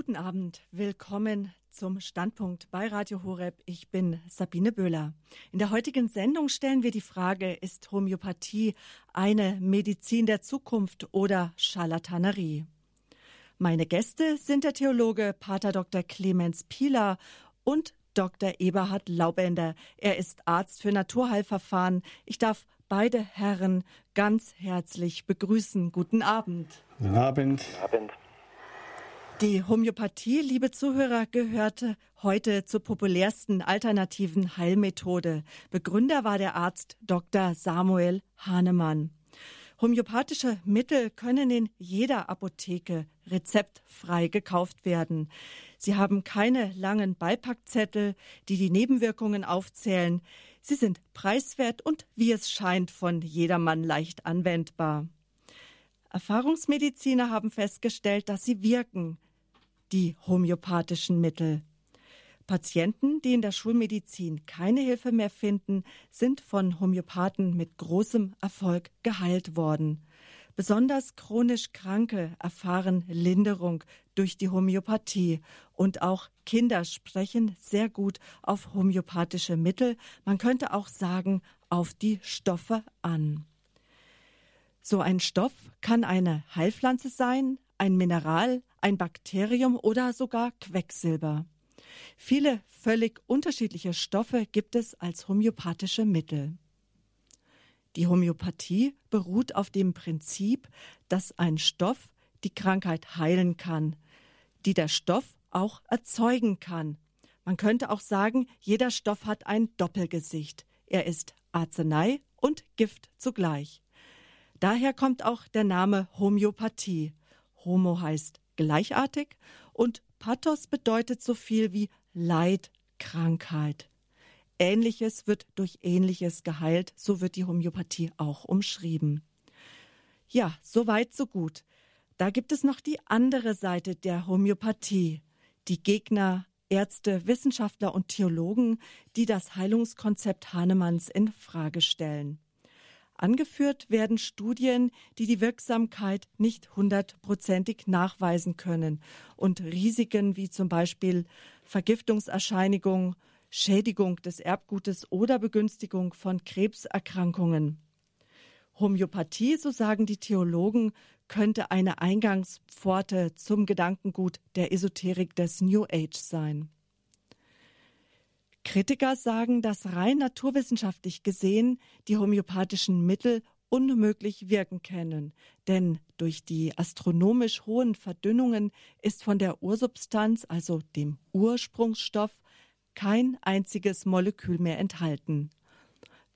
Guten Abend, willkommen zum Standpunkt bei Radio Horeb. Ich bin Sabine Böhler. In der heutigen Sendung stellen wir die Frage, ist Homöopathie eine Medizin der Zukunft oder Scharlatanerie? Meine Gäste sind der Theologe Pater Dr. Clemens Pieler und Dr. Eberhard Laubender. Er ist Arzt für Naturheilverfahren. Ich darf beide Herren ganz herzlich begrüßen. Guten Abend. Guten Abend. Guten Abend. Die Homöopathie, liebe Zuhörer, gehörte heute zur populärsten alternativen Heilmethode. Begründer war der Arzt Dr. Samuel Hahnemann. Homöopathische Mittel können in jeder Apotheke rezeptfrei gekauft werden. Sie haben keine langen Beipackzettel, die die Nebenwirkungen aufzählen. Sie sind preiswert und, wie es scheint, von jedermann leicht anwendbar. Erfahrungsmediziner haben festgestellt, dass sie wirken, die homöopathischen Mittel. Patienten, die in der Schulmedizin keine Hilfe mehr finden, sind von Homöopathen mit großem Erfolg geheilt worden. Besonders chronisch Kranke erfahren Linderung durch die Homöopathie und auch Kinder sprechen sehr gut auf homöopathische Mittel, man könnte auch sagen auf die Stoffe an. So ein Stoff kann eine Heilpflanze sein, ein Mineral, ein Bakterium oder sogar Quecksilber. Viele völlig unterschiedliche Stoffe gibt es als homöopathische Mittel. Die Homöopathie beruht auf dem Prinzip, dass ein Stoff die Krankheit heilen kann, die der Stoff auch erzeugen kann. Man könnte auch sagen, jeder Stoff hat ein Doppelgesicht. Er ist Arznei und Gift zugleich. Daher kommt auch der Name Homöopathie. Homo heißt gleichartig und Pathos bedeutet so viel wie Leid, Krankheit. Ähnliches wird durch Ähnliches geheilt, so wird die Homöopathie auch umschrieben. Ja, so weit, so gut. Da gibt es noch die andere Seite der Homöopathie. Die Gegner, Ärzte, Wissenschaftler und Theologen, die das Heilungskonzept Hahnemanns in Frage stellen. Angeführt werden Studien, die die Wirksamkeit nicht hundertprozentig nachweisen können und Risiken wie zum Beispiel Vergiftungserscheinigung, Schädigung des Erbgutes oder Begünstigung von Krebserkrankungen. Homöopathie, so sagen die Theologen, könnte eine Eingangspforte zum Gedankengut der Esoterik des New Age sein. Kritiker sagen, dass rein naturwissenschaftlich gesehen die homöopathischen Mittel unmöglich wirken können, denn durch die astronomisch hohen Verdünnungen ist von der Ursubstanz, also dem Ursprungsstoff, kein einziges Molekül mehr enthalten.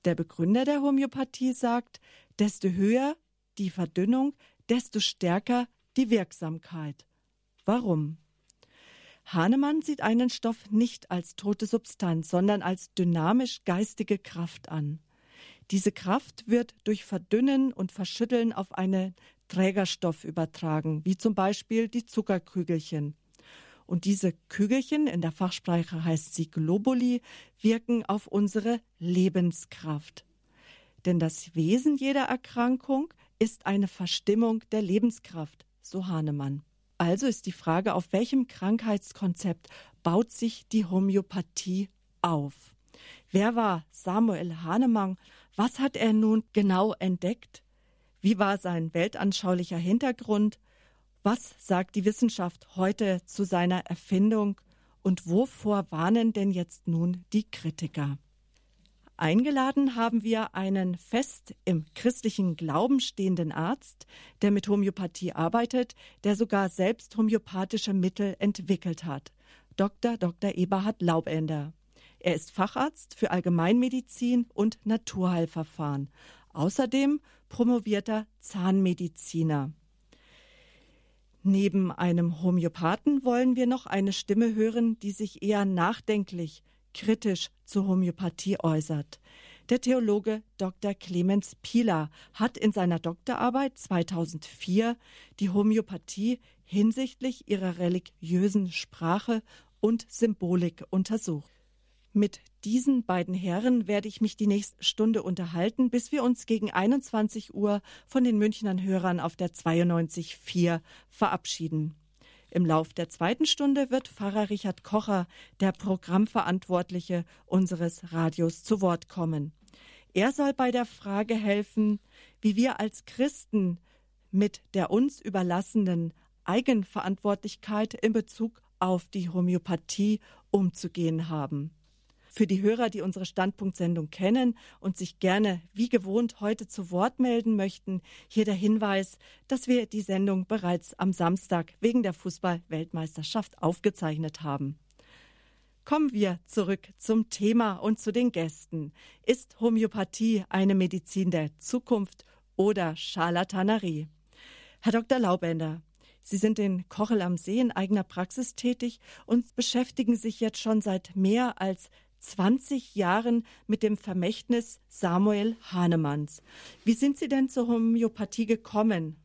Der Begründer der Homöopathie sagt, desto höher die Verdünnung, desto stärker die Wirksamkeit. Warum? Hahnemann sieht einen Stoff nicht als tote Substanz, sondern als dynamisch geistige Kraft an. Diese Kraft wird durch Verdünnen und Verschütteln auf einen Trägerstoff übertragen, wie zum Beispiel die Zuckerkügelchen. Und diese Kügelchen, in der Fachsprache heißt sie Globuli, wirken auf unsere Lebenskraft. Denn das Wesen jeder Erkrankung ist eine Verstimmung der Lebenskraft, so Hahnemann. Also ist die Frage, auf welchem Krankheitskonzept baut sich die Homöopathie auf? Wer war Samuel Hahnemann? Was hat er nun genau entdeckt? Wie war sein weltanschaulicher Hintergrund? Was sagt die Wissenschaft heute zu seiner Erfindung? Und wovor warnen denn jetzt nun die Kritiker? Eingeladen haben wir einen fest im christlichen Glauben stehenden Arzt, der mit Homöopathie arbeitet, der sogar selbst homöopathische Mittel entwickelt hat. Dr. Dr. Eberhard Laubender. Er ist Facharzt für Allgemeinmedizin und Naturheilverfahren. Außerdem promovierter Zahnmediziner. Neben einem Homöopathen wollen wir noch eine Stimme hören, die sich eher nachdenklich kritisch zur Homöopathie äußert. Der Theologe Dr. Clemens Pieler hat in seiner Doktorarbeit 2004 die Homöopathie hinsichtlich ihrer religiösen Sprache und Symbolik untersucht. Mit diesen beiden Herren werde ich mich die nächste Stunde unterhalten, bis wir uns gegen 21 Uhr von den Münchnern Hörern auf der 92.4 verabschieden. Im Lauf der zweiten Stunde wird Pfarrer Richard Kocher, der Programmverantwortliche unseres Radios, zu Wort kommen. Er soll bei der Frage helfen, wie wir als Christen mit der uns überlassenen Eigenverantwortlichkeit in Bezug auf die Homöopathie umzugehen haben. Für die Hörer, die unsere Standpunktsendung kennen und sich gerne wie gewohnt heute zu Wort melden möchten, hier der Hinweis, dass wir die Sendung bereits am Samstag wegen der Fußball-Weltmeisterschaft aufgezeichnet haben. Kommen wir zurück zum Thema und zu den Gästen. Ist Homöopathie eine Medizin der Zukunft oder Scharlatanerie? Herr Dr. Laubender, Sie sind in Kochel am See in eigener Praxis tätig und beschäftigen sich jetzt schon seit mehr als 20 Jahren mit dem Vermächtnis Samuel Hahnemanns. Wie sind Sie denn zur Homöopathie gekommen?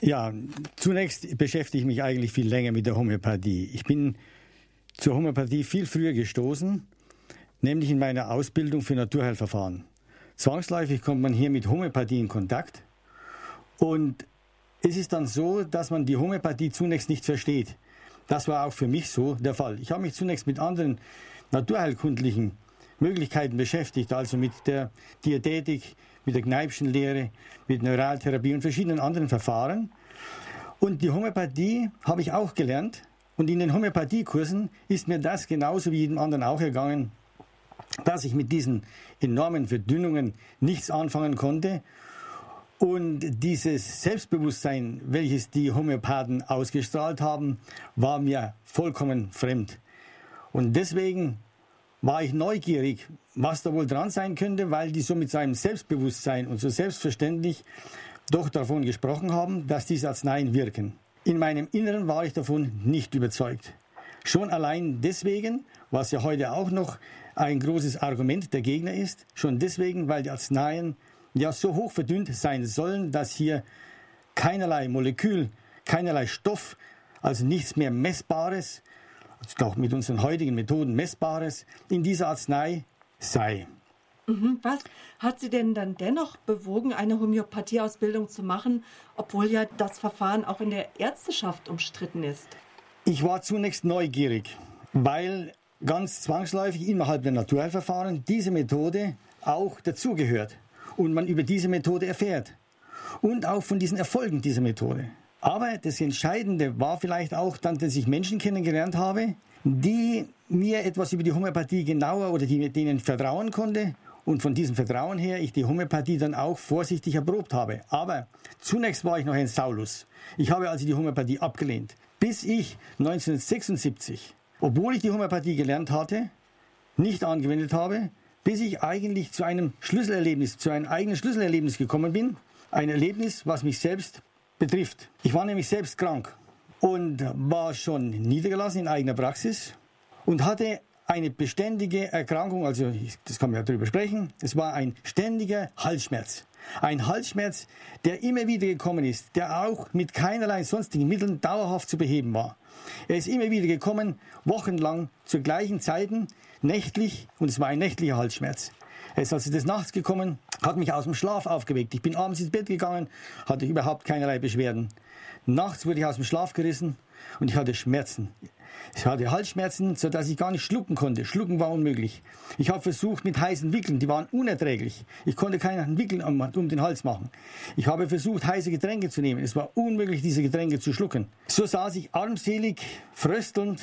Ja, zunächst beschäftige ich mich eigentlich viel länger mit der Homöopathie. Ich bin zur Homöopathie viel früher gestoßen, nämlich in meiner Ausbildung für Naturheilverfahren. Zwangsläufig kommt man hier mit Homöopathie in Kontakt und es ist dann so, dass man die Homöopathie zunächst nicht versteht. Das war auch für mich so der Fall. Ich habe mich zunächst mit anderen naturheilkundlichen Möglichkeiten beschäftigt, also mit der Diätetik, mit der Kneipschen Lehre, mit Neuraltherapie und verschiedenen anderen Verfahren. Und die Homöopathie habe ich auch gelernt. Und in den Homöopathiekursen ist mir das genauso wie jedem anderen auch ergangen, dass ich mit diesen enormen Verdünnungen nichts anfangen konnte. Und dieses Selbstbewusstsein, welches die Homöopathen ausgestrahlt haben, war mir vollkommen fremd. Und deswegen war ich neugierig, was da wohl dran sein könnte, weil die so mit seinem Selbstbewusstsein und so selbstverständlich doch davon gesprochen haben, dass diese Arzneien wirken. In meinem Inneren war ich davon nicht überzeugt. Schon allein deswegen, was ja heute auch noch ein großes Argument der Gegner ist, schon deswegen, weil die Arzneien ja so hoch verdünnt sein sollen, dass hier keinerlei Molekül, keinerlei Stoff, also nichts mehr Messbares, auch mit unseren heutigen Methoden Messbares in dieser Arznei sei. Mhm. Was hat Sie denn dann dennoch bewogen, eine Homöopathieausbildung zu machen, obwohl ja das Verfahren auch in der Ärzteschaft umstritten ist? Ich war zunächst neugierig, weil ganz zwangsläufig innerhalb der Naturheilverfahren diese Methode auch dazugehört und man über diese Methode erfährt und auch von diesen Erfolgen dieser Methode. Aber das Entscheidende war vielleicht auch dann, dass ich Menschen kennengelernt habe, die mir etwas über die Homöopathie genauer oder die, denen vertrauen konnte und von diesem Vertrauen her ich die Homöopathie dann auch vorsichtig erprobt habe. Aber zunächst war ich noch ein Saulus. Ich habe also die Homöopathie abgelehnt, bis ich 1976, obwohl ich die Homöopathie gelernt hatte, nicht angewendet habe, bis ich eigentlich zu einem Schlüsselerlebnis, zu einem eigenen Schlüsselerlebnis gekommen bin. Ein Erlebnis, was mich selbst betrifft. Ich war nämlich selbst krank und war schon niedergelassen in eigener Praxis und hatte eine beständige Erkrankung, also das kann man ja drüber sprechen, es war ein ständiger Halsschmerz. Ein Halsschmerz, der immer wieder gekommen ist, der auch mit keinerlei sonstigen Mitteln dauerhaft zu beheben war. Er ist immer wieder gekommen, wochenlang, zu gleichen Zeiten, nächtlich, und es war ein nächtlicher Halsschmerz. Er ist also des Nachts gekommen, hat mich aus dem Schlaf aufgeweckt. Ich bin abends ins Bett gegangen, hatte überhaupt keinerlei Beschwerden. Nachts wurde ich aus dem Schlaf gerissen und ich hatte Schmerzen. Ich hatte Halsschmerzen, so dass ich gar nicht schlucken konnte. Schlucken war unmöglich. Ich habe versucht mit heißen Wickeln, die waren unerträglich. Ich konnte keinen Wickeln um, um, den Hals machen. Ich habe versucht, heiße Getränke zu nehmen. Es war unmöglich, diese Getränke zu schlucken. So saß ich armselig, fröstelnd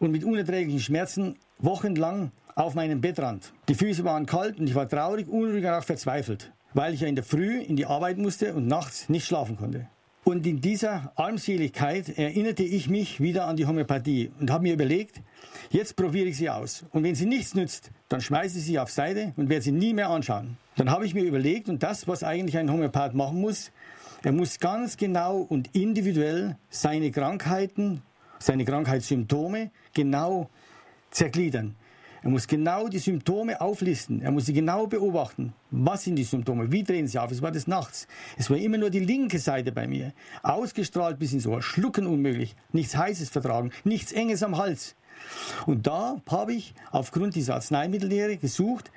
und mit unerträglichen Schmerzen wochenlang auf meinem Bettrand. Die Füße waren kalt und ich war traurig, unruhig und auch verzweifelt, weil ich ja in der Früh in die Arbeit musste und nachts nicht schlafen konnte. Und in dieser Armseligkeit erinnerte ich mich wieder an die Homöopathie und habe mir überlegt, jetzt probiere ich sie aus. Und wenn sie nichts nützt, dann schmeiße ich sie auf Seite und werde sie nie mehr anschauen. Dann habe ich mir überlegt, und das, was eigentlich ein Homöopath machen muss, er muss ganz genau und individuell seine Krankheiten, seine Krankheitssymptome genau zergliedern. Er muss genau die Symptome auflisten. Er muss sie genau beobachten. Was sind die Symptome? Wie drehen sie auf? Es war des Nachts. Es war immer nur die linke Seite bei mir. Ausgestrahlt bis ins Ohr. Schlucken unmöglich. Nichts Heißes vertragen. Nichts Enges am Hals. Und da habe ich aufgrund dieser Arzneimittellehre gesucht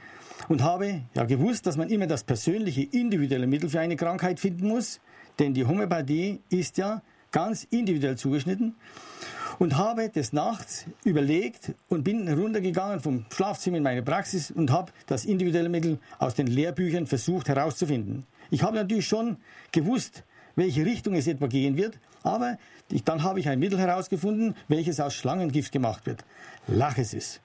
und habe ja gewusst, dass man immer das persönliche, individuelle Mittel für eine Krankheit finden muss. Denn die Homöopathie ist ja ganz individuell zugeschnitten und habe des Nachts überlegt und bin runtergegangen vom Schlafzimmer in meine Praxis und habe das individuelle Mittel aus den Lehrbüchern versucht herauszufinden. Ich habe natürlich schon gewusst, welche Richtung es etwa gehen wird, aber ich, dann habe ich ein Mittel herausgefunden, welches aus Schlangengift gemacht wird. Lachesis.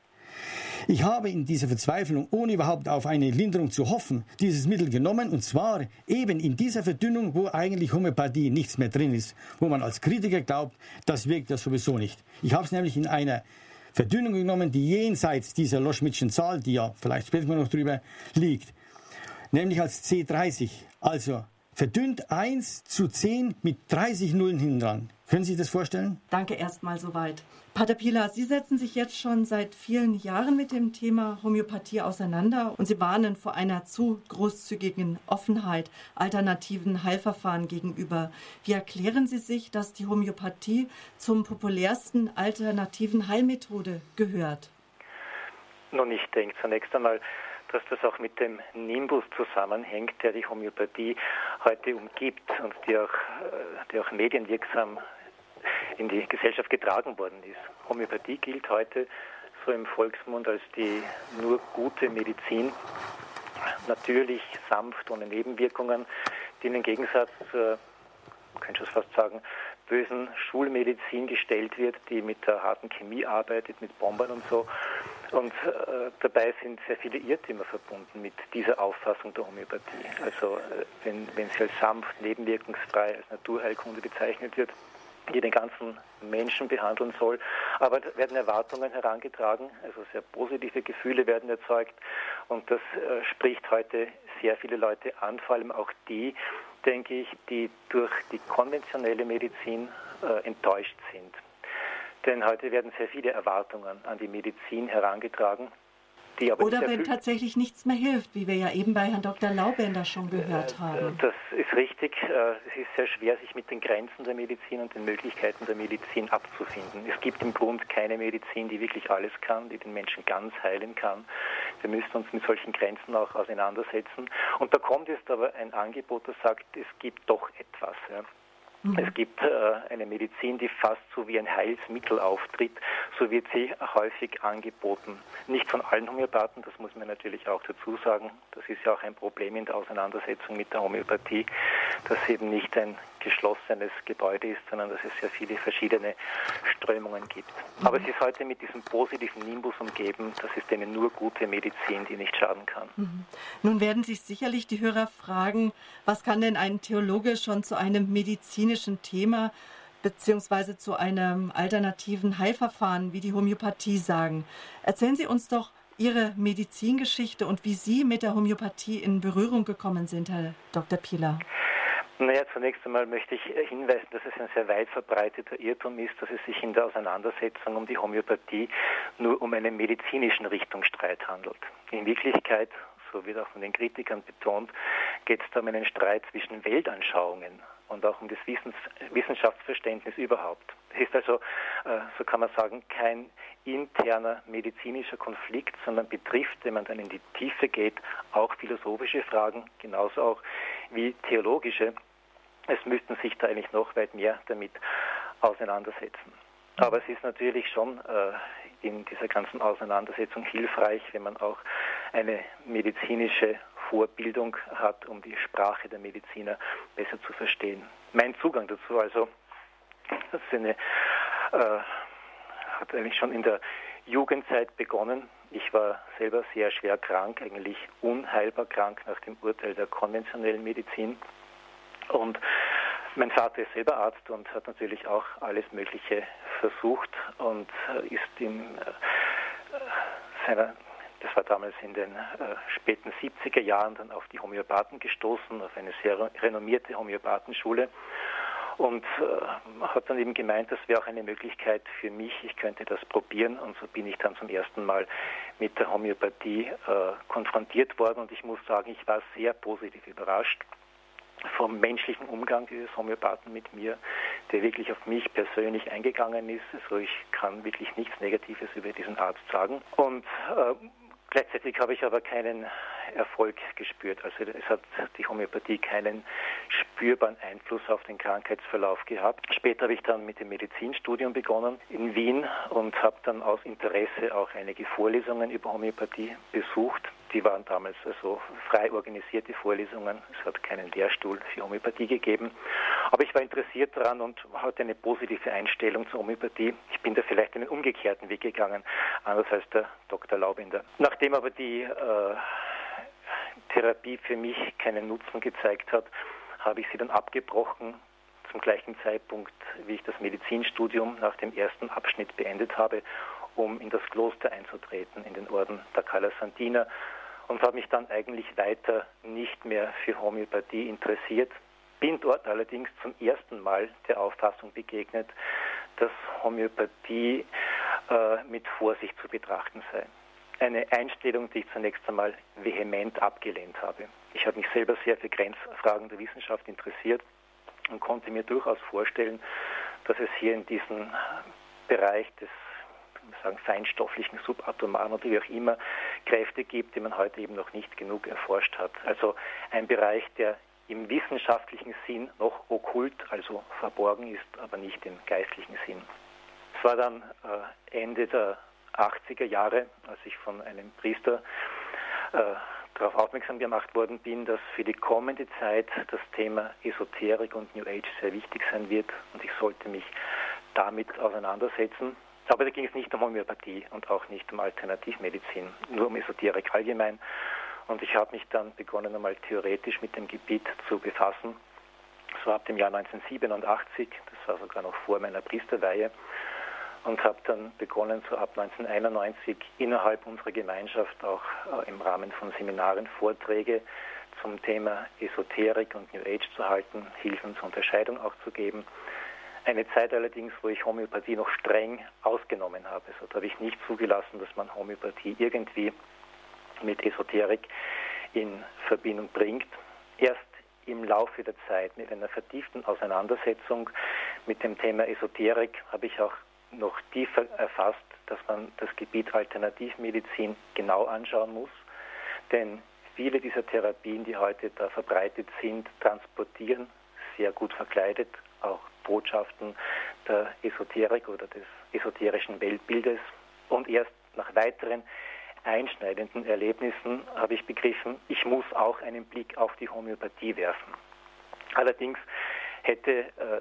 Ich habe in dieser Verzweiflung, ohne überhaupt auf eine Linderung zu hoffen, dieses Mittel genommen und zwar eben in dieser Verdünnung, wo eigentlich Homöopathie nichts mehr drin ist, wo man als Kritiker glaubt, das wirkt ja sowieso nicht. Ich habe es nämlich in einer Verdünnung genommen, die jenseits dieser Loschmidtschen Zahl, die ja, vielleicht sprechen wir noch drüber, liegt, nämlich als C30, also verdünnt 1 zu 10 mit 30 Nullen hinten dran. Können Sie sich das vorstellen? Danke erstmal soweit. Pater Pila, Sie setzen sich jetzt schon seit vielen Jahren mit dem Thema Homöopathie auseinander und Sie warnen vor einer zu großzügigen Offenheit alternativen Heilverfahren gegenüber. Wie erklären Sie sich, dass die Homöopathie zum populärsten alternativen Heilmethode gehört? Nun, ich denke zunächst einmal, dass das auch mit dem Nimbus zusammenhängt, der die Homöopathie heute umgibt und die auch, äh, der auch medienwirksam in die Gesellschaft getragen worden ist. Homöopathie gilt heute so im Volksmund als die nur gute Medizin, natürlich, sanft, ohne Nebenwirkungen, die im Gegensatz zur, man könnte es fast sagen, bösen Schulmedizin gestellt wird, die mit der harten Chemie arbeitet, mit Bombern und so. Und äh, dabei sind sehr viele Irrtümer verbunden mit dieser Auffassung der Homöopathie. Also äh, wenn, wenn sie als sanft, nebenwirkungsfrei, als Naturheilkunde bezeichnet wird, die den ganzen Menschen behandeln soll. Aber werden Erwartungen herangetragen, also sehr positive Gefühle werden erzeugt und das äh, spricht heute sehr viele Leute an, vor allem auch die, denke ich, die durch die konventionelle Medizin äh, enttäuscht sind. Denn heute werden sehr viele Erwartungen an die Medizin herangetragen oder wenn tatsächlich nichts mehr hilft, wie wir ja eben bei Herrn Dr. Laubender schon gehört äh, haben. Das ist richtig. Äh, es ist sehr schwer, sich mit den Grenzen der Medizin und den Möglichkeiten der Medizin abzufinden. Es gibt im Grund keine Medizin, die wirklich alles kann, die den Menschen ganz heilen kann. Wir müssen uns mit solchen Grenzen auch auseinandersetzen. Und da kommt jetzt aber ein Angebot, das sagt, es gibt doch etwas. Ja. Mhm. Es gibt äh, eine Medizin, die fast so wie ein Heilsmittel auftritt. So wird sie häufig angeboten. Nicht von allen Homöopathen, das muss man natürlich auch dazu sagen. Das ist ja auch ein Problem in der Auseinandersetzung mit der Homöopathie, dass eben nicht ein geschlossenes Gebäude ist, sondern dass es sehr viele verschiedene Strömungen gibt. Aber mhm. es ist heute mit diesem positiven Nimbus umgeben, das ist eine nur gute Medizin, die nicht schaden kann. Mhm. Nun werden sich sicherlich die Hörer fragen, was kann denn ein Theologe schon zu einem medizinischen Thema beziehungsweise zu einem alternativen Heilverfahren wie die Homöopathie sagen? Erzählen Sie uns doch Ihre Medizingeschichte und wie Sie mit der Homöopathie in Berührung gekommen sind, Herr Dr. Pieler. Naja, zunächst einmal möchte ich hinweisen, dass es ein sehr weit verbreiteter Irrtum ist, dass es sich in der Auseinandersetzung um die Homöopathie nur um einen medizinischen Richtungsstreit handelt. In Wirklichkeit, so wird auch von den Kritikern betont, geht es da um einen Streit zwischen Weltanschauungen und auch um das Wissens Wissenschaftsverständnis überhaupt. Es ist also, äh, so kann man sagen, kein interner medizinischer Konflikt, sondern betrifft, wenn man dann in die Tiefe geht, auch philosophische Fragen, genauso auch wie theologische es müssten sich da eigentlich noch weit mehr damit auseinandersetzen. Aber es ist natürlich schon äh, in dieser ganzen Auseinandersetzung hilfreich, wenn man auch eine medizinische Vorbildung hat, um die Sprache der Mediziner besser zu verstehen. Mein Zugang dazu also, das ist eine, äh, hat eigentlich schon in der Jugendzeit begonnen. Ich war selber sehr schwer krank, eigentlich unheilbar krank nach dem Urteil der konventionellen Medizin. Und mein Vater ist selber Arzt und hat natürlich auch alles Mögliche versucht und äh, ist in äh, seiner, das war damals in den äh, späten 70er Jahren, dann auf die Homöopathen gestoßen, auf eine sehr renommierte Homöopathenschule. Und äh, hat dann eben gemeint, das wäre auch eine Möglichkeit für mich, ich könnte das probieren. Und so bin ich dann zum ersten Mal mit der Homöopathie äh, konfrontiert worden. Und ich muss sagen, ich war sehr positiv überrascht vom menschlichen Umgang dieses Homöopathen mit mir, der wirklich auf mich persönlich eingegangen ist. Also ich kann wirklich nichts Negatives über diesen Arzt sagen. Und äh, gleichzeitig habe ich aber keinen Erfolg gespürt. Also es hat die Homöopathie keinen spürbaren Einfluss auf den Krankheitsverlauf gehabt. Später habe ich dann mit dem Medizinstudium begonnen in Wien und habe dann aus Interesse auch einige Vorlesungen über Homöopathie besucht. Die waren damals also frei organisierte Vorlesungen. Es hat keinen Lehrstuhl für Homöopathie gegeben. Aber ich war interessiert daran und hatte eine positive Einstellung zur Homöopathie. Ich bin da vielleicht einen umgekehrten Weg gegangen, anders als der Dr. Laubinder. Nachdem aber die äh, Therapie für mich keinen Nutzen gezeigt hat, habe ich sie dann abgebrochen, zum gleichen Zeitpunkt, wie ich das Medizinstudium nach dem ersten Abschnitt beendet habe, um in das Kloster einzutreten, in den Orden der Calasantiner und habe mich dann eigentlich weiter nicht mehr für Homöopathie interessiert. Bin dort allerdings zum ersten Mal der Auffassung begegnet, dass Homöopathie äh, mit Vorsicht zu betrachten sei. Eine Einstellung, die ich zunächst einmal vehement abgelehnt habe. Ich habe mich selber sehr für Grenzfragen der Wissenschaft interessiert und konnte mir durchaus vorstellen, dass es hier in diesem Bereich des sagen, feinstofflichen, subatomaren oder wie auch immer Kräfte gibt, die man heute eben noch nicht genug erforscht hat. Also ein Bereich, der im wissenschaftlichen Sinn noch okkult, also verborgen ist, aber nicht im geistlichen Sinn. Es war dann äh, Ende der 80er Jahre, als ich von einem Priester äh, darauf aufmerksam gemacht worden bin, dass für die kommende Zeit das Thema Esoterik und New Age sehr wichtig sein wird und ich sollte mich damit auseinandersetzen. Aber da ging es nicht um Homöopathie und auch nicht um Alternativmedizin, nur um Esoterik allgemein. Und ich habe mich dann begonnen, einmal theoretisch mit dem Gebiet zu befassen. So ab dem Jahr 1987, das war sogar noch vor meiner Priesterweihe, und habe dann begonnen, so ab 1991 innerhalb unserer Gemeinschaft auch äh, im Rahmen von Seminaren Vorträge zum Thema Esoterik und New Age zu halten, Hilfen zur Unterscheidung auch zu geben. Eine Zeit allerdings, wo ich Homöopathie noch streng ausgenommen habe. Also da habe ich nicht zugelassen, dass man Homöopathie irgendwie mit Esoterik in Verbindung bringt. Erst im Laufe der Zeit mit einer vertieften Auseinandersetzung mit dem Thema Esoterik habe ich auch noch tiefer erfasst, dass man das Gebiet Alternativmedizin genau anschauen muss. Denn viele dieser Therapien, die heute da verbreitet sind, transportieren sehr gut verkleidet auch Botschaften der Esoterik oder des esoterischen Weltbildes. Und erst nach weiteren einschneidenden Erlebnissen habe ich begriffen, ich muss auch einen Blick auf die Homöopathie werfen. Allerdings hätte äh,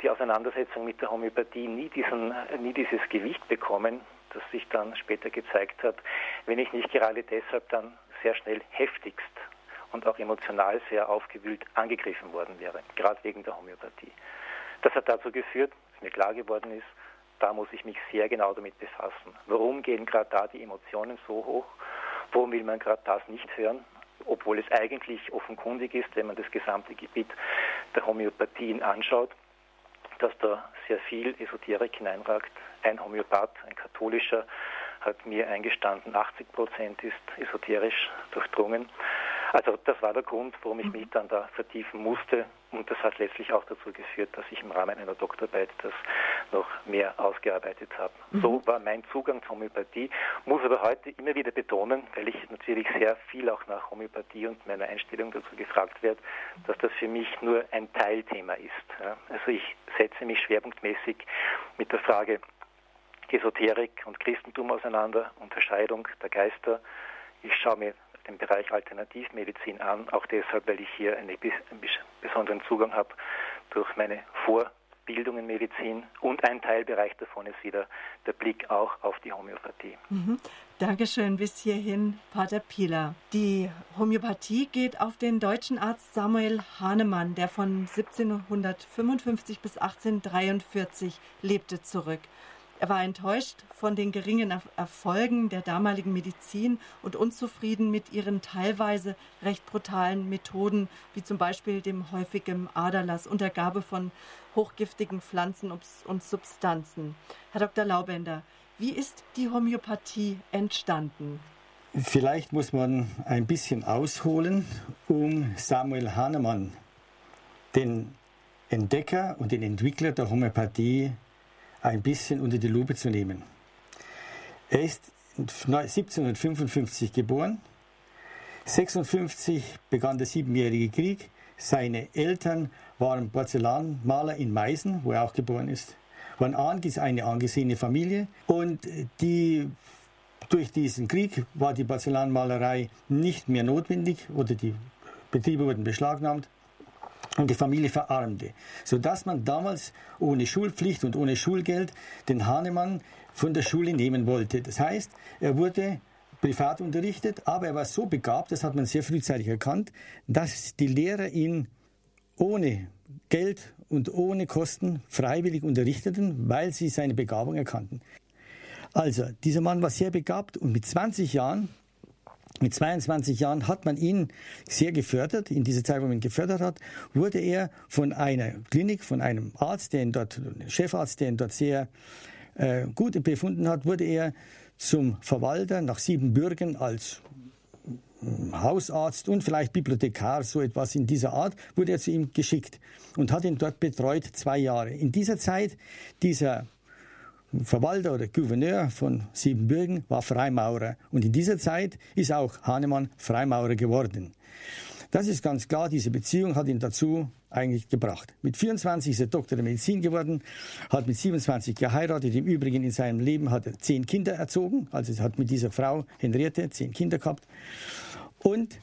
die Auseinandersetzung mit der Homöopathie nie, diesen, nie dieses Gewicht bekommen, das sich dann später gezeigt hat, wenn ich nicht gerade deshalb dann sehr schnell heftigst und auch emotional sehr aufgewühlt angegriffen worden wäre, gerade wegen der Homöopathie. Das hat dazu geführt, dass mir klar geworden ist, da muss ich mich sehr genau damit befassen. Warum gehen gerade da die Emotionen so hoch? Warum will man gerade das nicht hören? Obwohl es eigentlich offenkundig ist, wenn man das gesamte Gebiet der Homöopathien anschaut, dass da sehr viel Esoterik hineinragt. Ein Homöopath, ein katholischer, hat mir eingestanden, 80 Prozent ist esoterisch durchdrungen. Also das war der Grund, warum ich mich dann da vertiefen musste und das hat letztlich auch dazu geführt, dass ich im Rahmen einer Doktorarbeit das noch mehr ausgearbeitet habe. Mhm. So war mein Zugang zur Homöopathie, muss aber heute immer wieder betonen, weil ich natürlich sehr viel auch nach Homöopathie und meiner Einstellung dazu gefragt werde, dass das für mich nur ein Teilthema ist. Also ich setze mich schwerpunktmäßig mit der Frage Esoterik und Christentum auseinander, Unterscheidung der Geister. Ich schaue mir den Bereich Alternativmedizin an, auch deshalb, weil ich hier einen besonderen Zugang habe durch meine Vorbildung in Medizin und ein Teilbereich davon ist wieder der Blick auch auf die Homöopathie. Mhm. Dankeschön bis hierhin, Pater Pieler. Die Homöopathie geht auf den deutschen Arzt Samuel Hahnemann, der von 1755 bis 1843 lebte, zurück. Er war enttäuscht von den geringen Erfolgen der damaligen Medizin und unzufrieden mit ihren teilweise recht brutalen Methoden, wie zum Beispiel dem häufigen Aderlass und der Gabe von hochgiftigen Pflanzen und Substanzen. Herr Dr. Laubender, wie ist die Homöopathie entstanden? Vielleicht muss man ein bisschen ausholen, um Samuel Hahnemann, den Entdecker und den Entwickler der Homöopathie, ein bisschen unter die Lupe zu nehmen. Er ist 1755 geboren. 56 begann der Siebenjährige Krieg. Seine Eltern waren Porzellanmaler in Meißen, wo er auch geboren ist. Ist eine angesehene Familie und die durch diesen Krieg war die Porzellanmalerei nicht mehr notwendig oder die Betriebe wurden beschlagnahmt und die Familie verarmte, sodass man damals ohne Schulpflicht und ohne Schulgeld den Hahnemann von der Schule nehmen wollte. Das heißt, er wurde privat unterrichtet, aber er war so begabt, das hat man sehr frühzeitig erkannt, dass die Lehrer ihn ohne Geld und ohne Kosten freiwillig unterrichteten, weil sie seine Begabung erkannten. Also, dieser Mann war sehr begabt und mit 20 Jahren mit 22 Jahren hat man ihn sehr gefördert. In dieser Zeit, wo man ihn gefördert hat, wurde er von einer Klinik, von einem Arzt, der ihn dort, Chefarzt, der ihn dort sehr äh, gut befunden hat, wurde er zum Verwalter nach Siebenbürgen als hm, Hausarzt und vielleicht Bibliothekar, so etwas in dieser Art, wurde er zu ihm geschickt und hat ihn dort betreut zwei Jahre. In dieser Zeit, dieser Verwalter oder Gouverneur von Siebenbürgen war Freimaurer. Und in dieser Zeit ist auch Hahnemann Freimaurer geworden. Das ist ganz klar, diese Beziehung hat ihn dazu eigentlich gebracht. Mit 24 ist er Doktor der Medizin geworden, hat mit 27 geheiratet. Im Übrigen in seinem Leben hat er zehn Kinder erzogen, also er hat mit dieser Frau Henriette zehn Kinder gehabt. Und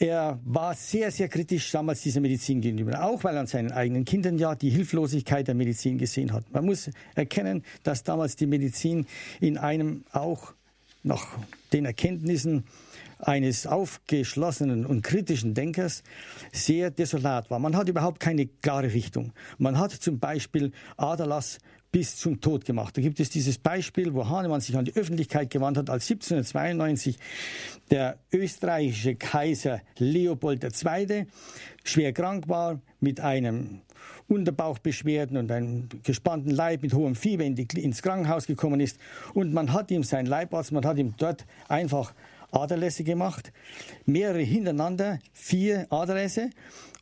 er war sehr, sehr kritisch damals dieser Medizin gegenüber, auch weil er an seinen eigenen Kindern ja die Hilflosigkeit der Medizin gesehen hat. Man muss erkennen, dass damals die Medizin in einem auch nach den Erkenntnissen eines aufgeschlossenen und kritischen Denkers sehr desolat war. Man hat überhaupt keine klare Richtung. Man hat zum Beispiel Aderlass bis zum Tod gemacht. Da gibt es dieses Beispiel, wo Hahnemann sich an die Öffentlichkeit gewandt hat, als 1792 der österreichische Kaiser Leopold II. schwer krank war mit einem Unterbauchbeschwerden und einem gespannten Leib mit hohem Fieber in die, ins Krankenhaus gekommen ist. Und man hat ihm, sein Leibarzt, man hat ihm dort einfach Aderlässe gemacht, mehrere hintereinander, vier Aderlässe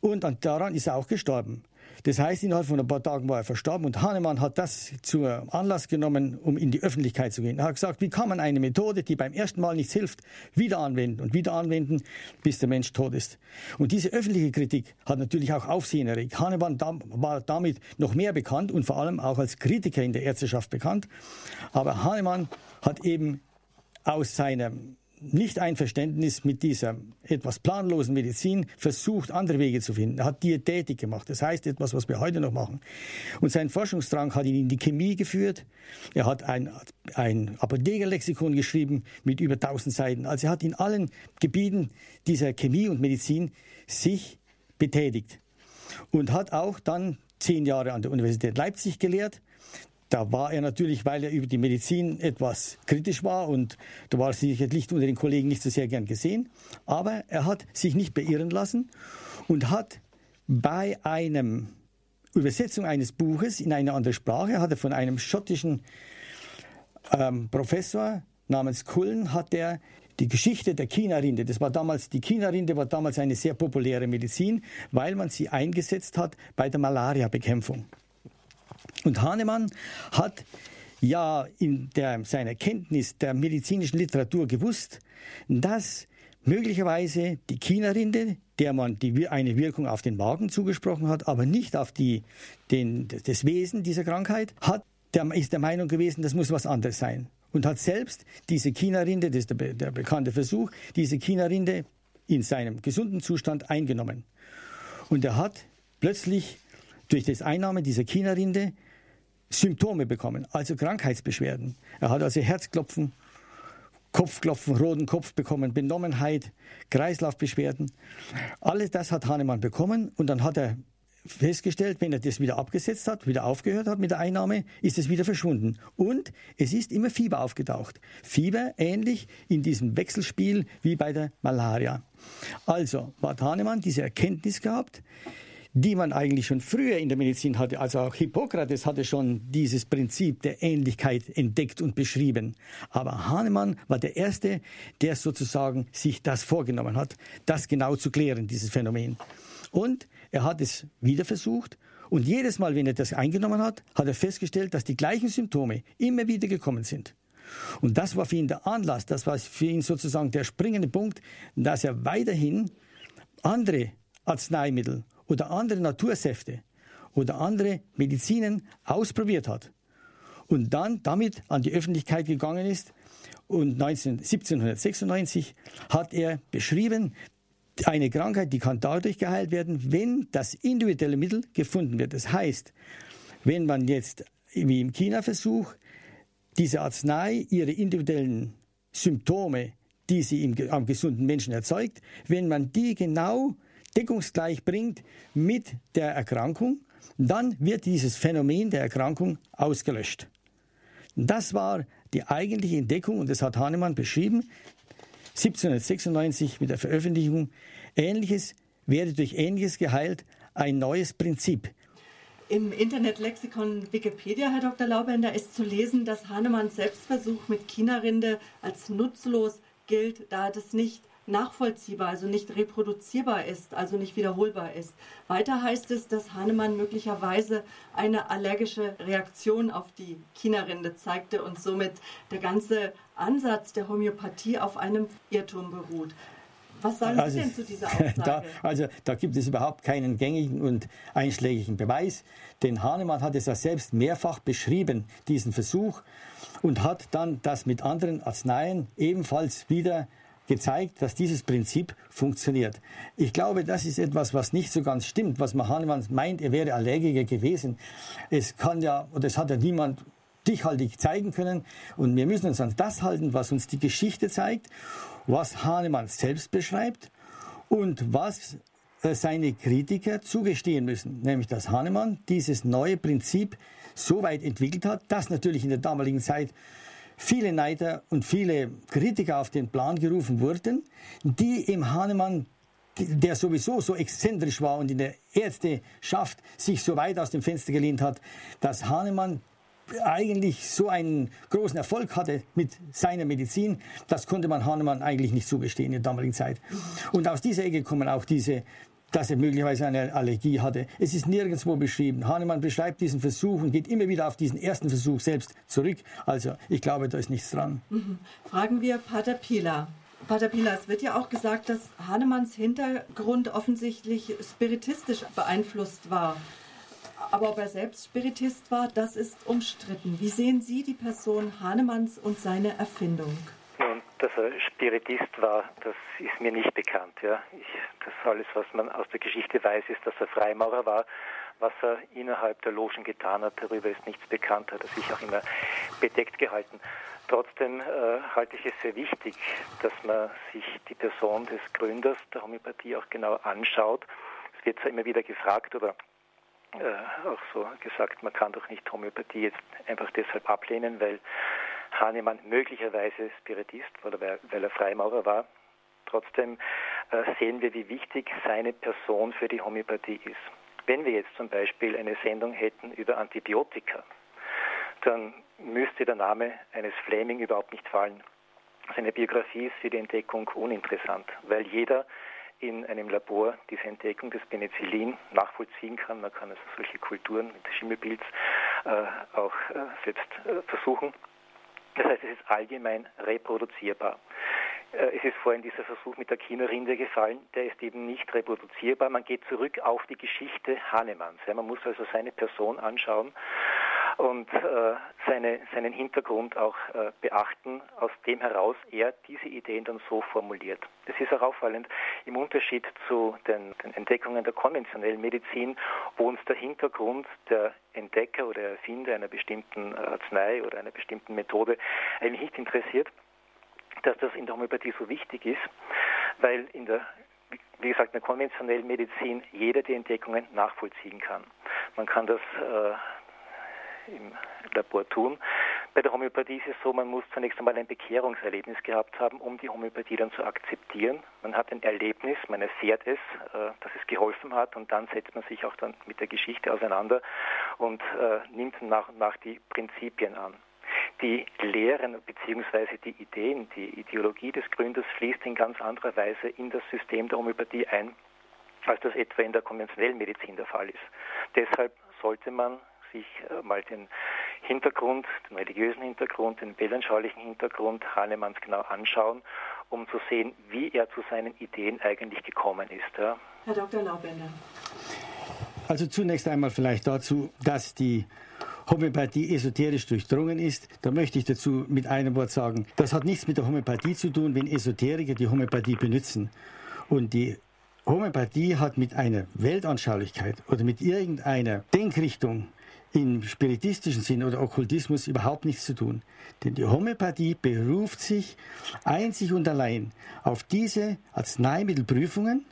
und daran ist er auch gestorben. Das heißt, innerhalb von ein paar Tagen war er verstorben und Hahnemann hat das zum Anlass genommen, um in die Öffentlichkeit zu gehen. Er hat gesagt, wie kann man eine Methode, die beim ersten Mal nichts hilft, wieder anwenden und wieder anwenden, bis der Mensch tot ist. Und diese öffentliche Kritik hat natürlich auch Aufsehen erregt. Hahnemann war damit noch mehr bekannt und vor allem auch als Kritiker in der Ärzteschaft bekannt. Aber Hahnemann hat eben aus seinem nicht-Einverständnis mit dieser etwas planlosen Medizin versucht, andere Wege zu finden. Er hat Diätetik gemacht, das heißt etwas, was wir heute noch machen. Und sein Forschungsdrang hat ihn in die Chemie geführt. Er hat ein, ein Apothekerlexikon geschrieben mit über 1000 Seiten. Also er hat in allen Gebieten dieser Chemie und Medizin sich betätigt und hat auch dann zehn Jahre an der Universität Leipzig gelehrt da war er natürlich, weil er über die Medizin etwas kritisch war und da war er sicherlich unter den Kollegen nicht so sehr gern gesehen. Aber er hat sich nicht beirren lassen und hat bei einem Übersetzung eines Buches in eine andere Sprache, hat er von einem schottischen ähm, Professor namens Cullen, hat er die Geschichte der China-Rinde, das war damals, die China-Rinde war damals eine sehr populäre Medizin, weil man sie eingesetzt hat bei der Malaria-Bekämpfung. Und Hahnemann hat ja in der, seiner Kenntnis der medizinischen Literatur gewusst, dass möglicherweise die China-Rinde, der man die, eine Wirkung auf den Magen zugesprochen hat, aber nicht auf die, den, das Wesen dieser Krankheit, hat, der ist der Meinung gewesen, das muss was anderes sein. Und hat selbst diese China-Rinde, das ist der, der bekannte Versuch, diese China-Rinde in seinem gesunden Zustand eingenommen. Und er hat plötzlich durch das Einnahme dieser China-Rinde Symptome bekommen, also Krankheitsbeschwerden. Er hat also Herzklopfen, Kopfklopfen, roten Kopf bekommen, Benommenheit, Kreislaufbeschwerden. Alles das hat Hahnemann bekommen und dann hat er festgestellt, wenn er das wieder abgesetzt hat, wieder aufgehört hat mit der Einnahme, ist es wieder verschwunden. Und es ist immer Fieber aufgetaucht. Fieber ähnlich in diesem Wechselspiel wie bei der Malaria. Also hat Hahnemann diese Erkenntnis gehabt, die man eigentlich schon früher in der Medizin hatte. Also auch Hippokrates hatte schon dieses Prinzip der Ähnlichkeit entdeckt und beschrieben. Aber Hahnemann war der Erste, der sozusagen sich das vorgenommen hat, das genau zu klären, dieses Phänomen. Und er hat es wieder versucht und jedes Mal, wenn er das eingenommen hat, hat er festgestellt, dass die gleichen Symptome immer wieder gekommen sind. Und das war für ihn der Anlass, das war für ihn sozusagen der springende Punkt, dass er weiterhin andere Arzneimittel oder andere Natursäfte oder andere Medizinen ausprobiert hat und dann damit an die Öffentlichkeit gegangen ist. Und 19, 1796 hat er beschrieben, eine Krankheit, die kann dadurch geheilt werden, wenn das individuelle Mittel gefunden wird. Das heißt, wenn man jetzt wie im China-Versuch diese Arznei ihre individuellen Symptome, die sie im, am gesunden Menschen erzeugt, wenn man die genau deckungsgleich bringt mit der Erkrankung, dann wird dieses Phänomen der Erkrankung ausgelöscht. Das war die eigentliche Entdeckung und das hat Hahnemann beschrieben 1796 mit der Veröffentlichung. Ähnliches werde durch Ähnliches geheilt, ein neues Prinzip. Im Internetlexikon Wikipedia, Herr Dr. Laubender, ist zu lesen, dass Hahnemanns Selbstversuch mit China-Rinde als nutzlos gilt, da das nicht nachvollziehbar, also nicht reproduzierbar ist, also nicht wiederholbar ist. Weiter heißt es, dass Hahnemann möglicherweise eine allergische Reaktion auf die China-Rinde zeigte und somit der ganze Ansatz der Homöopathie auf einem Irrtum beruht. Was sagen also, Sie denn zu dieser Aussage? Da, also da gibt es überhaupt keinen gängigen und einschlägigen Beweis, denn Hahnemann hat es ja selbst mehrfach beschrieben, diesen Versuch, und hat dann das mit anderen Arzneien ebenfalls wieder gezeigt, dass dieses Prinzip funktioniert. Ich glaube, das ist etwas, was nicht so ganz stimmt, was Hahnemann meint, er wäre Allergiker gewesen. Es kann ja, oder es hat ja niemand stichhaltig zeigen können. Und wir müssen uns an das halten, was uns die Geschichte zeigt, was Hahnemann selbst beschreibt und was äh, seine Kritiker zugestehen müssen, nämlich dass Hahnemann dieses neue Prinzip so weit entwickelt hat, dass natürlich in der damaligen Zeit viele Neider und viele Kritiker auf den Plan gerufen wurden, die im Hahnemann der sowieso so exzentrisch war und in der Ärzteschaft sich so weit aus dem Fenster gelehnt hat, dass Hahnemann eigentlich so einen großen Erfolg hatte mit seiner Medizin, das konnte man Hahnemann eigentlich nicht zugestehen in der damaligen Zeit. Und aus dieser Ecke kommen auch diese dass er möglicherweise eine Allergie hatte. Es ist nirgendwo beschrieben. Hahnemann beschreibt diesen Versuch und geht immer wieder auf diesen ersten Versuch selbst zurück. Also ich glaube, da ist nichts dran. Mhm. Fragen wir Pater Pila. Pater Pila, es wird ja auch gesagt, dass Hahnemanns Hintergrund offensichtlich spiritistisch beeinflusst war. Aber ob er selbst Spiritist war, das ist umstritten. Wie sehen Sie die Person Hahnemanns und seine Erfindung? Dass er Spiritist war, das ist mir nicht bekannt. Ja. Ich, das alles, was man aus der Geschichte weiß, ist, dass er Freimaurer war. Was er innerhalb der Logen getan hat, darüber ist nichts bekannt, hat er sich auch immer bedeckt gehalten. Trotzdem äh, halte ich es sehr wichtig, dass man sich die Person des Gründers der Homöopathie auch genau anschaut. Es wird zwar immer wieder gefragt oder äh, auch so gesagt, man kann doch nicht Homöopathie jetzt einfach deshalb ablehnen, weil Hahnemann möglicherweise Spiritist weil er Freimaurer war. Trotzdem äh, sehen wir, wie wichtig seine Person für die Homöopathie ist. Wenn wir jetzt zum Beispiel eine Sendung hätten über Antibiotika, dann müsste der Name eines Fleming überhaupt nicht fallen. Seine Biografie ist für die Entdeckung uninteressant, weil jeder in einem Labor diese Entdeckung des Penicillin nachvollziehen kann. Man kann also solche Kulturen mit Schimmelpilz äh, auch äh, selbst äh, versuchen. Das heißt, es ist allgemein reproduzierbar. Äh, es ist vorhin dieser Versuch mit der China-Rinde gefallen, der ist eben nicht reproduzierbar. Man geht zurück auf die Geschichte Hahnemanns. man muss also seine Person anschauen und äh, seine, seinen Hintergrund auch äh, beachten, aus dem heraus er diese Ideen dann so formuliert. Das ist auch auffallend im Unterschied zu den, den Entdeckungen der konventionellen Medizin, wo uns der Hintergrund der Entdecker oder Erfinder einer bestimmten Arznei oder einer bestimmten Methode eigentlich nicht interessiert, dass das in der Homöopathie so wichtig ist, weil in der wie gesagt, in der konventionellen Medizin jeder die Entdeckungen nachvollziehen kann. Man kann das äh, im Labor tun. Bei der Homöopathie ist es so, man muss zunächst einmal ein Bekehrungserlebnis gehabt haben, um die Homöopathie dann zu akzeptieren. Man hat ein Erlebnis, man erfährt es, äh, dass es geholfen hat und dann setzt man sich auch dann mit der Geschichte auseinander und äh, nimmt nach und nach die Prinzipien an. Die Lehren bzw. die Ideen, die Ideologie des Gründers fließt in ganz anderer Weise in das System der Homöopathie ein, als das etwa in der konventionellen Medizin der Fall ist. Deshalb sollte man sich äh, mal den Hintergrund, den religiösen Hintergrund, den weltanschaulichen Hintergrund Hahnemanns genau anschauen, um zu sehen, wie er zu seinen Ideen eigentlich gekommen ist. Ja. Herr Dr. Laubender. Also zunächst einmal vielleicht dazu, dass die Homöopathie esoterisch durchdrungen ist. Da möchte ich dazu mit einem Wort sagen, das hat nichts mit der Homöopathie zu tun, wenn Esoteriker die Homöopathie benutzen. Und die Homöopathie hat mit einer Weltanschaulichkeit oder mit irgendeiner Denkrichtung im spiritistischen Sinn oder Okkultismus überhaupt nichts zu tun. Denn die Homöopathie beruft sich einzig und allein auf diese Arzneimittelprüfungen,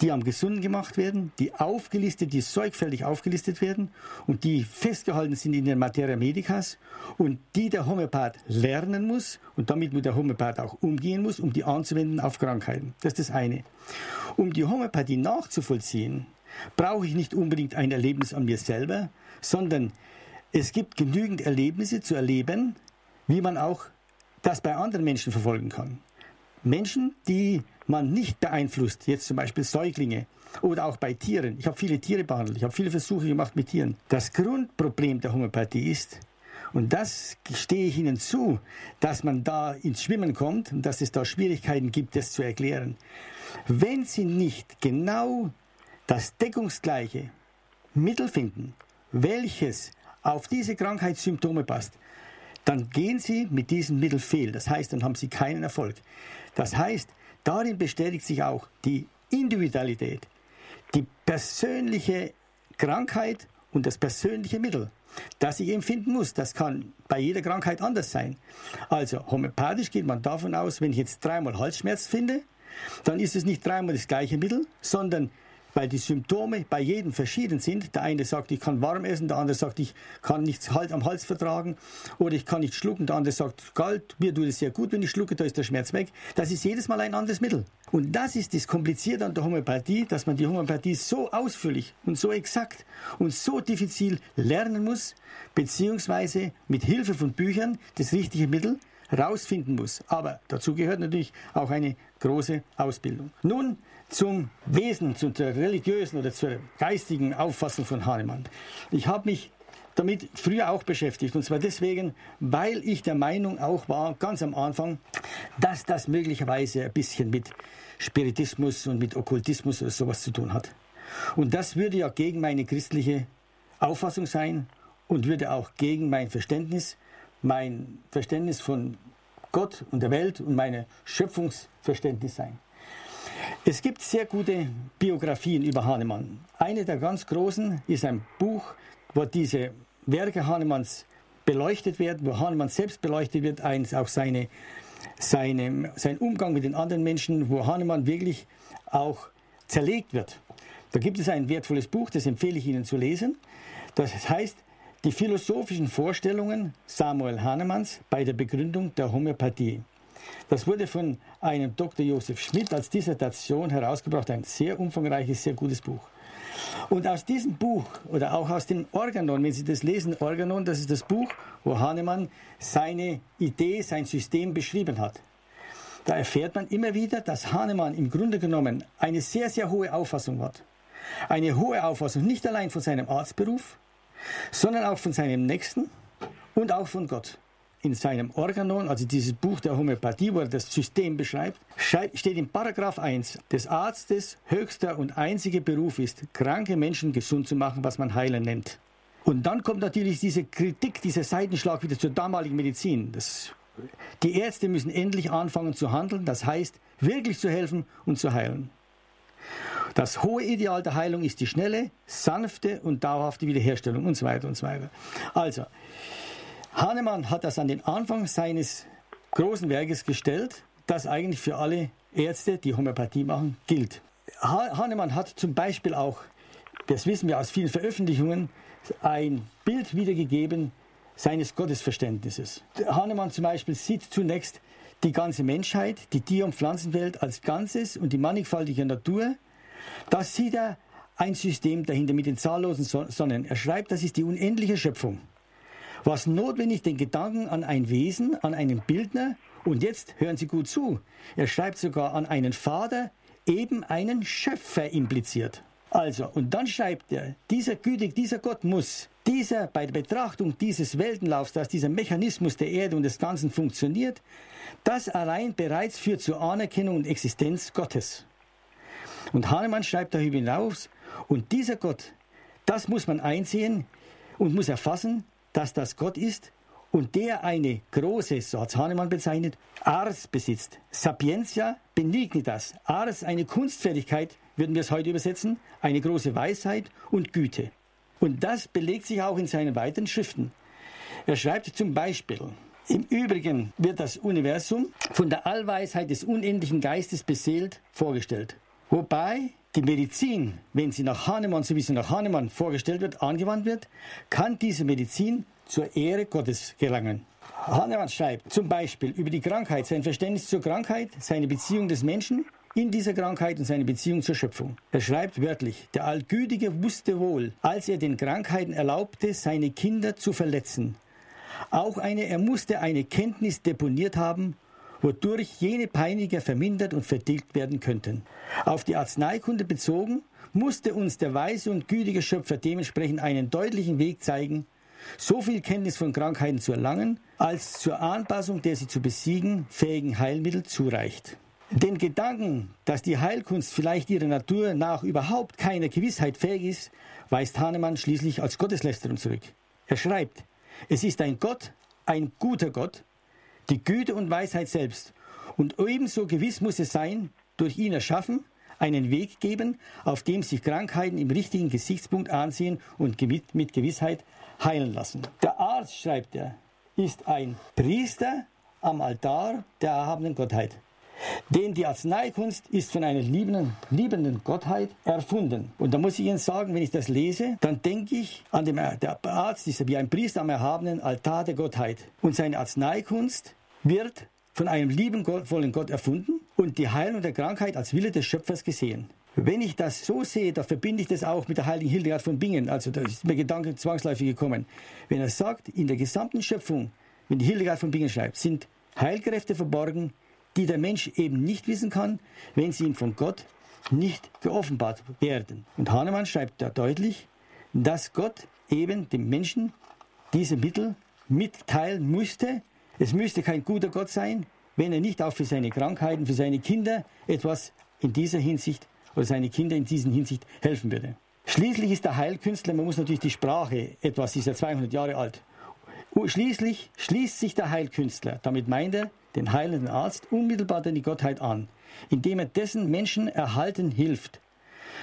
die am Gesunden gemacht werden, die aufgelistet, die sorgfältig aufgelistet werden und die festgehalten sind in den Materia Medicas und die der Homöopath lernen muss und damit mit der Homöopath auch umgehen muss, um die anzuwenden auf Krankheiten. Das ist das eine. Um die Homöopathie nachzuvollziehen, brauche ich nicht unbedingt ein Erlebnis an mir selber, sondern es gibt genügend Erlebnisse zu erleben, wie man auch das bei anderen Menschen verfolgen kann. Menschen, die man nicht beeinflusst, jetzt zum Beispiel Säuglinge oder auch bei Tieren. Ich habe viele Tiere behandelt, ich habe viele Versuche gemacht mit Tieren. Das Grundproblem der Homöopathie ist, und das stehe ich Ihnen zu, dass man da ins Schwimmen kommt und dass es da Schwierigkeiten gibt, das zu erklären. Wenn Sie nicht genau das deckungsgleiche Mittel finden, welches auf diese Krankheitssymptome passt, dann gehen Sie mit diesem Mittel fehl. Das heißt, dann haben Sie keinen Erfolg. Das heißt, Darin bestätigt sich auch die Individualität, die persönliche Krankheit und das persönliche Mittel, das ich empfinden muss. Das kann bei jeder Krankheit anders sein. Also homöopathisch geht man davon aus, wenn ich jetzt dreimal Halsschmerz finde, dann ist es nicht dreimal das gleiche Mittel, sondern weil die Symptome bei jedem verschieden sind. Der eine sagt, ich kann warm essen, der andere sagt, ich kann nichts halt am Hals vertragen oder ich kann nicht schlucken, der andere sagt, kalt, mir tut es sehr gut, wenn ich schlucke, da ist der Schmerz weg. Das ist jedes Mal ein anderes Mittel. Und das ist das Komplizierte an der Homöopathie, dass man die Homöopathie so ausführlich und so exakt und so diffizil lernen muss, beziehungsweise mit Hilfe von Büchern das richtige Mittel herausfinden muss. Aber dazu gehört natürlich auch eine große Ausbildung. Nun zum Wesen, zur religiösen oder zur geistigen Auffassung von Hahnemann. Ich habe mich damit früher auch beschäftigt. Und zwar deswegen, weil ich der Meinung auch war, ganz am Anfang, dass das möglicherweise ein bisschen mit Spiritismus und mit Okkultismus oder sowas zu tun hat. Und das würde ja gegen meine christliche Auffassung sein und würde auch gegen mein Verständnis, mein Verständnis von Gott und der Welt und mein Schöpfungsverständnis sein. Es gibt sehr gute Biografien über Hahnemann. Eine der ganz großen ist ein Buch, wo diese Werke Hahnemanns beleuchtet werden, wo Hahnemann selbst beleuchtet wird, eins auch seine, seine, sein Umgang mit den anderen Menschen, wo Hahnemann wirklich auch zerlegt wird. Da gibt es ein wertvolles Buch, das empfehle ich Ihnen zu lesen. Das heißt Die philosophischen Vorstellungen Samuel Hahnemanns bei der Begründung der Homöopathie. Das wurde von einem Dr. Josef Schmidt als Dissertation herausgebracht, ein sehr umfangreiches, sehr gutes Buch. Und aus diesem Buch oder auch aus dem Organon, wenn Sie das lesen, Organon, das ist das Buch, wo Hahnemann seine Idee, sein System beschrieben hat. Da erfährt man immer wieder, dass Hahnemann im Grunde genommen eine sehr, sehr hohe Auffassung hat. Eine hohe Auffassung nicht allein von seinem Arztberuf, sondern auch von seinem Nächsten und auch von Gott in seinem Organon, also dieses Buch der Homöopathie, wo er das System beschreibt, steht in Paragraph 1, des Arztes höchster und einziger Beruf ist, kranke Menschen gesund zu machen, was man heilen nennt. Und dann kommt natürlich diese Kritik, dieser Seitenschlag wieder zur damaligen Medizin. Das, die Ärzte müssen endlich anfangen zu handeln, das heißt, wirklich zu helfen und zu heilen. Das hohe Ideal der Heilung ist die schnelle, sanfte und dauerhafte Wiederherstellung und so weiter und so weiter. Also, Hahnemann hat das an den Anfang seines großen Werkes gestellt, das eigentlich für alle Ärzte, die Homöopathie machen, gilt. Hahnemann hat zum Beispiel auch, das wissen wir aus vielen Veröffentlichungen, ein Bild wiedergegeben seines Gottesverständnisses. Hahnemann zum Beispiel sieht zunächst die ganze Menschheit, die Tier- und Pflanzenwelt als Ganzes und die mannigfaltige Natur. Da sieht er ein System dahinter mit den zahllosen Sonnen. Er schreibt, das ist die unendliche Schöpfung was notwendig den Gedanken an ein Wesen, an einen Bildner, und jetzt hören Sie gut zu, er schreibt sogar an einen Vater, eben einen Schöpfer impliziert. Also, und dann schreibt er, dieser gütig, dieser Gott muss dieser, bei der Betrachtung dieses Weltenlaufs, dass dieser Mechanismus der Erde und des Ganzen funktioniert, das allein bereits führt zur Anerkennung und Existenz Gottes. Und Hahnemann schreibt darüber hinaus, und dieser Gott, das muss man einsehen und muss erfassen, dass das Gott ist und der eine große, so hat Hahnemann bezeichnet, Ars besitzt. Sapientia benignitas. Ars, eine Kunstfertigkeit, würden wir es heute übersetzen, eine große Weisheit und Güte. Und das belegt sich auch in seinen weiteren Schriften. Er schreibt zum Beispiel, im Übrigen wird das Universum von der Allweisheit des unendlichen Geistes beseelt vorgestellt. Wobei die Medizin, wenn sie nach Hahnemann, so wie sie nach Hahnemann vorgestellt wird, angewandt wird, kann diese Medizin zur Ehre Gottes gelangen. Hahnemann schreibt zum Beispiel über die Krankheit, sein Verständnis zur Krankheit, seine Beziehung des Menschen in dieser Krankheit und seine Beziehung zur Schöpfung. Er schreibt wörtlich, der Allgütige wusste wohl, als er den Krankheiten erlaubte, seine Kinder zu verletzen. Auch eine, er musste eine Kenntnis deponiert haben, wodurch jene Peiniger vermindert und vertilgt werden könnten. Auf die Arzneikunde bezogen, musste uns der weise und gütige Schöpfer dementsprechend einen deutlichen Weg zeigen, so viel Kenntnis von Krankheiten zu erlangen, als zur Anpassung der sie zu besiegen fähigen Heilmittel zureicht. Den Gedanken, dass die Heilkunst vielleicht ihrer Natur nach überhaupt keiner Gewissheit fähig ist, weist Hahnemann schließlich als Gotteslästerung zurück. Er schreibt, es ist ein Gott, ein guter Gott, die Güte und Weisheit selbst. Und ebenso gewiss muss es sein, durch ihn erschaffen, einen Weg geben, auf dem sich Krankheiten im richtigen Gesichtspunkt ansehen und mit Gewissheit heilen lassen. Der Arzt, schreibt er, ist ein Priester am Altar der erhabenen Gottheit. Denn die Arzneikunst ist von einer liebenden, liebenden Gottheit erfunden. Und da muss ich Ihnen sagen, wenn ich das lese, dann denke ich an den der Arzt ist wie ein Priester am erhabenen Altar der Gottheit. Und seine Arzneikunst wird von einem liebenvollen Gott erfunden und die Heilung der Krankheit als Wille des Schöpfers gesehen. Wenn ich das so sehe, da verbinde ich das auch mit der heiligen Hildegard von Bingen. Also da ist mir Gedanke zwangsläufig gekommen. Wenn er sagt, in der gesamten Schöpfung, wenn die Hildegard von Bingen schreibt, sind Heilkräfte verborgen, die der Mensch eben nicht wissen kann, wenn sie ihm von Gott nicht geoffenbart werden. Und Hahnemann schreibt da deutlich, dass Gott eben dem Menschen diese Mittel mitteilen müsste. Es müsste kein guter Gott sein, wenn er nicht auch für seine Krankheiten, für seine Kinder etwas in dieser Hinsicht oder seine Kinder in dieser Hinsicht helfen würde. Schließlich ist der Heilkünstler, man muss natürlich die Sprache etwas, ist ja 200 Jahre alt. Schließlich schließt sich der Heilkünstler, damit meint er den heilenden Arzt, unmittelbar an die Gottheit an, indem er dessen Menschen erhalten hilft.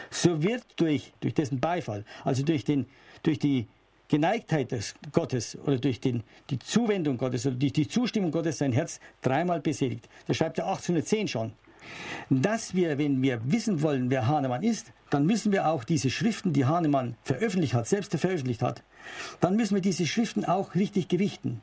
So wird durch, durch dessen Beifall, also durch, den, durch die Geneigtheit des Gottes oder durch den, die Zuwendung Gottes oder durch die Zustimmung Gottes sein Herz dreimal beseligt. Das schreibt er 1810 schon. Dass wir, wenn wir wissen wollen, wer Hahnemann ist, dann müssen wir auch diese Schriften, die Hahnemann veröffentlicht hat, selbst veröffentlicht hat, dann müssen wir diese Schriften auch richtig gewichten.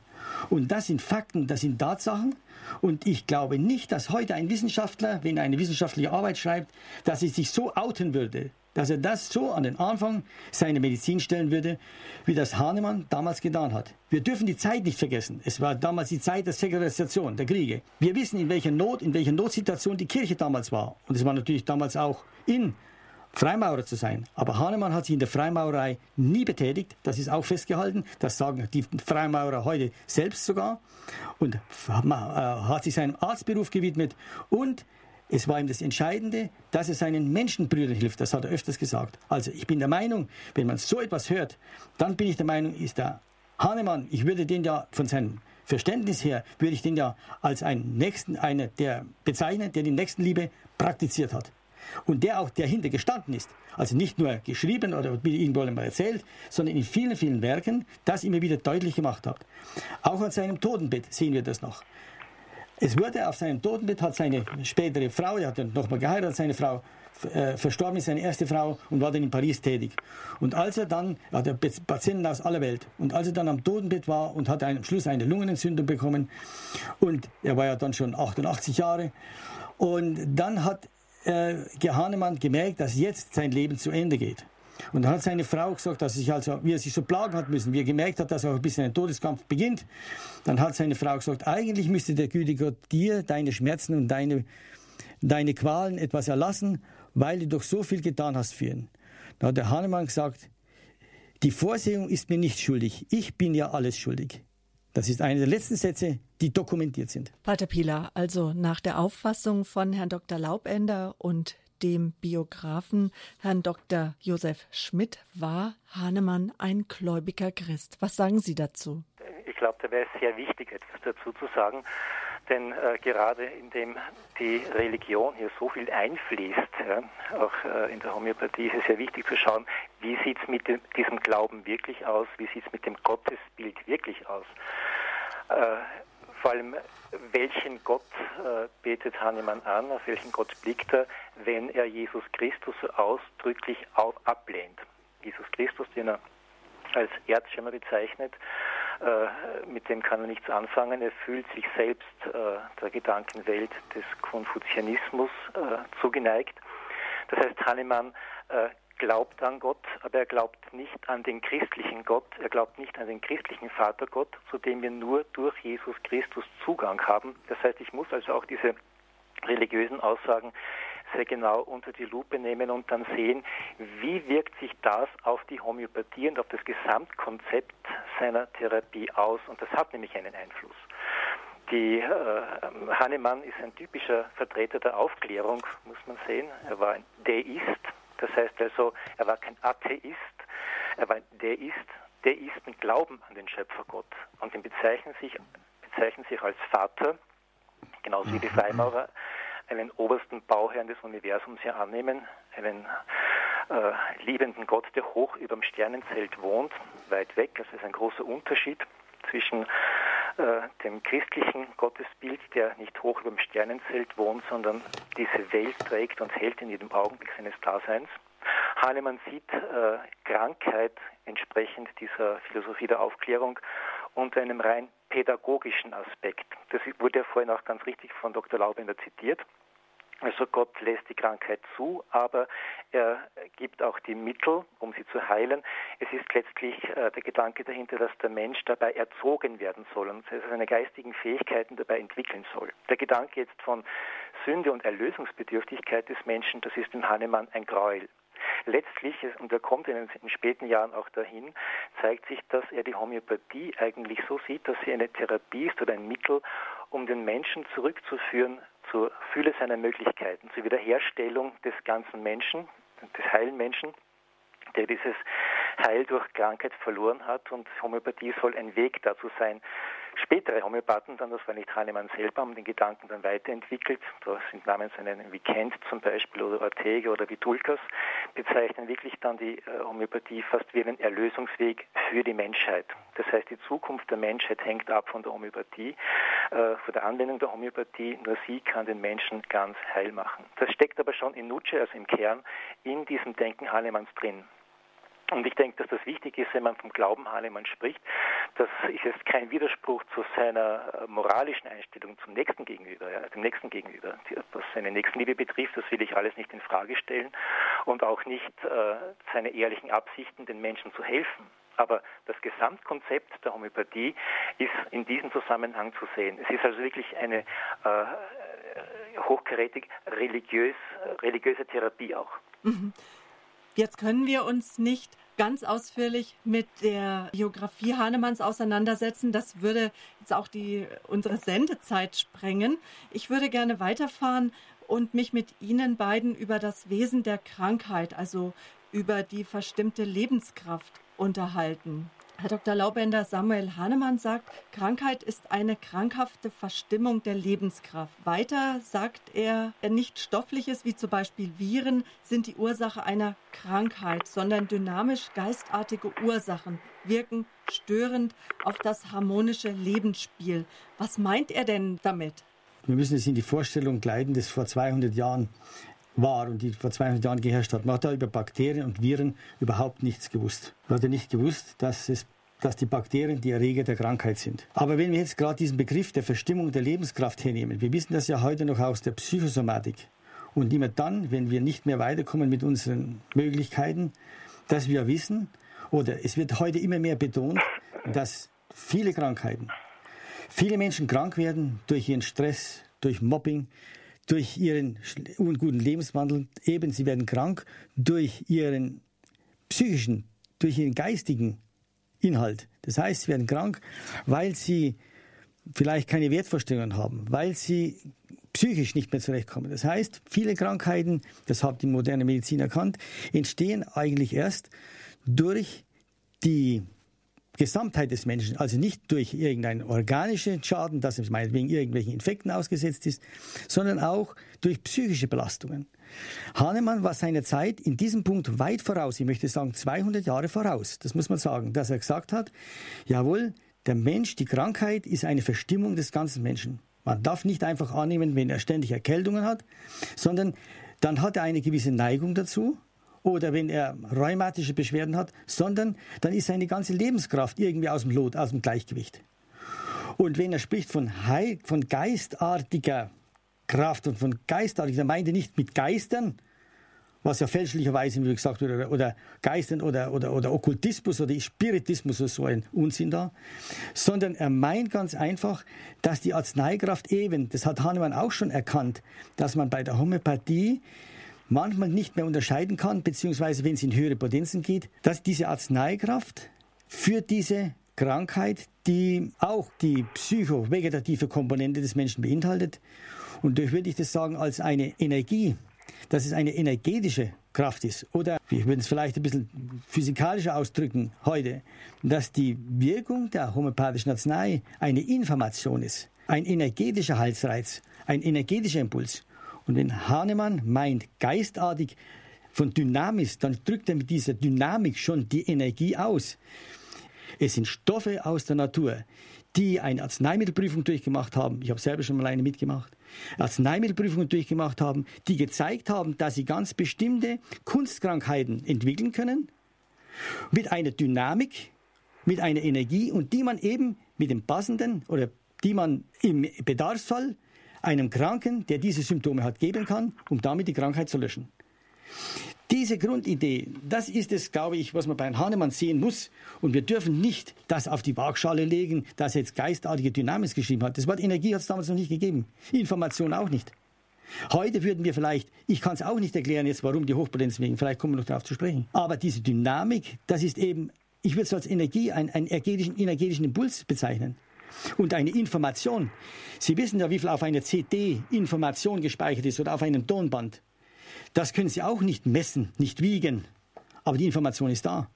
Und das sind Fakten, das sind Tatsachen. Und ich glaube nicht, dass heute ein Wissenschaftler, wenn er eine wissenschaftliche Arbeit schreibt, dass er sich so outen würde, dass er das so an den Anfang seiner Medizin stellen würde, wie das Hahnemann damals getan hat. Wir dürfen die Zeit nicht vergessen. Es war damals die Zeit der Säkularisation, der Kriege. Wir wissen, in welcher Not, in welcher Notsituation die Kirche damals war. Und es war natürlich damals auch in Freimaurer zu sein. Aber Hahnemann hat sich in der Freimaurerei nie betätigt. Das ist auch festgehalten. Das sagen die Freimaurer heute selbst sogar. Und äh, hat sich seinem Arztberuf gewidmet. Und es war ihm das Entscheidende, dass er seinen Menschenbrüdern hilft. Das hat er öfters gesagt. Also ich bin der Meinung, wenn man so etwas hört, dann bin ich der Meinung, ist der Hahnemann, ich würde den ja von seinem Verständnis her, würde ich den ja als einen Nächsten, einer der bezeichnen, der die Nächstenliebe praktiziert hat und der auch dahinter gestanden ist. Also nicht nur geschrieben oder irgendwo einmal erzählt, sondern in vielen, vielen Werken das immer wieder deutlich gemacht hat. Auch an seinem Totenbett sehen wir das noch. Es wurde auf seinem Totenbett, hat seine spätere Frau, er hat dann nochmal geheiratet, seine Frau äh, verstorben ist, seine erste Frau und war dann in Paris tätig. Und als er dann, er hatte Patienten aus aller Welt, und als er dann am Totenbett war und hat am Schluss eine Lungenentzündung bekommen, und er war ja dann schon 88 Jahre, und dann hat äh, Hahnemann gemerkt, dass jetzt sein Leben zu Ende geht. Und dann hat seine Frau gesagt, dass sich also, wie er sich so plagen hat müssen, wie er gemerkt hat, dass auch ein bisschen ein Todeskampf beginnt, dann hat seine Frau gesagt, eigentlich müsste der gütige Gott dir deine Schmerzen und deine, deine Qualen etwas erlassen, weil du doch so viel getan hast für ihn. Da hat der Hahnemann gesagt, Die Vorsehung ist mir nicht schuldig. Ich bin ja alles schuldig. Das ist einer der letzten Sätze, die dokumentiert sind. Pater Pieler, also nach der Auffassung von Herrn Dr. Laubender und dem Biografen Herrn Dr. Josef Schmidt war Hahnemann ein gläubiger Christ. Was sagen Sie dazu? Ich glaube, da wäre es sehr wichtig, etwas dazu zu sagen. Denn äh, gerade indem die Religion hier so viel einfließt, ja, auch äh, in der Homöopathie ist es sehr wichtig zu schauen, wie sieht es mit dem, diesem Glauben wirklich aus, wie sieht es mit dem Gottesbild wirklich aus. Äh, vor allem, welchen Gott äh, betet Hahnemann an, auf welchen Gott blickt er, wenn er Jesus Christus so ausdrücklich auf, ablehnt. Jesus Christus, den er als Erzschimmer bezeichnet, äh, mit dem kann er nichts anfangen. Er fühlt sich selbst äh, der Gedankenwelt des Konfuzianismus äh, zugeneigt. Das heißt, Hahnemann äh, glaubt an Gott, aber er glaubt nicht an den christlichen Gott, er glaubt nicht an den christlichen Vatergott, zu dem wir nur durch Jesus Christus Zugang haben. Das heißt, ich muss also auch diese religiösen Aussagen sehr genau unter die Lupe nehmen und dann sehen, wie wirkt sich das auf die Homöopathie und auf das Gesamtkonzept seiner Therapie aus. Und das hat nämlich einen Einfluss. Die äh, Hahnemann ist ein typischer Vertreter der Aufklärung, muss man sehen. Er war ein Deist, das heißt also, er war kein Atheist, er war ein Deist. Deisten glauben an den Schöpfergott und den bezeichnen sich, bezeichnen sich als Vater, genauso wie die mhm. Freimaurer einen obersten Bauherrn des Universums hier annehmen, einen äh, liebenden Gott, der hoch über dem Sternenzelt wohnt, weit weg. Das ist ein großer Unterschied zwischen äh, dem christlichen Gottesbild, der nicht hoch über dem Sternenzelt wohnt, sondern diese Welt trägt und hält in jedem Augenblick seines Daseins. Hahnemann sieht äh, Krankheit entsprechend dieser Philosophie der Aufklärung unter einem rein pädagogischen Aspekt. Das wurde ja vorhin auch ganz richtig von Dr. Laubender zitiert. Also Gott lässt die Krankheit zu, aber er gibt auch die Mittel, um sie zu heilen. Es ist letztlich äh, der Gedanke dahinter, dass der Mensch dabei erzogen werden soll und seine geistigen Fähigkeiten dabei entwickeln soll. Der Gedanke jetzt von Sünde und Erlösungsbedürftigkeit des Menschen, das ist im Hahnemann ein Gräuel. Letztlich, und er kommt in den späten Jahren auch dahin, zeigt sich, dass er die Homöopathie eigentlich so sieht, dass sie eine Therapie ist oder ein Mittel, um den Menschen zurückzuführen zur Fülle seiner Möglichkeiten, zur Wiederherstellung des ganzen Menschen, des heilen Menschen, der dieses Heil durch Krankheit verloren hat. Und Homöopathie soll ein Weg dazu sein, Spätere Homöopathen dann, das war nicht Hahnemann selber, haben den Gedanken dann weiterentwickelt. Da sind Namen so nennen wie Kent zum Beispiel oder Ortega oder wie Dulkas, bezeichnen wirklich dann die äh, Homöopathie fast wie einen Erlösungsweg für die Menschheit. Das heißt, die Zukunft der Menschheit hängt ab von der Homöopathie, äh, von der Anwendung der Homöopathie. Nur sie kann den Menschen ganz heil machen. Das steckt aber schon in Nutsche, also im Kern, in diesem Denken Hahnemanns drin. Und ich denke, dass das wichtig ist, wenn man vom Glauben Hahnemann spricht. Das ist jetzt kein Widerspruch zu seiner äh, moralischen Einstellung zum Nächsten gegenüber, ja, dem Nächsten gegenüber. Was seine Nächstenliebe betrifft, das will ich alles nicht in Frage stellen und auch nicht äh, seine ehrlichen Absichten, den Menschen zu helfen. Aber das Gesamtkonzept der Homöopathie ist in diesem Zusammenhang zu sehen. Es ist also wirklich eine äh, hochkarätig religiös, religiöse Therapie auch. Mhm. Jetzt können wir uns nicht ganz ausführlich mit der Biografie Hahnemanns auseinandersetzen. Das würde jetzt auch die, unsere Sendezeit sprengen. Ich würde gerne weiterfahren und mich mit Ihnen beiden über das Wesen der Krankheit, also über die verstimmte Lebenskraft unterhalten. Herr Dr. Laubender Samuel Hahnemann sagt, Krankheit ist eine krankhafte Verstimmung der Lebenskraft. Weiter sagt er, nicht stoffliches wie zum Beispiel Viren sind die Ursache einer Krankheit, sondern dynamisch geistartige Ursachen wirken störend auf das harmonische Lebensspiel. Was meint er denn damit? Wir müssen es in die Vorstellung gleiten, das vor 200 Jahren war und die vor 200 Jahren geherrscht hat. Man hat da über Bakterien und Viren überhaupt nichts gewusst. Man hat ja nicht gewusst, dass es dass die Bakterien die Erreger der Krankheit sind. Aber wenn wir jetzt gerade diesen Begriff der Verstimmung der Lebenskraft hernehmen, wir wissen das ja heute noch aus der Psychosomatik. Und immer dann, wenn wir nicht mehr weiterkommen mit unseren Möglichkeiten, dass wir wissen, oder es wird heute immer mehr betont, dass viele Krankheiten, viele Menschen krank werden durch ihren Stress, durch Mobbing, durch ihren unguten Lebenswandel. Eben, sie werden krank durch ihren psychischen durch ihren geistigen Inhalt. Das heißt, sie werden krank, weil sie vielleicht keine Wertvorstellungen haben, weil sie psychisch nicht mehr zurechtkommen. Das heißt, viele Krankheiten, das hat die moderne Medizin erkannt, entstehen eigentlich erst durch die Gesamtheit des Menschen, also nicht durch irgendeinen organischen Schaden, dass es meinetwegen irgendwelchen Infekten ausgesetzt ist, sondern auch durch psychische Belastungen. Hahnemann war seiner Zeit in diesem Punkt weit voraus, ich möchte sagen 200 Jahre voraus, das muss man sagen, dass er gesagt hat, jawohl, der Mensch, die Krankheit ist eine Verstimmung des ganzen Menschen. Man darf nicht einfach annehmen, wenn er ständig Erkältungen hat, sondern dann hat er eine gewisse Neigung dazu oder wenn er rheumatische Beschwerden hat, sondern dann ist seine ganze Lebenskraft irgendwie aus dem Lot, aus dem Gleichgewicht. Und wenn er spricht von, Heil, von geistartiger Kraft und von geistartiger, meint er nicht mit Geistern, was ja fälschlicherweise, wie gesagt wird, oder, oder Geistern oder, oder, oder Okkultismus oder Spiritismus oder so ein Unsinn da, sondern er meint ganz einfach, dass die Arzneikraft eben, das hat Hahnemann auch schon erkannt, dass man bei der Homöopathie manchmal nicht mehr unterscheiden kann, beziehungsweise wenn es in höhere Potenzen geht, dass diese Arzneikraft für diese Krankheit, die auch die psychovegetative Komponente des Menschen beinhaltet, und durch würde ich das sagen als eine Energie, dass es eine energetische Kraft ist. Oder wir würden es vielleicht ein bisschen physikalischer ausdrücken heute, dass die Wirkung der homöopathischen Arznei eine Information ist, ein energetischer Halsreiz, ein energetischer Impuls. Und wenn Hahnemann meint geistartig von Dynamis, dann drückt er mit dieser Dynamik schon die Energie aus. Es sind Stoffe aus der Natur, die eine Arzneimittelprüfung durchgemacht haben. Ich habe selber schon mal eine mitgemacht Arzneimittelprüfungen durchgemacht haben, die gezeigt haben, dass sie ganz bestimmte Kunstkrankheiten entwickeln können, mit einer Dynamik, mit einer Energie und die man eben mit dem passenden oder die man im Bedarfsfall einem Kranken, der diese Symptome hat, geben kann, um damit die Krankheit zu löschen. Diese Grundidee, das ist es, glaube ich, was man bei Hahnemann sehen muss. Und wir dürfen nicht das auf die Waagschale legen, dass er jetzt geistartige Dynamik geschrieben hat. Das Wort Energie hat es damals noch nicht gegeben. Information auch nicht. Heute würden wir vielleicht, ich kann es auch nicht erklären jetzt, warum die Hochpotenz wegen, vielleicht kommen wir noch darauf zu sprechen. Aber diese Dynamik, das ist eben, ich würde es als Energie, einen, einen energetischen, energetischen Impuls bezeichnen. Und eine Information. Sie wissen ja, wie viel auf einer CD Information gespeichert ist oder auf einem Tonband. Das können Sie auch nicht messen, nicht wiegen, aber die Information ist da.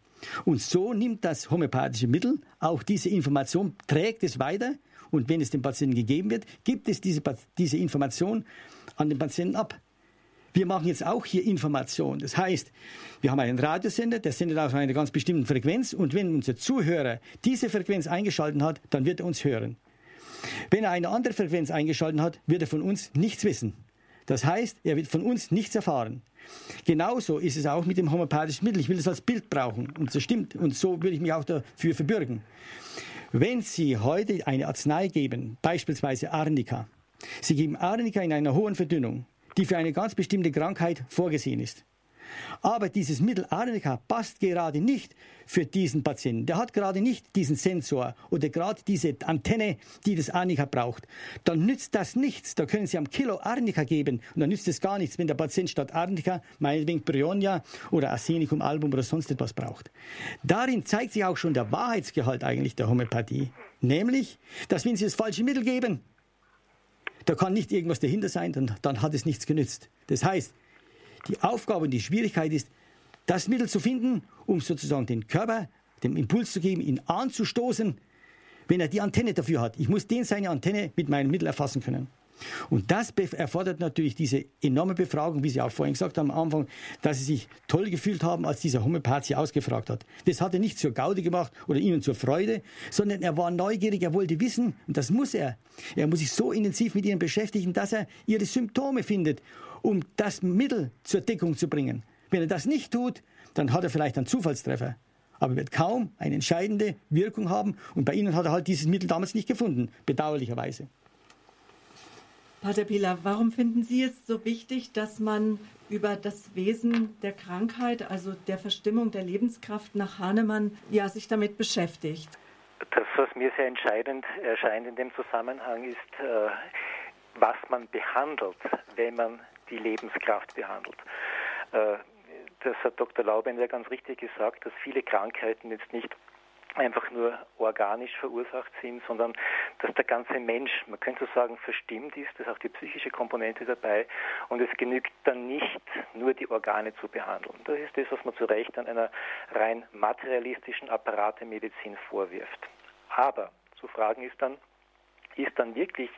Und so nimmt das homöopathische Mittel auch diese Information, trägt es weiter und wenn es dem Patienten gegeben wird, gibt es diese, diese Information an den Patienten ab. Wir machen jetzt auch hier Information. Das heißt, wir haben einen Radiosender, der sendet auf einer ganz bestimmten Frequenz und wenn unser Zuhörer diese Frequenz eingeschaltet hat, dann wird er uns hören. Wenn er eine andere Frequenz eingeschaltet hat, wird er von uns nichts wissen. Das heißt, er wird von uns nichts erfahren. Genauso ist es auch mit dem homöopathischen Mittel. Ich will es als Bild brauchen und das stimmt und so will ich mich auch dafür verbürgen. Wenn Sie heute eine Arznei geben, beispielsweise Arnika, Sie geben Arnika in einer hohen Verdünnung, die für eine ganz bestimmte Krankheit vorgesehen ist. Aber dieses Mittel Arnika passt gerade nicht für diesen Patienten. Der hat gerade nicht diesen Sensor oder gerade diese Antenne, die das Arnika braucht. Dann nützt das nichts. Da können Sie am Kilo Arnika geben und dann nützt es gar nichts, wenn der Patient statt Arnika meinetwegen Bryonia oder Arsenicum album oder sonst etwas braucht. Darin zeigt sich auch schon der Wahrheitsgehalt eigentlich der Homöopathie. Nämlich, dass wenn Sie das falsche Mittel geben, da kann nicht irgendwas dahinter sein, dann, dann hat es nichts genützt. Das heißt, die Aufgabe und die Schwierigkeit ist, das Mittel zu finden, um sozusagen den Körper dem Impuls zu geben, ihn anzustoßen, wenn er die Antenne dafür hat. Ich muss den seine Antenne mit meinem Mittel erfassen können. Und das erfordert natürlich diese enorme Befragung, wie Sie auch vorhin gesagt haben am Anfang, dass Sie sich toll gefühlt haben, als dieser Homöopath Sie ausgefragt hat. Das hat er nicht zur Gaude gemacht oder Ihnen zur Freude, sondern er war neugierig, er wollte wissen, und das muss er. Er muss sich so intensiv mit Ihnen beschäftigen, dass er Ihre Symptome findet um das Mittel zur Deckung zu bringen. Wenn er das nicht tut, dann hat er vielleicht einen Zufallstreffer. Aber wird kaum eine entscheidende Wirkung haben. Und bei Ihnen hat er halt dieses Mittel damals nicht gefunden, bedauerlicherweise. Pater Pila, warum finden Sie es so wichtig, dass man über das Wesen der Krankheit, also der Verstimmung der Lebenskraft nach Hahnemann, ja, sich damit beschäftigt? Das, was mir sehr entscheidend erscheint in dem Zusammenhang, ist, äh, was man behandelt, wenn man die Lebenskraft behandelt. Äh, das hat Dr. Lauben ja ganz richtig gesagt, dass viele Krankheiten jetzt nicht einfach nur organisch verursacht sind, sondern dass der ganze Mensch, man könnte sagen, verstimmt ist, dass auch die psychische Komponente dabei und es genügt dann nicht, nur die Organe zu behandeln. Das ist das, was man zu Recht an einer rein materialistischen Apparatemedizin vorwirft. Aber zu fragen ist dann, ist dann wirklich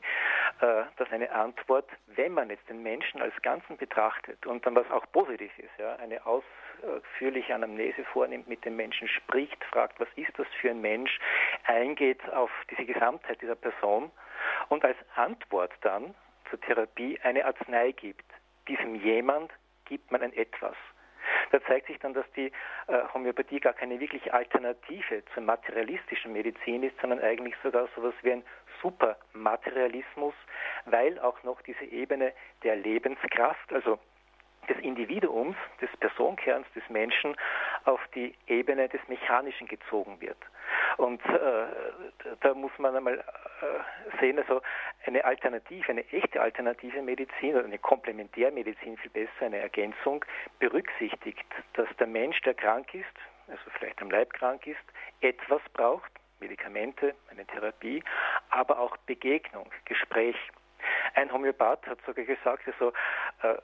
äh, das eine Antwort, wenn man jetzt den Menschen als Ganzen betrachtet und dann was auch positiv ist, ja, eine ausführliche Anamnese vornimmt, mit dem Menschen spricht, fragt, was ist das für ein Mensch, eingeht auf diese Gesamtheit dieser Person und als Antwort dann zur Therapie eine Arznei gibt. Diesem jemand gibt man ein Etwas. Da zeigt sich dann, dass die äh, Homöopathie gar keine wirkliche Alternative zur materialistischen Medizin ist, sondern eigentlich sogar so etwas wie ein Supermaterialismus, weil auch noch diese Ebene der Lebenskraft, also des Individuums, des Personkerns des Menschen auf die Ebene des Mechanischen gezogen wird. Und äh, da muss man einmal äh, sehen, also eine Alternative, eine echte alternative Medizin oder eine Komplementärmedizin viel besser, eine Ergänzung, berücksichtigt, dass der Mensch, der krank ist, also vielleicht am Leib krank ist, etwas braucht, Medikamente, eine Therapie, aber auch Begegnung, Gespräch. Ein Homöopath hat sogar gesagt, also, äh,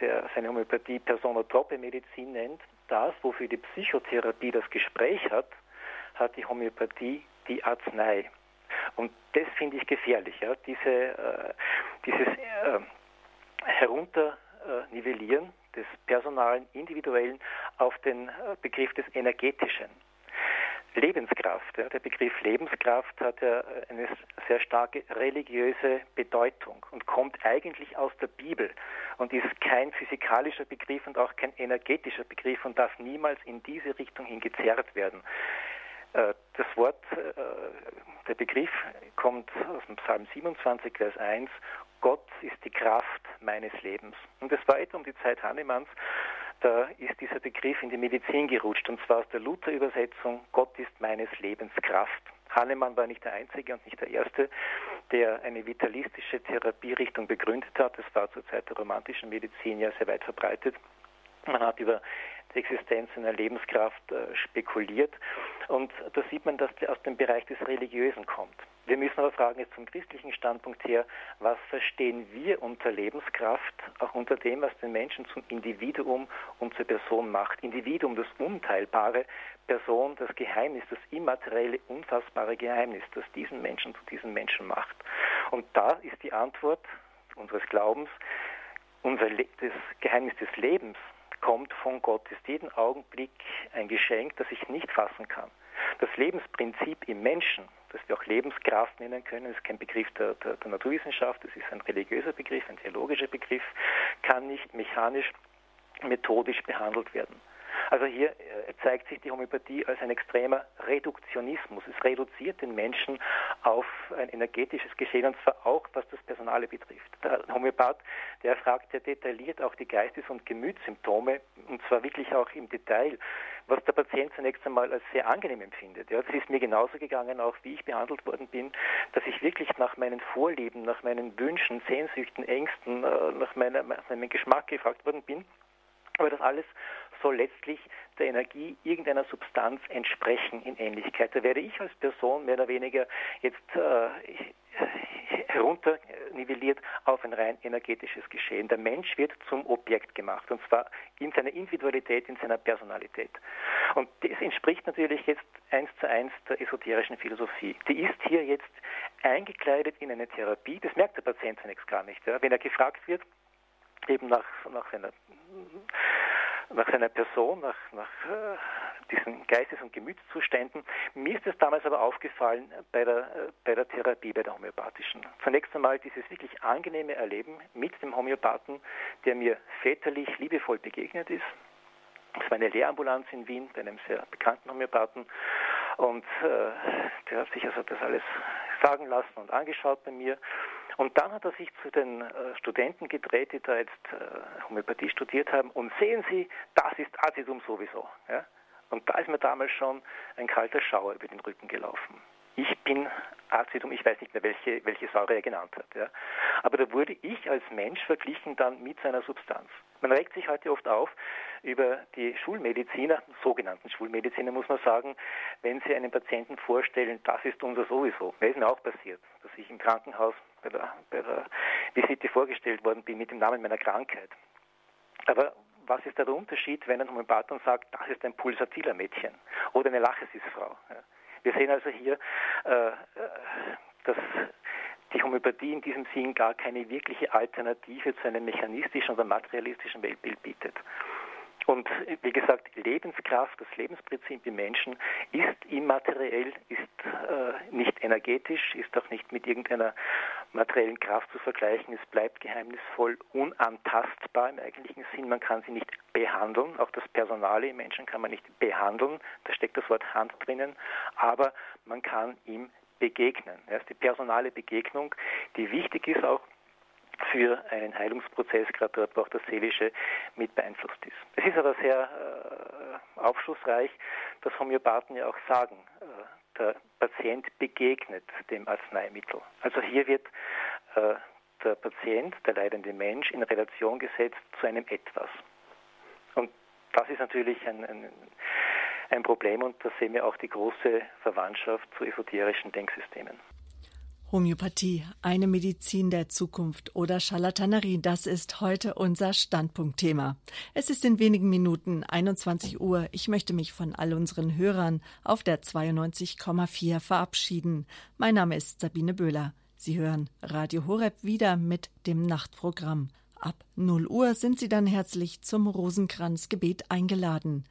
der seine Homöopathie personotrope Medizin nennt, das, wofür die Psychotherapie das Gespräch hat, hat die Homöopathie die Arznei. Und das finde ich gefährlich, ja? Diese, äh, dieses äh, Herunternivellieren des personalen, individuellen auf den äh, Begriff des energetischen. Lebenskraft. Ja. Der Begriff Lebenskraft hat ja eine sehr starke religiöse Bedeutung und kommt eigentlich aus der Bibel und ist kein physikalischer Begriff und auch kein energetischer Begriff und darf niemals in diese Richtung hin gezerrt werden. Äh, das Wort, äh, der Begriff kommt aus dem Psalm 27, Vers 1. Gott ist die Kraft meines Lebens. Und das war etwa um die Zeit Hahnemanns, da ist dieser Begriff in die Medizin gerutscht, und zwar aus der Luther-Übersetzung, Gott ist meines Lebens Kraft. Hahnemann war nicht der Einzige und nicht der Erste, der eine vitalistische Therapierichtung begründet hat. Das war zur Zeit der romantischen Medizin ja sehr weit verbreitet. Man hat über die Existenz einer Lebenskraft äh, spekuliert. Und da sieht man, dass der aus dem Bereich des Religiösen kommt. Wir müssen aber fragen jetzt vom christlichen Standpunkt her, was verstehen wir unter Lebenskraft, auch unter dem, was den Menschen zum Individuum und zur Person macht. Individuum, das Unteilbare, Person, das Geheimnis, das immaterielle, unfassbare Geheimnis, das diesen Menschen zu diesem Menschen macht. Und da ist die Antwort unseres Glaubens, unser Le das Geheimnis des Lebens kommt von Gott, ist jeden Augenblick ein Geschenk, das ich nicht fassen kann. Das Lebensprinzip im Menschen, das wir auch Lebenskraft nennen können, ist kein Begriff der, der, der Naturwissenschaft, das ist ein religiöser Begriff, ein theologischer Begriff, kann nicht mechanisch, methodisch behandelt werden. Also hier äh, zeigt sich die Homöopathie als ein extremer Reduktionismus. Es reduziert den Menschen auf ein energetisches Geschehen und zwar auch was das Personale betrifft. Der Homöopath, der fragt sehr detailliert auch die Geistes- und Gemütssymptome und zwar wirklich auch im Detail, was der Patient zunächst einmal als sehr angenehm empfindet. Ja, ist mir genauso gegangen, auch wie ich behandelt worden bin, dass ich wirklich nach meinen Vorlieben, nach meinen Wünschen, Sehnsüchten, Ängsten, äh, nach, meiner, nach meinem Geschmack gefragt worden bin. Aber das alles soll letztlich der Energie irgendeiner Substanz entsprechen in Ähnlichkeit. Da werde ich als Person mehr oder weniger jetzt äh, herunternivelliert auf ein rein energetisches Geschehen. Der Mensch wird zum Objekt gemacht und zwar in seiner Individualität, in seiner Personalität. Und das entspricht natürlich jetzt eins zu eins der esoterischen Philosophie. Die ist hier jetzt eingekleidet in eine Therapie. Das merkt der Patient zunächst gar nicht. Ja. Wenn er gefragt wird, eben nach, nach seiner nach seiner Person, nach, nach äh, diesen Geistes- und Gemütszuständen. Mir ist es damals aber aufgefallen bei der, äh, bei der Therapie, bei der homöopathischen. Zunächst einmal dieses wirklich angenehme Erleben mit dem Homöopathen, der mir väterlich liebevoll begegnet ist. Es war eine Lehrambulanz in Wien bei einem sehr bekannten Homöopathen und äh, der hat sich also das alles sagen lassen und angeschaut bei mir und dann hat er sich zu den äh, Studenten gedreht, die da jetzt äh, Homöopathie studiert haben. Und sehen Sie, das ist Acetum sowieso. Ja? Und da ist mir damals schon ein kalter Schauer über den Rücken gelaufen. ich bin Acetum, ich weiß nicht mehr, welche, welche Säure er genannt hat. Ja. Aber da wurde ich als Mensch verglichen dann mit seiner Substanz. Man regt sich heute oft auf über die Schulmediziner, sogenannten Schulmediziner muss man sagen, wenn sie einen Patienten vorstellen, das ist unser sowieso. Das ist mir auch passiert, dass ich im Krankenhaus bei der, bei der Visite vorgestellt worden bin mit dem Namen meiner Krankheit. Aber was ist der Unterschied, wenn ein Homöopath sagt, das ist ein pulsatiler Mädchen oder eine Lachesisfrau? Wir sehen also hier, äh, dass die Homöopathie in diesem Sinn gar keine wirkliche Alternative zu einem mechanistischen oder materialistischen Weltbild bietet. Und wie gesagt, Lebenskraft, das Lebensprinzip im Menschen ist immateriell, ist äh, nicht energetisch, ist auch nicht mit irgendeiner materiellen Kraft zu vergleichen. Es bleibt geheimnisvoll, unantastbar im eigentlichen Sinn. Man kann sie nicht behandeln. Auch das Personale im Menschen kann man nicht behandeln. Da steckt das Wort Hand drinnen. Aber man kann ihm begegnen. Das ist die personale Begegnung, die wichtig ist auch für einen Heilungsprozess, gerade dort, wo auch das Seelische mit beeinflusst ist. Es ist aber sehr äh, aufschlussreich, dass Homöopathen ja auch sagen, der Patient begegnet dem Arzneimittel. Also hier wird äh, der Patient, der leidende Mensch, in Relation gesetzt zu einem Etwas. Und das ist natürlich ein, ein, ein Problem und da sehen wir auch die große Verwandtschaft zu esoterischen Denksystemen. Homöopathie, eine Medizin der Zukunft oder Charlatanerie, das ist heute unser Standpunktthema. Es ist in wenigen Minuten 21 Uhr. Ich möchte mich von all unseren Hörern auf der 92,4 verabschieden. Mein Name ist Sabine Böhler. Sie hören Radio Horeb wieder mit dem Nachtprogramm. Ab 0 Uhr sind Sie dann herzlich zum Rosenkranzgebet eingeladen.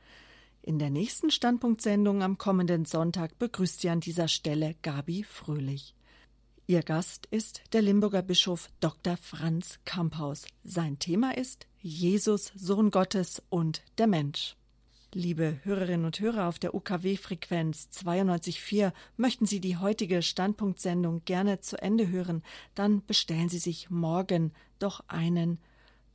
In der nächsten Standpunktsendung am kommenden Sonntag begrüßt Sie an dieser Stelle Gabi Fröhlich. Ihr Gast ist der Limburger Bischof Dr. Franz Kamphaus. Sein Thema ist Jesus, Sohn Gottes und der Mensch. Liebe Hörerinnen und Hörer auf der UKW-Frequenz 92.4, möchten Sie die heutige Standpunktsendung gerne zu Ende hören, dann bestellen Sie sich morgen doch einen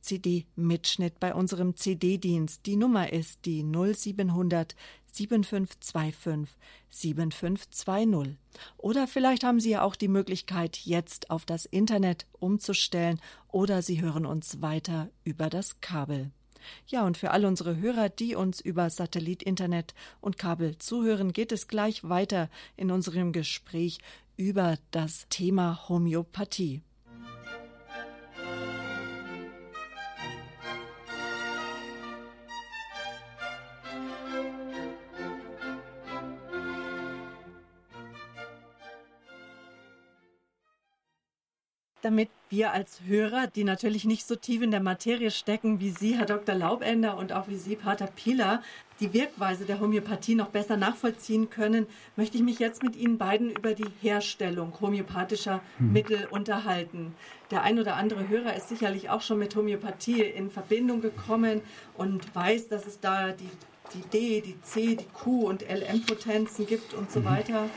CD-Mitschnitt bei unserem CD-Dienst. Die Nummer ist die 0700 7525 7520. Oder vielleicht haben Sie ja auch die Möglichkeit, jetzt auf das Internet umzustellen oder Sie hören uns weiter über das Kabel. Ja, und für all unsere Hörer, die uns über Satellit, Internet und Kabel zuhören, geht es gleich weiter in unserem Gespräch über das Thema Homöopathie. Damit wir als Hörer, die natürlich nicht so tief in der Materie stecken wie Sie, Herr Dr. Laubender und auch wie Sie, Pater Pieler, die Wirkweise der Homöopathie noch besser nachvollziehen können, möchte ich mich jetzt mit Ihnen beiden über die Herstellung homöopathischer hm. Mittel unterhalten. Der ein oder andere Hörer ist sicherlich auch schon mit Homöopathie in Verbindung gekommen und weiß, dass es da die, die D, die C, die Q und LM-Potenzen gibt und so mhm. weiter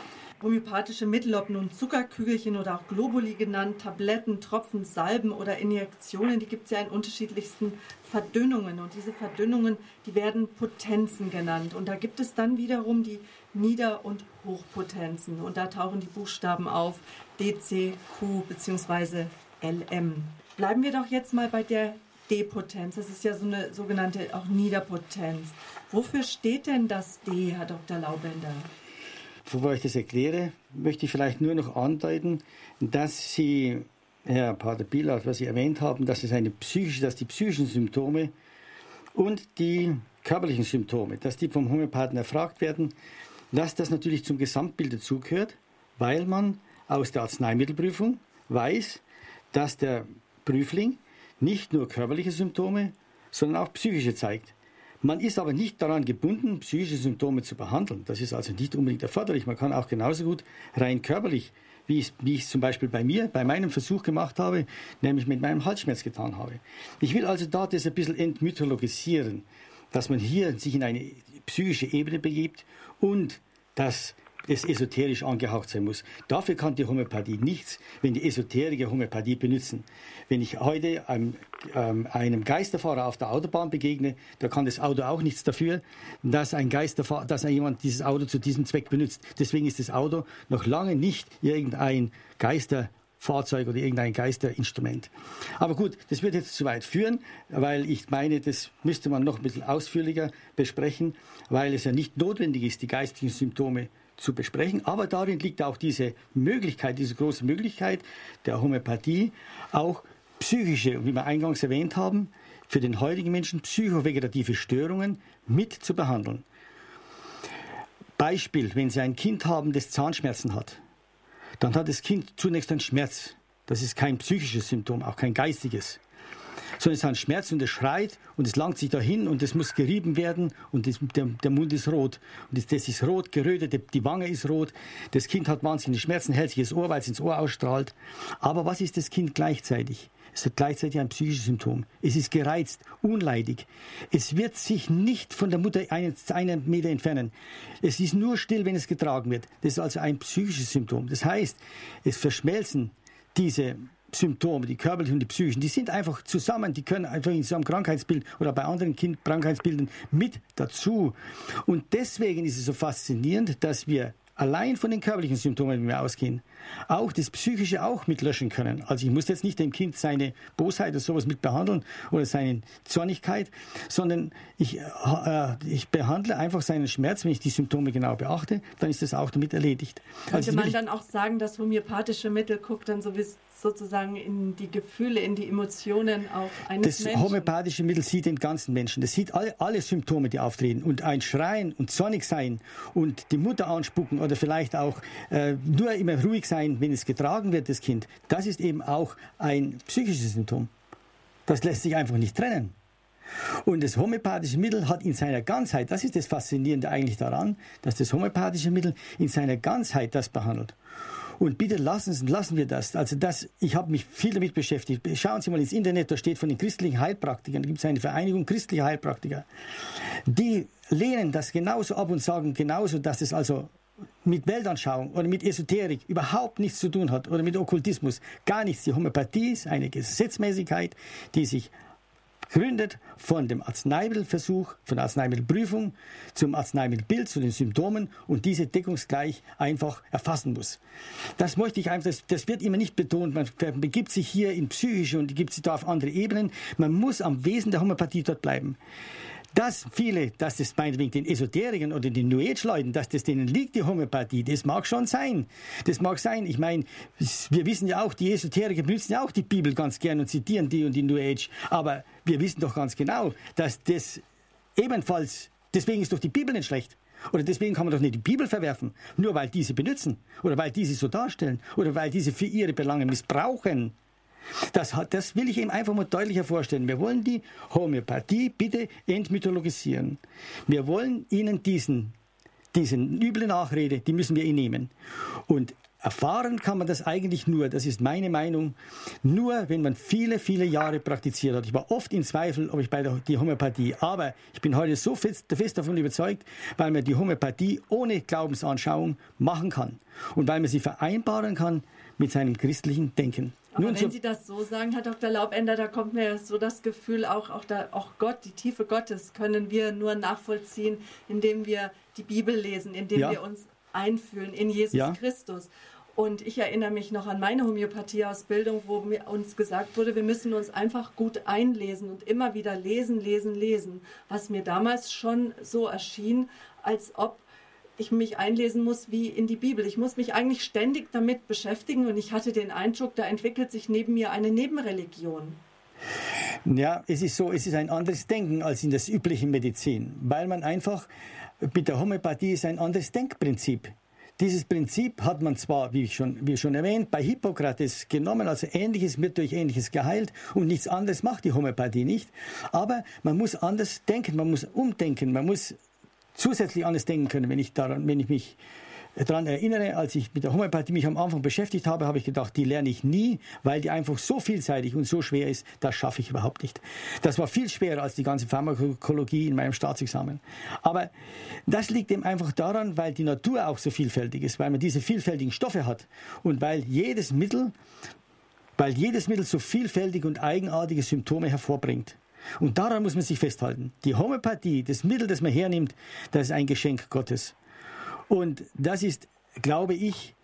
homöopathische Mittel, ob nun Zuckerkügelchen oder auch Globuli genannt, Tabletten, Tropfen, Salben oder Injektionen, die gibt es ja in unterschiedlichsten Verdünnungen. Und diese Verdünnungen, die werden Potenzen genannt. Und da gibt es dann wiederum die Nieder- und Hochpotenzen. Und da tauchen die Buchstaben auf DC, Q bzw. LM. Bleiben wir doch jetzt mal bei der D-Potenz. Das ist ja so eine sogenannte auch Niederpotenz. Wofür steht denn das D, Herr Dr. Laubender? Bevor ich das erkläre, möchte ich vielleicht nur noch andeuten, dass Sie, Herr Pater Pilat, was Sie erwähnt haben, dass es eine psychische, dass die psychischen Symptome und die körperlichen Symptome, dass die vom Homöopathen erfragt werden, dass das natürlich zum Gesamtbild dazugehört, weil man aus der Arzneimittelprüfung weiß, dass der Prüfling nicht nur körperliche Symptome, sondern auch psychische zeigt. Man ist aber nicht daran gebunden, psychische Symptome zu behandeln. Das ist also nicht unbedingt erforderlich. Man kann auch genauso gut rein körperlich, wie ich, wie ich es zum Beispiel bei mir, bei meinem Versuch gemacht habe, nämlich mit meinem Halsschmerz getan habe. Ich will also da das ein bisschen entmythologisieren, dass man hier sich in eine psychische Ebene begibt und das es esoterisch angehaucht sein muss. Dafür kann die Homöopathie nichts, wenn die Esoteriker Homöopathie benutzen. Wenn ich heute einem, ähm, einem Geisterfahrer auf der Autobahn begegne, da kann das Auto auch nichts dafür, dass ein Geisterfahrer, dass jemand dieses Auto zu diesem Zweck benutzt. Deswegen ist das Auto noch lange nicht irgendein Geisterfahrzeug oder irgendein Geisterinstrument. Aber gut, das wird jetzt zu weit führen, weil ich meine, das müsste man noch ein bisschen ausführlicher besprechen, weil es ja nicht notwendig ist, die geistigen Symptome zu besprechen. Aber darin liegt auch diese Möglichkeit, diese große Möglichkeit der Homöopathie, auch psychische, wie wir eingangs erwähnt haben, für den heutigen Menschen psychovegetative Störungen mit zu behandeln. Beispiel, wenn Sie ein Kind haben, das Zahnschmerzen hat, dann hat das Kind zunächst einen Schmerz. Das ist kein psychisches Symptom, auch kein geistiges sondern es ist ein Schmerz und es schreit und es langt sich dahin und es muss gerieben werden und das, der, der, Mund ist rot. Und das, das ist rot, gerötet, die Wange ist rot. Das Kind hat wahnsinnige Schmerzen, hält sich das Ohr, weil es ins Ohr ausstrahlt. Aber was ist das Kind gleichzeitig? Es hat gleichzeitig ein psychisches Symptom. Es ist gereizt, unleidig. Es wird sich nicht von der Mutter einen, einen Meter entfernen. Es ist nur still, wenn es getragen wird. Das ist also ein psychisches Symptom. Das heißt, es verschmelzen diese Symptome, die körperlichen und die psychischen, die sind einfach zusammen, die können einfach in so einem Krankheitsbild oder bei anderen kind Krankheitsbildern mit dazu. Und deswegen ist es so faszinierend, dass wir allein von den körperlichen Symptomen, wenn wir ausgehen, auch das Psychische auch mitlöschen können. Also ich muss jetzt nicht dem Kind seine Bosheit oder sowas mit behandeln oder seine Zornigkeit, sondern ich, äh, ich behandle einfach seinen Schmerz, wenn ich die Symptome genau beachte, dann ist das auch damit erledigt. Könnte also man dann auch sagen, dass homöopathische Mittel guckt dann so wie sozusagen in die Gefühle, in die Emotionen auch eines das Menschen. Das homöopathische Mittel sieht den ganzen Menschen. Das sieht alle, alle Symptome, die auftreten. Und ein Schreien und zornig sein und die Mutter anspucken oder vielleicht auch äh, nur immer ruhig sein, wenn es getragen wird, das Kind, das ist eben auch ein psychisches Symptom. Das lässt sich einfach nicht trennen. Und das homöopathische Mittel hat in seiner Ganzheit, das ist das Faszinierende eigentlich daran, dass das homöopathische Mittel in seiner Ganzheit das behandelt. Und bitte lassen, lassen wir das. Also das, ich habe mich viel damit beschäftigt. Schauen Sie mal ins Internet, da steht von den christlichen Heilpraktikern, da gibt es eine Vereinigung christlicher Heilpraktiker. Die lehnen das genauso ab und sagen genauso, dass es also mit Weltanschauung oder mit Esoterik überhaupt nichts zu tun hat oder mit Okkultismus. Gar nichts. Die Homöopathie ist eine Gesetzmäßigkeit, die sich gründet von dem Arzneimittelversuch, von der Arzneimittelprüfung zum Arzneimittelbild, zu den Symptomen und diese deckungsgleich einfach erfassen muss. Das möchte ich einfach, das, das wird immer nicht betont. Man begibt sich hier in psychische und gibt sich da auf andere Ebenen. Man muss am Wesen der Homöopathie dort bleiben. Dass viele, dass das meinetwegen den Esoterikern oder den New Age-Leuten, dass das denen liegt, die Homöopathie, das mag schon sein. Das mag sein. Ich meine, wir wissen ja auch, die Esoteriker benutzen ja auch die Bibel ganz gern und zitieren die und die New Age. Aber wir wissen doch ganz genau, dass das ebenfalls, deswegen ist doch die Bibel nicht schlecht. Oder deswegen kann man doch nicht die Bibel verwerfen, nur weil diese benutzen oder weil diese so darstellen oder weil diese für ihre Belange missbrauchen. Das, das will ich ihm einfach mal deutlicher vorstellen. Wir wollen die Homöopathie bitte entmythologisieren. Wir wollen ihnen diesen, diesen üble Nachrede, die müssen wir ihnen nehmen. Und Erfahren kann man das eigentlich nur, das ist meine Meinung, nur wenn man viele, viele Jahre praktiziert hat. Ich war oft in Zweifel, ob ich bei der die Homöopathie, aber ich bin heute so fest, fest davon überzeugt, weil man die Homöopathie ohne Glaubensanschauung machen kann und weil man sie vereinbaren kann mit seinem christlichen Denken. Aber Nun wenn Sie das so sagen, Herr Dr. Laubender, da kommt mir so das Gefühl, auch, auch, da, auch Gott, die Tiefe Gottes, können wir nur nachvollziehen, indem wir die Bibel lesen, indem ja. wir uns einfühlen in Jesus ja. Christus. Und ich erinnere mich noch an meine Homöopathieausbildung, wo mir uns gesagt wurde, wir müssen uns einfach gut einlesen und immer wieder lesen, lesen, lesen. Was mir damals schon so erschien, als ob ich mich einlesen muss wie in die Bibel. Ich muss mich eigentlich ständig damit beschäftigen und ich hatte den Eindruck, da entwickelt sich neben mir eine Nebenreligion. Ja, es ist so, es ist ein anderes Denken als in der üblichen Medizin, weil man einfach mit der Homöopathie ist ein anderes Denkprinzip. Dieses Prinzip hat man zwar, wie schon, wie schon erwähnt, bei Hippokrates genommen, also Ähnliches wird durch Ähnliches geheilt und nichts anderes macht die Homöopathie nicht. Aber man muss anders denken, man muss umdenken, man muss zusätzlich anders denken können, wenn ich daran, wenn ich mich daran erinnere, als ich mit der Homöopathie mich am Anfang beschäftigt habe, habe ich gedacht, die lerne ich nie, weil die einfach so vielseitig und so schwer ist, das schaffe ich überhaupt nicht. Das war viel schwerer als die ganze Pharmakologie in meinem Staatsexamen. Aber das liegt eben einfach daran, weil die Natur auch so vielfältig ist, weil man diese vielfältigen Stoffe hat und weil jedes Mittel, weil jedes Mittel so vielfältige und eigenartige Symptome hervorbringt. Und daran muss man sich festhalten. Die Homöopathie, das Mittel, das man hernimmt, das ist ein Geschenk Gottes. Und das ist, glaube ich,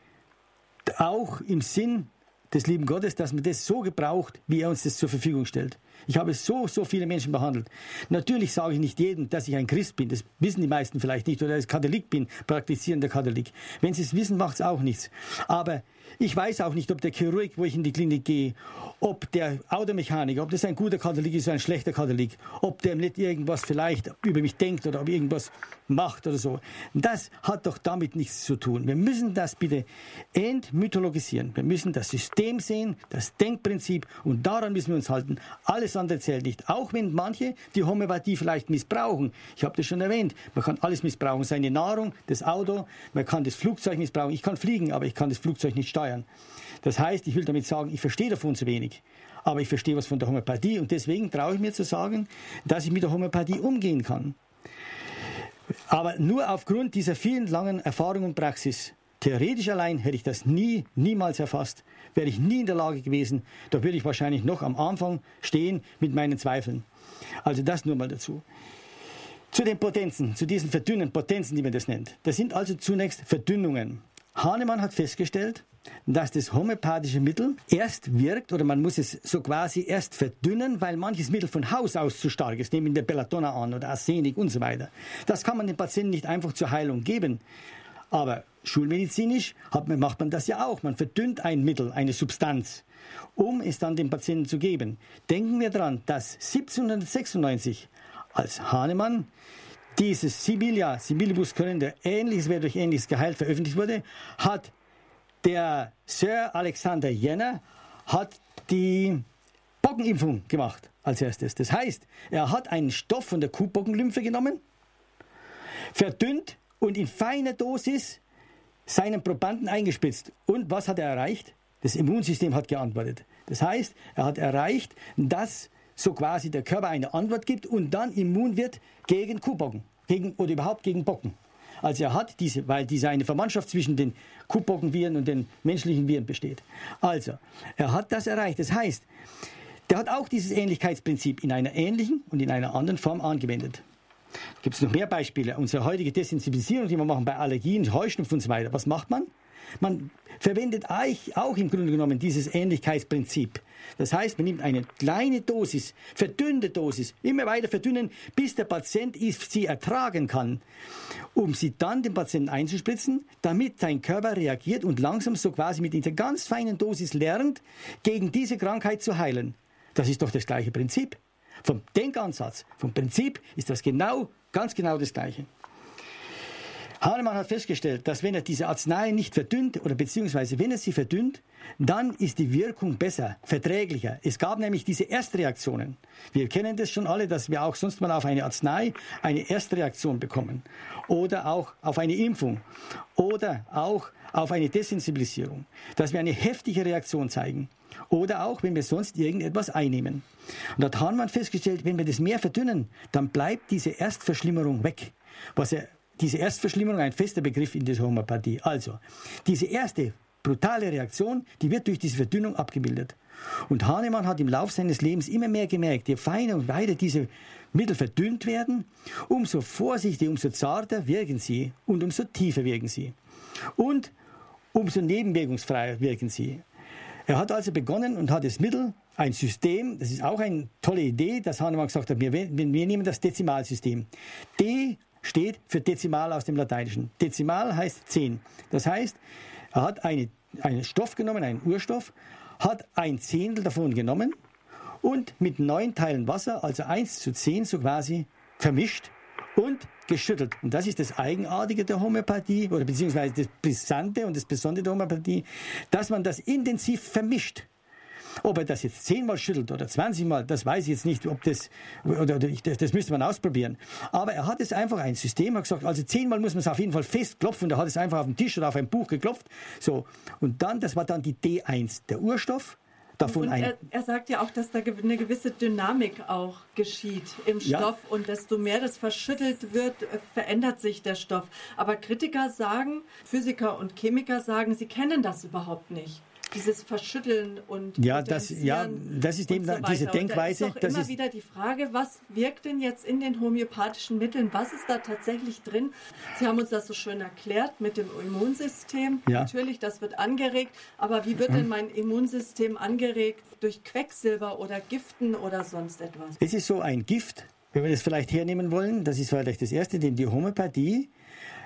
auch im Sinn des lieben Gottes, dass man das so gebraucht, wie er uns das zur Verfügung stellt. Ich habe so, so viele Menschen behandelt. Natürlich sage ich nicht jedem, dass ich ein Christ bin. Das wissen die meisten vielleicht nicht. Oder dass ich Katholik bin, praktizierender Katholik. Wenn sie es wissen, macht es auch nichts. Aber ich weiß auch nicht, ob der Chirurg, wo ich in die Klinik gehe, ob der Automechaniker, ob das ein guter Katholik ist oder ein schlechter Katholik, ob der nicht irgendwas vielleicht über mich denkt oder ob irgendwas macht oder so. Das hat doch damit nichts zu tun. Wir müssen das bitte entmythologisieren. Wir müssen das System sehen, das Denkprinzip und daran müssen wir uns halten. Alles andere zählt nicht. Auch wenn manche die Homöopathie vielleicht missbrauchen. Ich habe das schon erwähnt. Man kann alles missbrauchen. Seine Nahrung, das Auto, man kann das Flugzeug missbrauchen. Ich kann fliegen, aber ich kann das Flugzeug nicht steuern. Das heißt, ich will damit sagen, ich verstehe davon zu wenig. Aber ich verstehe was von der Homöopathie und deswegen traue ich mir zu sagen, dass ich mit der Homöopathie umgehen kann. Aber nur aufgrund dieser vielen langen Erfahrung und Praxis, theoretisch allein hätte ich das nie, niemals erfasst, wäre ich nie in der Lage gewesen, da würde ich wahrscheinlich noch am Anfang stehen mit meinen Zweifeln. Also das nur mal dazu. Zu den Potenzen, zu diesen verdünnen Potenzen, die man das nennt. Das sind also zunächst Verdünnungen. Hahnemann hat festgestellt, dass das homöopathische Mittel erst wirkt oder man muss es so quasi erst verdünnen, weil manches Mittel von Haus aus zu stark ist, nehmen wir Belladonna an oder Arsenik und so weiter. Das kann man dem Patienten nicht einfach zur Heilung geben. Aber schulmedizinisch macht man das ja auch. Man verdünnt ein Mittel, eine Substanz, um es dann dem Patienten zu geben. Denken wir daran, dass 1796 als Hahnemann dieses Sibilia, Sibilibus Körende, ähnliches wer durch ähnliches geheilt, veröffentlicht wurde, hat der Sir Alexander Jenner hat die Bockenimpfung gemacht als erstes. Das heißt, er hat einen Stoff von der Kuhbockenlymphe genommen, verdünnt und in feiner Dosis seinen Probanden eingespritzt. Und was hat er erreicht? Das Immunsystem hat geantwortet. Das heißt, er hat erreicht, dass so quasi der Körper eine Antwort gibt und dann immun wird gegen Kuhbocken gegen, oder überhaupt gegen Bocken. Also er hat diese, weil diese eine Verwandtschaft zwischen den Kuhbockenviren und den menschlichen Viren besteht. Also, er hat das erreicht. Das heißt, der hat auch dieses Ähnlichkeitsprinzip in einer ähnlichen und in einer anderen Form angewendet. Gibt es noch mehr Beispiele? Unsere heutige Desensibilisierung, die wir machen bei Allergien, Heuschnupfen und so weiter. Was macht man? Man verwendet auch im Grunde genommen dieses Ähnlichkeitsprinzip. Das heißt, man nimmt eine kleine Dosis, verdünnte Dosis, immer weiter verdünnen, bis der Patient sie ertragen kann, um sie dann dem Patienten einzuspritzen, damit sein Körper reagiert und langsam so quasi mit dieser ganz feinen Dosis lernt, gegen diese Krankheit zu heilen. Das ist doch das gleiche Prinzip. Vom Denkansatz, vom Prinzip ist das genau, ganz genau das gleiche. Hahnemann hat festgestellt, dass wenn er diese Arznei nicht verdünnt oder beziehungsweise wenn er sie verdünnt, dann ist die Wirkung besser, verträglicher. Es gab nämlich diese Erstreaktionen. Wir kennen das schon alle, dass wir auch sonst mal auf eine Arznei eine Erstreaktion bekommen oder auch auf eine Impfung oder auch auf eine Desensibilisierung, dass wir eine heftige Reaktion zeigen oder auch, wenn wir sonst irgendetwas einnehmen. Und da hat Hahnemann festgestellt, wenn wir das mehr verdünnen, dann bleibt diese Erstverschlimmerung weg. Was er diese Erstverschlimmerung ein fester Begriff in der Homöopathie. Also, diese erste brutale Reaktion, die wird durch diese Verdünnung abgebildet. Und Hahnemann hat im Laufe seines Lebens immer mehr gemerkt, je feiner und weiter diese Mittel verdünnt werden, umso vorsichtiger, umso zarter wirken sie und umso tiefer wirken sie. Und umso nebenwirkungsfreier wirken sie. Er hat also begonnen und hat das Mittel, ein System, das ist auch eine tolle Idee, dass Hahnemann gesagt hat, wir, wir nehmen das Dezimalsystem. D steht für Dezimal aus dem Lateinischen. Dezimal heißt 10. Das heißt, er hat eine, einen Stoff genommen, einen Urstoff, hat ein Zehntel davon genommen und mit neun Teilen Wasser, also 1 zu 10 so quasi, vermischt und geschüttelt. Und das ist das Eigenartige der Homöopathie oder beziehungsweise das Brisante und das Besondere der Homöopathie, dass man das intensiv vermischt. Ob er das jetzt zehnmal schüttelt oder zwanzigmal, das weiß ich jetzt nicht, ob das, oder, oder ich, das, das müsste man ausprobieren. Aber er hat es einfach ein System, hat gesagt, also zehnmal muss man es auf jeden Fall festklopfen, und er hat es einfach auf den Tisch oder auf ein Buch geklopft. So. Und dann, das war dann die D1, der Urstoff davon und ein. Er, er, sagt ja auch, dass da eine gewisse Dynamik auch geschieht im Stoff ja. und desto mehr das verschüttelt wird, äh, verändert sich der Stoff. Aber Kritiker sagen, Physiker und Chemiker sagen, sie kennen das überhaupt nicht dieses Verschütteln und ja, das, ja, das ist eben so diese Denkweise. Und da ist doch immer wieder die Frage, was wirkt denn jetzt in den homöopathischen Mitteln? Was ist da tatsächlich drin? Sie haben uns das so schön erklärt mit dem Immunsystem. Ja. Natürlich, das wird angeregt. Aber wie wird denn mein Immunsystem angeregt durch Quecksilber oder Giften oder sonst etwas? Es ist so ein Gift, wenn wir das vielleicht hernehmen wollen. Das ist vielleicht das Erste, denn die Homöopathie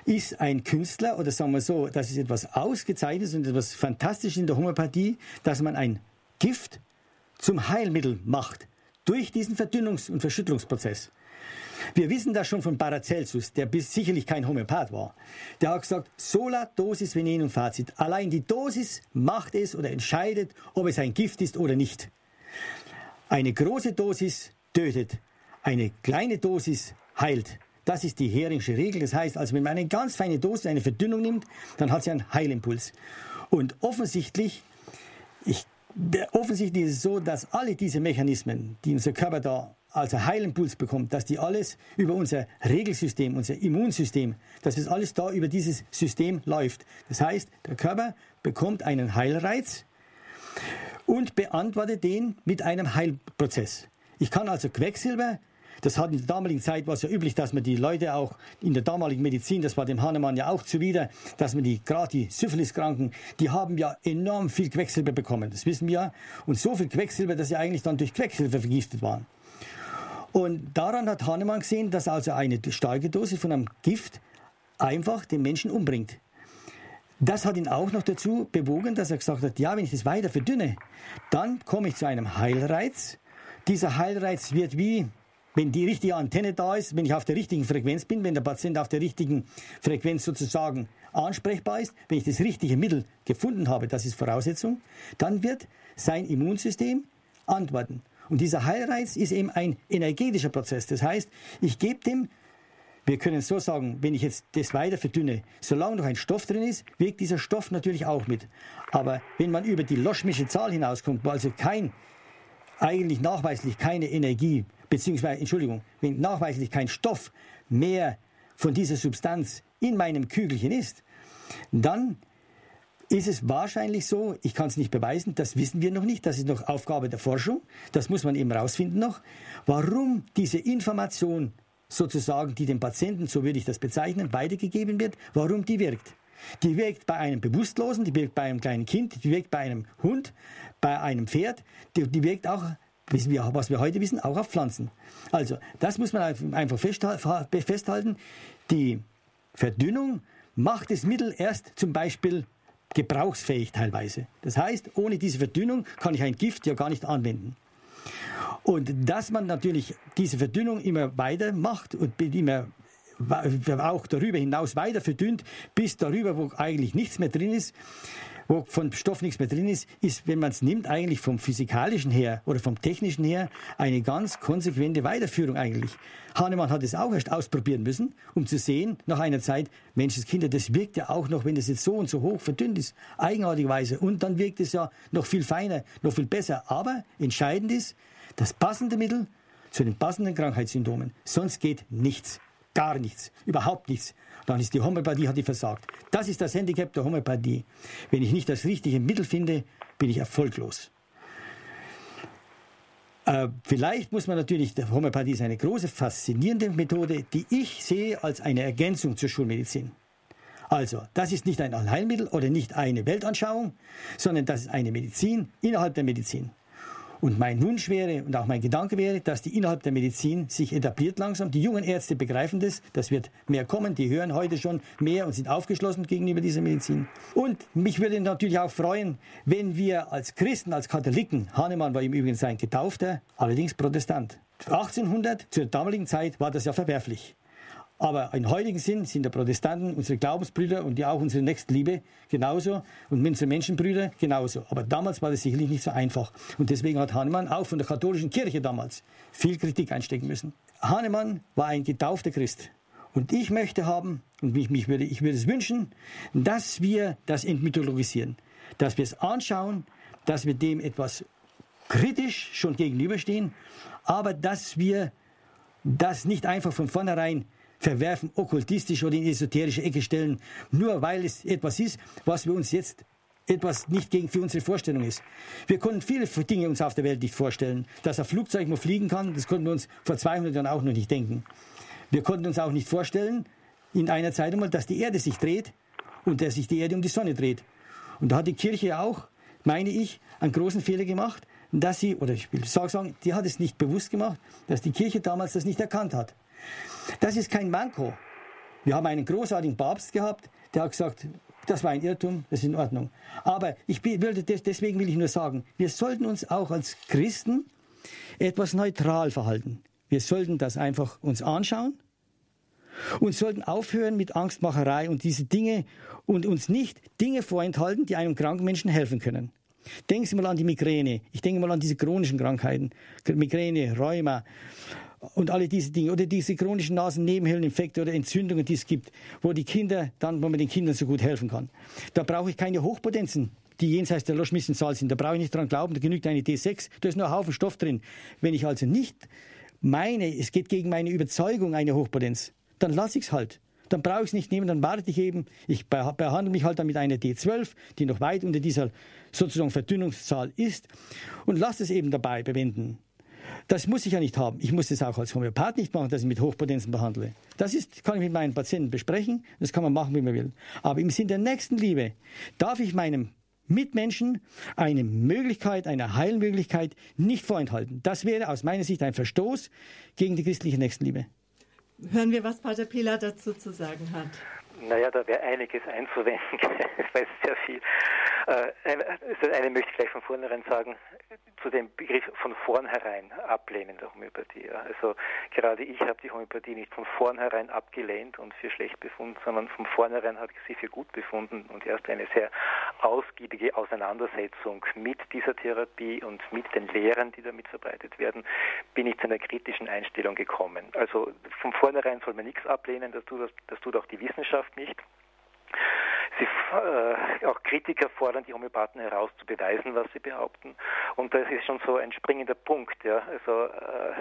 ist ein Künstler, oder sagen wir so, das ist etwas Ausgezeichnetes und etwas Fantastisches in der Homöopathie, dass man ein Gift zum Heilmittel macht durch diesen Verdünnungs- und Verschüttelungsprozess. Wir wissen das schon von Paracelsus, der bis sicherlich kein Homöopath war. Der hat gesagt, sola dosis venenum facit. Allein die Dosis macht es oder entscheidet, ob es ein Gift ist oder nicht. Eine große Dosis tötet, eine kleine Dosis heilt. Das ist die Heringsche Regel. Das heißt, also wenn man eine ganz feine Dosis, eine Verdünnung nimmt, dann hat sie einen Heilimpuls. Und offensichtlich, ich, offensichtlich ist es so, dass alle diese Mechanismen, die unser Körper da als Heilimpuls bekommt, dass die alles über unser Regelsystem, unser Immunsystem, dass es alles da über dieses System läuft. Das heißt, der Körper bekommt einen Heilreiz und beantwortet den mit einem Heilprozess. Ich kann also Quecksilber das hat in der damaligen Zeit war es ja üblich, dass man die Leute auch in der damaligen Medizin, das war dem Hahnemann ja auch zuwider, dass man die, gerade die Syphiliskranken, die haben ja enorm viel Quecksilber bekommen. Das wissen wir ja. Und so viel Quecksilber, dass sie eigentlich dann durch Quecksilber vergiftet waren. Und daran hat Hahnemann gesehen, dass also eine starke Dosis von einem Gift einfach den Menschen umbringt. Das hat ihn auch noch dazu bewogen, dass er gesagt hat, ja, wenn ich das weiter verdünne, dann komme ich zu einem Heilreiz. Dieser Heilreiz wird wie wenn die richtige Antenne da ist, wenn ich auf der richtigen Frequenz bin, wenn der Patient auf der richtigen Frequenz sozusagen ansprechbar ist, wenn ich das richtige Mittel gefunden habe, das ist Voraussetzung, dann wird sein Immunsystem antworten. Und dieser Heilreiz ist eben ein energetischer Prozess. Das heißt, ich gebe dem, wir können so sagen, wenn ich jetzt das weiter verdünne, solange noch ein Stoff drin ist, wirkt dieser Stoff natürlich auch mit. Aber wenn man über die Loschmische Zahl hinauskommt, wo also kein, eigentlich nachweislich keine Energie beziehungsweise, Entschuldigung, wenn nachweislich kein Stoff mehr von dieser Substanz in meinem Kügelchen ist, dann ist es wahrscheinlich so, ich kann es nicht beweisen, das wissen wir noch nicht, das ist noch Aufgabe der Forschung, das muss man eben rausfinden noch, warum diese Information sozusagen, die dem Patienten, so würde ich das bezeichnen, weitergegeben wird, warum die wirkt. Die wirkt bei einem Bewusstlosen, die wirkt bei einem kleinen Kind, die wirkt bei einem Hund, bei einem Pferd, die, die wirkt auch was wir heute wissen, auch auf Pflanzen. Also, das muss man einfach festhalten. Die Verdünnung macht das Mittel erst zum Beispiel gebrauchsfähig teilweise. Das heißt, ohne diese Verdünnung kann ich ein Gift ja gar nicht anwenden. Und dass man natürlich diese Verdünnung immer weiter macht und immer auch darüber hinaus weiter verdünnt, bis darüber, wo eigentlich nichts mehr drin ist, wo von Stoff nichts mehr drin ist, ist, wenn man es nimmt, eigentlich vom physikalischen her oder vom technischen her eine ganz konsequente Weiterführung eigentlich. Hahnemann hat es auch erst ausprobieren müssen, um zu sehen, nach einer Zeit, Menschenskinder, das wirkt ja auch noch, wenn das jetzt so und so hoch verdünnt ist, eigenartigerweise. Und dann wirkt es ja noch viel feiner, noch viel besser. Aber entscheidend ist, das passende Mittel zu den passenden Krankheitssymptomen. Sonst geht nichts. Gar nichts. Überhaupt nichts dann ist die Homöopathie hat die versagt. Das ist das Handicap der Homöopathie. Wenn ich nicht das richtige Mittel finde, bin ich erfolglos. Äh, vielleicht muss man natürlich, der Homöopathie ist eine große, faszinierende Methode, die ich sehe als eine Ergänzung zur Schulmedizin. Also, das ist nicht ein Allheilmittel oder nicht eine Weltanschauung, sondern das ist eine Medizin innerhalb der Medizin. Und mein Wunsch wäre und auch mein Gedanke wäre, dass die innerhalb der Medizin sich etabliert langsam. Die jungen Ärzte begreifen das, das wird mehr kommen, die hören heute schon mehr und sind aufgeschlossen gegenüber dieser Medizin. Und mich würde natürlich auch freuen, wenn wir als Christen, als Katholiken, Hahnemann war im Übrigen sein Getaufter, allerdings Protestant. 1800, zur damaligen Zeit, war das ja verwerflich. Aber im heutigen Sinn sind der Protestanten unsere Glaubensbrüder und die auch unsere Nächstenliebe genauso und unsere Menschenbrüder genauso. Aber damals war das sicherlich nicht so einfach. Und deswegen hat Hahnemann auch von der katholischen Kirche damals viel Kritik einstecken müssen. Hahnemann war ein getaufter Christ. Und ich möchte haben, und mich, mich würde, ich würde es wünschen, dass wir das entmythologisieren. Dass wir es anschauen, dass wir dem etwas kritisch schon gegenüberstehen, aber dass wir das nicht einfach von vornherein verwerfen, okkultistisch oder in esoterische Ecke stellen, nur weil es etwas ist, was wir uns jetzt etwas nicht gegen für unsere Vorstellung ist. Wir konnten viele Dinge uns auf der Welt nicht vorstellen. Dass ein Flugzeug mal fliegen kann, das konnten wir uns vor 200 Jahren auch noch nicht denken. Wir konnten uns auch nicht vorstellen, in einer Zeit einmal, dass die Erde sich dreht und dass sich die Erde um die Sonne dreht. Und da hat die Kirche auch, meine ich, einen großen Fehler gemacht, dass sie, oder ich will sagen, die hat es nicht bewusst gemacht, dass die Kirche damals das nicht erkannt hat. Das ist kein Manko. Wir haben einen großartigen Papst gehabt, der hat gesagt, das war ein Irrtum, das ist in Ordnung. Aber ich will, deswegen will ich nur sagen, wir sollten uns auch als Christen etwas neutral verhalten. Wir sollten das einfach uns anschauen und sollten aufhören mit Angstmacherei und diese Dinge und uns nicht Dinge vorenthalten, die einem kranken Menschen helfen können. Denken Sie mal an die Migräne. Ich denke mal an diese chronischen Krankheiten. Migräne, Rheuma und alle diese Dinge. Oder diese chronischen Nasennebenhöhleninfekte oder Entzündungen, die es gibt, wo die Kinder dann, wo man den Kindern so gut helfen kann. Da brauche ich keine Hochpotenzen die jenseits der Loschmissenzahl sind. Da brauche ich nicht dran glauben, da genügt eine D6, da ist nur ein Haufen Stoff drin. Wenn ich also nicht meine, es geht gegen meine Überzeugung eine Hochpotenz, dann lasse ich es halt. Dann brauche ich es nicht nehmen, dann warte ich eben, ich behandle mich halt dann mit einer D12, die noch weit unter dieser sozusagen Verdünnungszahl ist und lasse es eben dabei bewenden. Das muss ich ja nicht haben. Ich muss das auch als Homöopath nicht machen, dass ich mit Hochpotenzen behandle. Das ist, kann ich mit meinen Patienten besprechen, das kann man machen, wie man will. Aber im Sinn der Nächstenliebe darf ich meinem Mitmenschen eine Möglichkeit, eine Heilmöglichkeit nicht vorenthalten. Das wäre aus meiner Sicht ein Verstoß gegen die christliche Nächstenliebe. Hören wir, was Pater Pila dazu zu sagen hat. Naja, da wäre einiges einzuwenden, ich weiß sehr viel. Äh, also eine möchte ich gleich von vornherein sagen, zu dem Begriff von vornherein ablehnen der Homöopathie. Also gerade ich habe die Homöopathie nicht von vornherein abgelehnt und für schlecht befunden, sondern von vornherein habe ich sie für gut befunden und erst eine sehr ausgiebige Auseinandersetzung mit dieser Therapie und mit den Lehren, die damit verbreitet werden, bin ich zu einer kritischen Einstellung gekommen. Also von vornherein soll man nichts ablehnen, das tut, das, das tut auch die Wissenschaft nicht. Sie, äh, auch Kritiker fordern die Homöopathen heraus zu beweisen, was sie behaupten. Und das ist schon so ein springender Punkt. Ja. Also äh,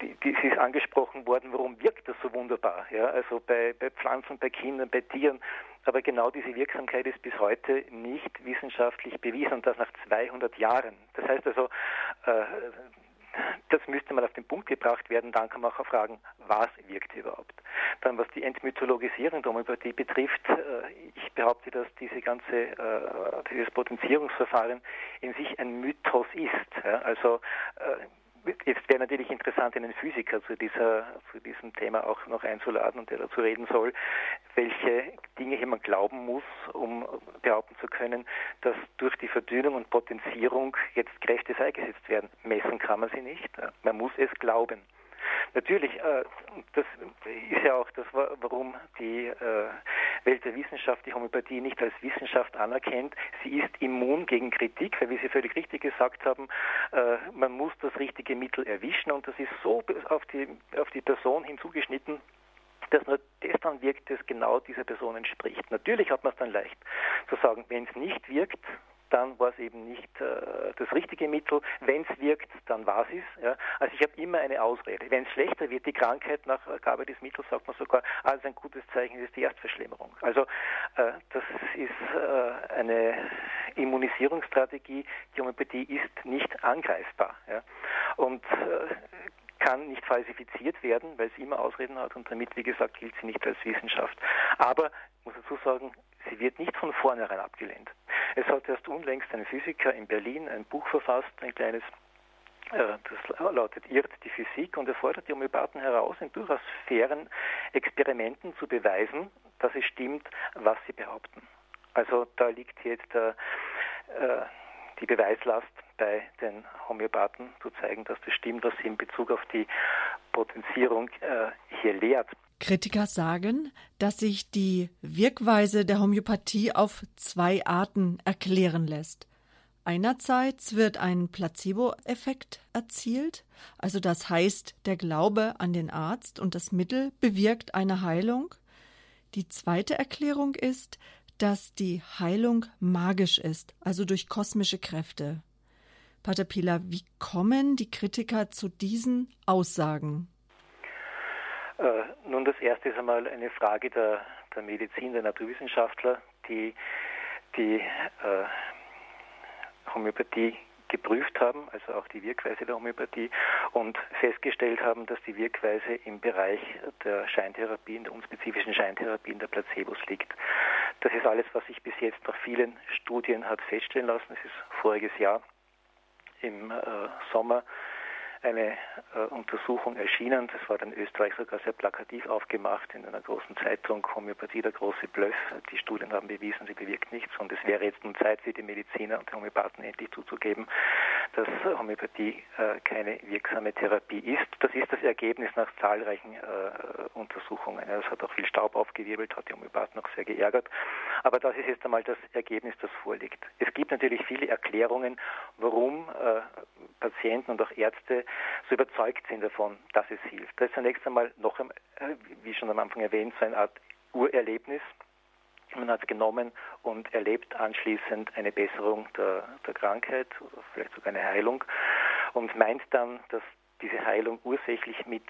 die, die, ist angesprochen worden, warum wirkt das so wunderbar? Ja, also bei, bei Pflanzen, bei Kindern, bei Tieren. Aber genau diese Wirksamkeit ist bis heute nicht wissenschaftlich bewiesen und das nach 200 Jahren. Das heißt also, äh, das müsste mal auf den Punkt gebracht werden, dann kann man auch fragen, was wirkt überhaupt. Dann was die Entmythologisierung der Homöopathie betrifft, äh, ich behaupte, dass diese ganze, äh, dieses Potenzierungsverfahren in sich ein Mythos ist. Also äh, Jetzt wäre natürlich interessant, einen Physiker zu, dieser, zu diesem Thema auch noch einzuladen und der dazu reden soll, welche Dinge jemand glauben muss, um behaupten zu können, dass durch die Verdünnung und Potenzierung jetzt Kräfte freigesetzt werden. Messen kann man sie nicht. Man muss es glauben. Natürlich, äh, das ist ja auch das, warum die äh, Welt der Wissenschaft die Homöopathie nicht als Wissenschaft anerkennt. Sie ist immun gegen Kritik, weil, wie Sie völlig richtig gesagt haben, äh, man muss das richtige Mittel erwischen und das ist so auf die, auf die Person hinzugeschnitten, dass nur das dann wirkt, das genau dieser Person entspricht. Natürlich hat man es dann leicht zu sagen, wenn es nicht wirkt, dann war es eben nicht äh, das richtige Mittel. Wenn es wirkt, dann war es es. Ja. Also ich habe immer eine Ausrede. Wenn es schlechter wird, die Krankheit nach Gabe des Mittels, sagt man sogar, als ein gutes Zeichen ist die Erstverschlimmerung. Also äh, das ist äh, eine Immunisierungsstrategie. Die Homöopathie ist nicht angreifbar. Ja. Und äh, kann nicht falsifiziert werden, weil sie immer Ausreden hat und damit, wie gesagt, gilt sie nicht als Wissenschaft. Aber, ich muss dazu sagen, sie wird nicht von vornherein abgelehnt. Es hat erst unlängst ein Physiker in Berlin ein Buch verfasst, ein kleines äh, das lautet Irrt die Physik und er fordert die Homöopathen heraus, in durchaus fairen Experimenten zu beweisen, dass es stimmt, was sie behaupten. Also da liegt jetzt äh, die Beweislast bei den Homöopathen zu zeigen, dass das stimmt, was sie in Bezug auf die Potenzierung äh, hier lehrt. Kritiker sagen, dass sich die Wirkweise der Homöopathie auf zwei Arten erklären lässt. Einerseits wird ein Placebo-Effekt erzielt, also das heißt, der Glaube an den Arzt und das Mittel bewirkt eine Heilung. Die zweite Erklärung ist, dass die Heilung magisch ist, also durch kosmische Kräfte. Pater Pila, wie kommen die Kritiker zu diesen Aussagen? Äh, nun, das erste ist einmal eine Frage der, der Medizin, der Naturwissenschaftler, die die äh, Homöopathie geprüft haben, also auch die Wirkweise der Homöopathie und festgestellt haben, dass die Wirkweise im Bereich der Scheintherapien, der unspezifischen Scheintherapien der Placebos liegt. Das ist alles, was sich bis jetzt nach vielen Studien hat feststellen lassen. Es ist voriges Jahr im äh, Sommer eine äh, Untersuchung erschienen. Das war in Österreich sogar sehr plakativ aufgemacht in einer großen Zeitung, Homöopathie, der große Bluff. Die Studien haben bewiesen, sie bewirkt nichts. Und es wäre jetzt nun Zeit für die Mediziner und die Homöopathen endlich zuzugeben, dass Homöopathie äh, keine wirksame Therapie ist. Das ist das Ergebnis nach zahlreichen äh, Untersuchungen. Das hat auch viel Staub aufgewirbelt, hat die Homöopathen auch sehr geärgert. Aber das ist jetzt einmal das Ergebnis, das vorliegt. Es gibt natürlich viele Erklärungen, warum äh, Patienten und auch Ärzte so überzeugt sind davon, dass es hilft. Das ist zunächst einmal noch, äh, wie schon am Anfang erwähnt, so eine Art Urerlebnis. Man hat es genommen und erlebt anschließend eine Besserung der, der Krankheit oder vielleicht sogar eine Heilung und meint dann, dass diese Heilung ursächlich mit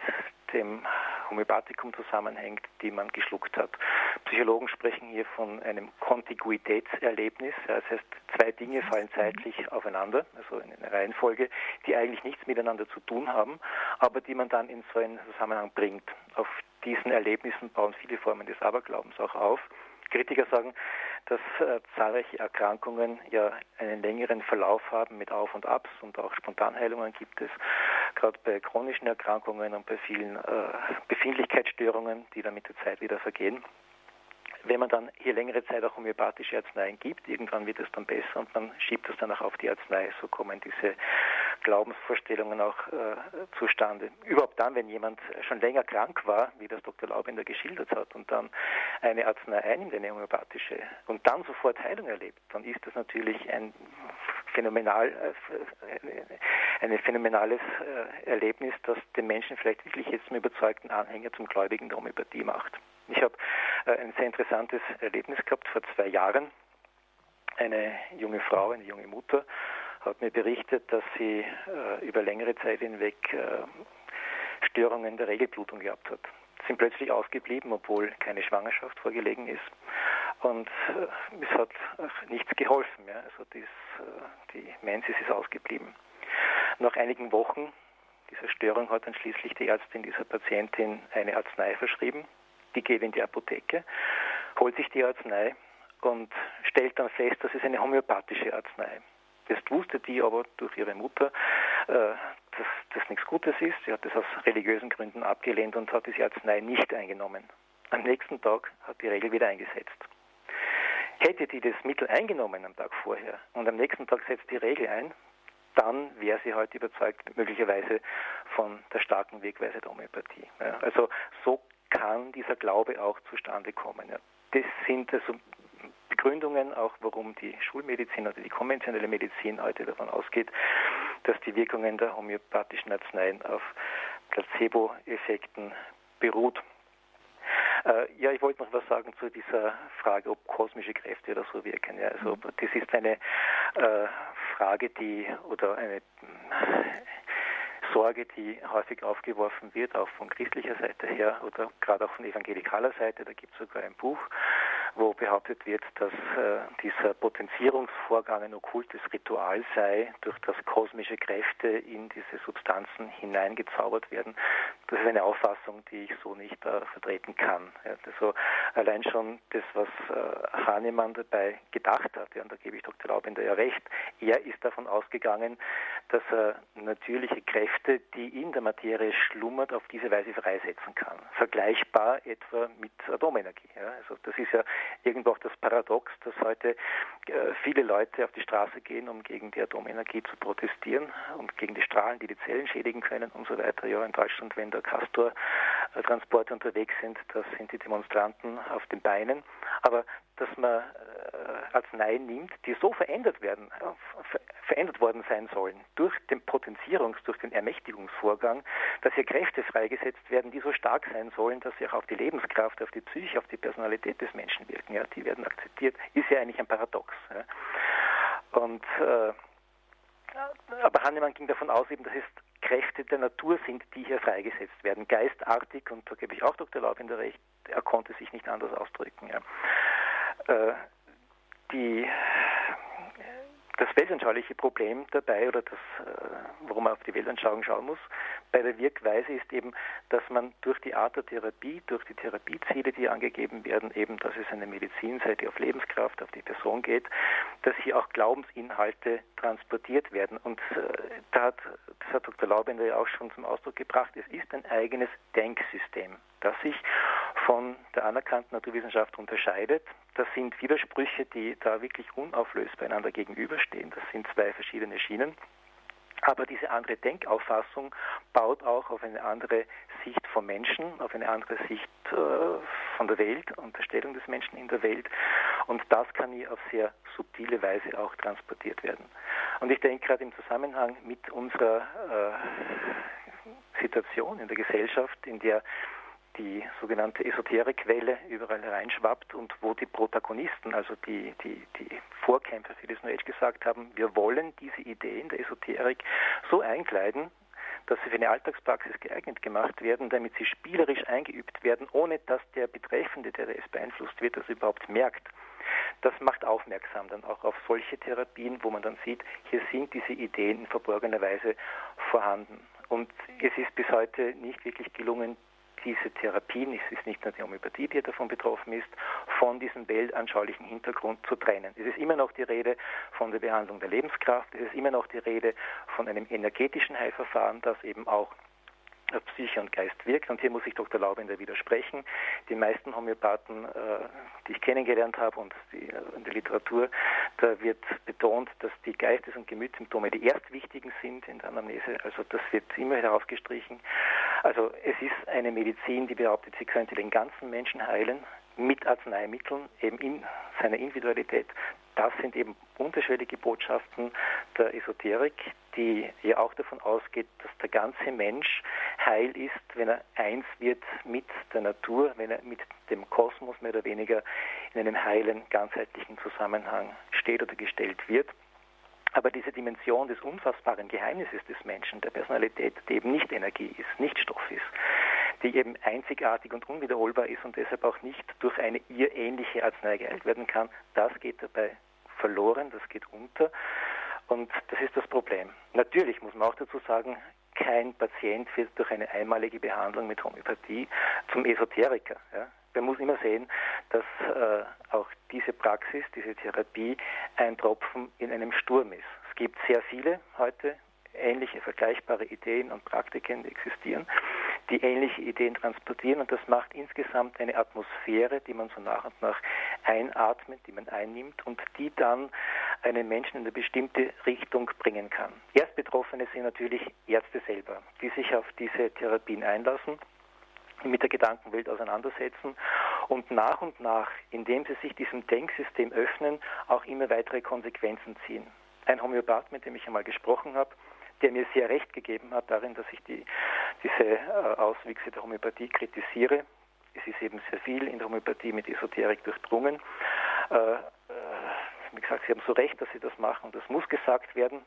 dem Homöopathikum zusammenhängt, die man geschluckt hat. Psychologen sprechen hier von einem Kontiguitätserlebnis. Das heißt, zwei Dinge fallen zeitlich aufeinander, also in einer Reihenfolge, die eigentlich nichts miteinander zu tun haben, aber die man dann in so einen Zusammenhang bringt. Auf diesen Erlebnissen bauen viele Formen des Aberglaubens auch auf. Kritiker sagen, dass äh, zahlreiche Erkrankungen ja einen längeren Verlauf haben mit Auf und Abs und auch Spontanheilungen gibt es, gerade bei chronischen Erkrankungen und bei vielen äh, Befindlichkeitsstörungen, die dann mit der Zeit wieder vergehen wenn man dann hier längere Zeit auch homöopathische Arzneien gibt, irgendwann wird es dann besser und man schiebt das dann auch auf die Arznei. So kommen diese Glaubensvorstellungen auch äh, zustande. Überhaupt dann, wenn jemand schon länger krank war, wie das Dr. Laubender geschildert hat, und dann eine Arznei einnimmt, eine homöopathische, und dann sofort Heilung erlebt, dann ist das natürlich ein phänomenal, äh, ein phänomenales äh, Erlebnis, das den Menschen vielleicht wirklich jetzt zum überzeugten Anhänger, zum Gläubigen der Homöopathie macht. Ich habe äh, ein sehr interessantes Erlebnis gehabt vor zwei Jahren. Eine junge Frau, eine junge Mutter hat mir berichtet, dass sie über längere Zeit hinweg Störungen der Regelblutung gehabt hat. Sind plötzlich ausgeblieben, obwohl keine Schwangerschaft vorgelegen ist. Und äh, es hat nichts geholfen. Ja. Also dies, äh, die Mensis ist ausgeblieben. Nach einigen Wochen dieser Störung hat dann schließlich die Ärztin dieser Patientin eine Arznei verschrieben, die geht in die Apotheke, holt sich die Arznei und stellt dann fest, dass es eine homöopathische Arznei. Jetzt wusste die aber durch ihre Mutter, äh, dass das nichts Gutes ist. Sie hat das aus religiösen Gründen abgelehnt und hat diese Arznei nicht eingenommen. Am nächsten Tag hat die Regel wieder eingesetzt. Hätte die das Mittel eingenommen am Tag vorher und am nächsten Tag setzt die Regel ein, dann wäre sie heute überzeugt, möglicherweise von der starken Wegweise der Homöopathie. Ja, also so kann dieser Glaube auch zustande kommen. Ja. Das sind also Begründungen, auch warum die Schulmedizin oder die konventionelle Medizin heute davon ausgeht, dass die Wirkungen der homöopathischen Arzneien auf Placebo-Effekten beruht. Äh, ja, ich wollte noch was sagen zu dieser Frage, ob kosmische Kräfte oder so wirken. Ja, also das ist eine äh, Frage, die oder eine Sorge, die häufig aufgeworfen wird, auch von christlicher Seite her oder gerade auch von evangelikaler Seite. Da gibt es sogar ein Buch, wo behauptet wird, dass äh, dieser Potenzierungsvorgang ein okkultes Ritual sei, durch das kosmische Kräfte in diese Substanzen hineingezaubert werden. Das ist eine Auffassung, die ich so nicht äh, vertreten kann. Ja, also allein schon das, was äh, Hahnemann dabei gedacht hat, ja, und da gebe ich Dr. Laubender ja recht, er ist davon ausgegangen, dass er natürliche Kräfte, die in der Materie schlummert, auf diese Weise freisetzen kann. Vergleichbar etwa mit Atomenergie. Ja. Also das ist ja irgendwo auch das Paradox, dass heute äh, viele Leute auf die Straße gehen, um gegen die Atomenergie zu protestieren und gegen die Strahlen, die die Zellen schädigen können und so weiter. Ja, in Deutschland, wenn der Castor-Transporte unterwegs sind, das sind die Demonstranten auf den Beinen. Aber dass man äh, Arzneien nimmt, die so verändert werden, verändert worden sein sollen durch den Potenzierungs-, durch den Ermächtigungsvorgang, dass hier Kräfte freigesetzt werden, die so stark sein sollen, dass sie auch auf die Lebenskraft, auf die Psyche, auf die Personalität des Menschen wirken. Ja, die werden akzeptiert. Ist ja eigentlich ein Paradox. Ja. Und äh, aber Hannemann ging davon aus, eben, dass es Kräfte der Natur sind, die hier freigesetzt werden, geistartig, und da gebe ich auch Dr. Laub in der Recht, er konnte sich nicht anders ausdrücken. Ja. Äh, die das weltanschauliche Problem dabei oder das, äh, worum man auf die Weltanschauung schauen muss, bei der Wirkweise ist eben, dass man durch die Art der Therapie, durch die Therapieziele, die angegeben werden, eben, dass es eine Medizin sei, die auf Lebenskraft, auf die Person geht, dass hier auch Glaubensinhalte transportiert werden. Und äh, da hat, das hat Dr. Laubender ja auch schon zum Ausdruck gebracht, es ist ein eigenes Denksystem, das sich von der anerkannten Naturwissenschaft unterscheidet. Das sind Widersprüche, die da wirklich unauflösbar einander gegenüberstehen. Das sind zwei verschiedene Schienen. Aber diese andere Denkauffassung baut auch auf eine andere Sicht vom Menschen, auf eine andere Sicht äh, von der Welt und der Stellung des Menschen in der Welt. Und das kann hier auf sehr subtile Weise auch transportiert werden. Und ich denke gerade im Zusammenhang mit unserer äh, Situation in der Gesellschaft, in der die sogenannte Esoterikwelle überall reinschwappt und wo die Protagonisten, also die, die, die Vorkämpfer für das New Age gesagt haben, wir wollen diese Ideen der Esoterik so einkleiden, dass sie für eine Alltagspraxis geeignet gemacht werden, damit sie spielerisch eingeübt werden, ohne dass der Betreffende, der es beeinflusst wird, das überhaupt merkt. Das macht aufmerksam dann auch auf solche Therapien, wo man dann sieht, hier sind diese Ideen in verborgener Weise vorhanden. Und es ist bis heute nicht wirklich gelungen, diese Therapien, es ist nicht nur die Homöopathie, die davon betroffen ist, von diesem weltanschaulichen Hintergrund zu trennen. Es ist immer noch die Rede von der Behandlung der Lebenskraft, es ist immer noch die Rede von einem energetischen Heilverfahren, das eben auch auf Psyche und Geist wirkt. Und hier muss ich Dr. Laubender widersprechen. Die meisten Homöopathen, äh, die ich kennengelernt habe und äh, in der Literatur, da wird betont, dass die Geistes- und Gemütssymptome die erstwichtigen sind in der Anamnese. Also das wird immer herausgestrichen. Also es ist eine Medizin, die behauptet, sie könnte den ganzen Menschen heilen mit Arzneimitteln, eben in seiner Individualität. Das sind eben unterschiedliche Botschaften der Esoterik, die ja auch davon ausgeht, dass der ganze Mensch heil ist, wenn er eins wird mit der Natur, wenn er mit dem Kosmos mehr oder weniger in einem heilen, ganzheitlichen Zusammenhang steht oder gestellt wird. Aber diese Dimension des unfassbaren Geheimnisses des Menschen, der Personalität, die eben nicht Energie ist, nicht Stoff ist, die eben einzigartig und unwiederholbar ist und deshalb auch nicht durch eine ihr ähnliche Arznei geheilt werden kann, das geht dabei verloren, das geht unter. Und das ist das Problem. Natürlich muss man auch dazu sagen, kein Patient wird durch eine einmalige Behandlung mit Homöopathie zum Esoteriker. Ja. Man muss immer sehen, dass äh, auch diese Praxis, diese Therapie ein Tropfen in einem Sturm ist. Es gibt sehr viele heute ähnliche vergleichbare Ideen und Praktiken, die existieren die ähnliche Ideen transportieren und das macht insgesamt eine Atmosphäre, die man so nach und nach einatmet, die man einnimmt und die dann einen Menschen in eine bestimmte Richtung bringen kann. Erst Betroffene sind natürlich Ärzte selber, die sich auf diese Therapien einlassen mit der Gedankenwelt auseinandersetzen und nach und nach, indem sie sich diesem Denksystem öffnen, auch immer weitere Konsequenzen ziehen. Ein Homöopath, mit dem ich einmal gesprochen habe, der mir sehr recht gegeben hat darin, dass ich die, diese äh, Auswüchse der Homöopathie kritisiere. Es ist eben sehr viel in der Homöopathie mit Esoterik durchdrungen. Äh, äh, wie gesagt, Sie haben so recht, dass Sie das machen und das muss gesagt werden.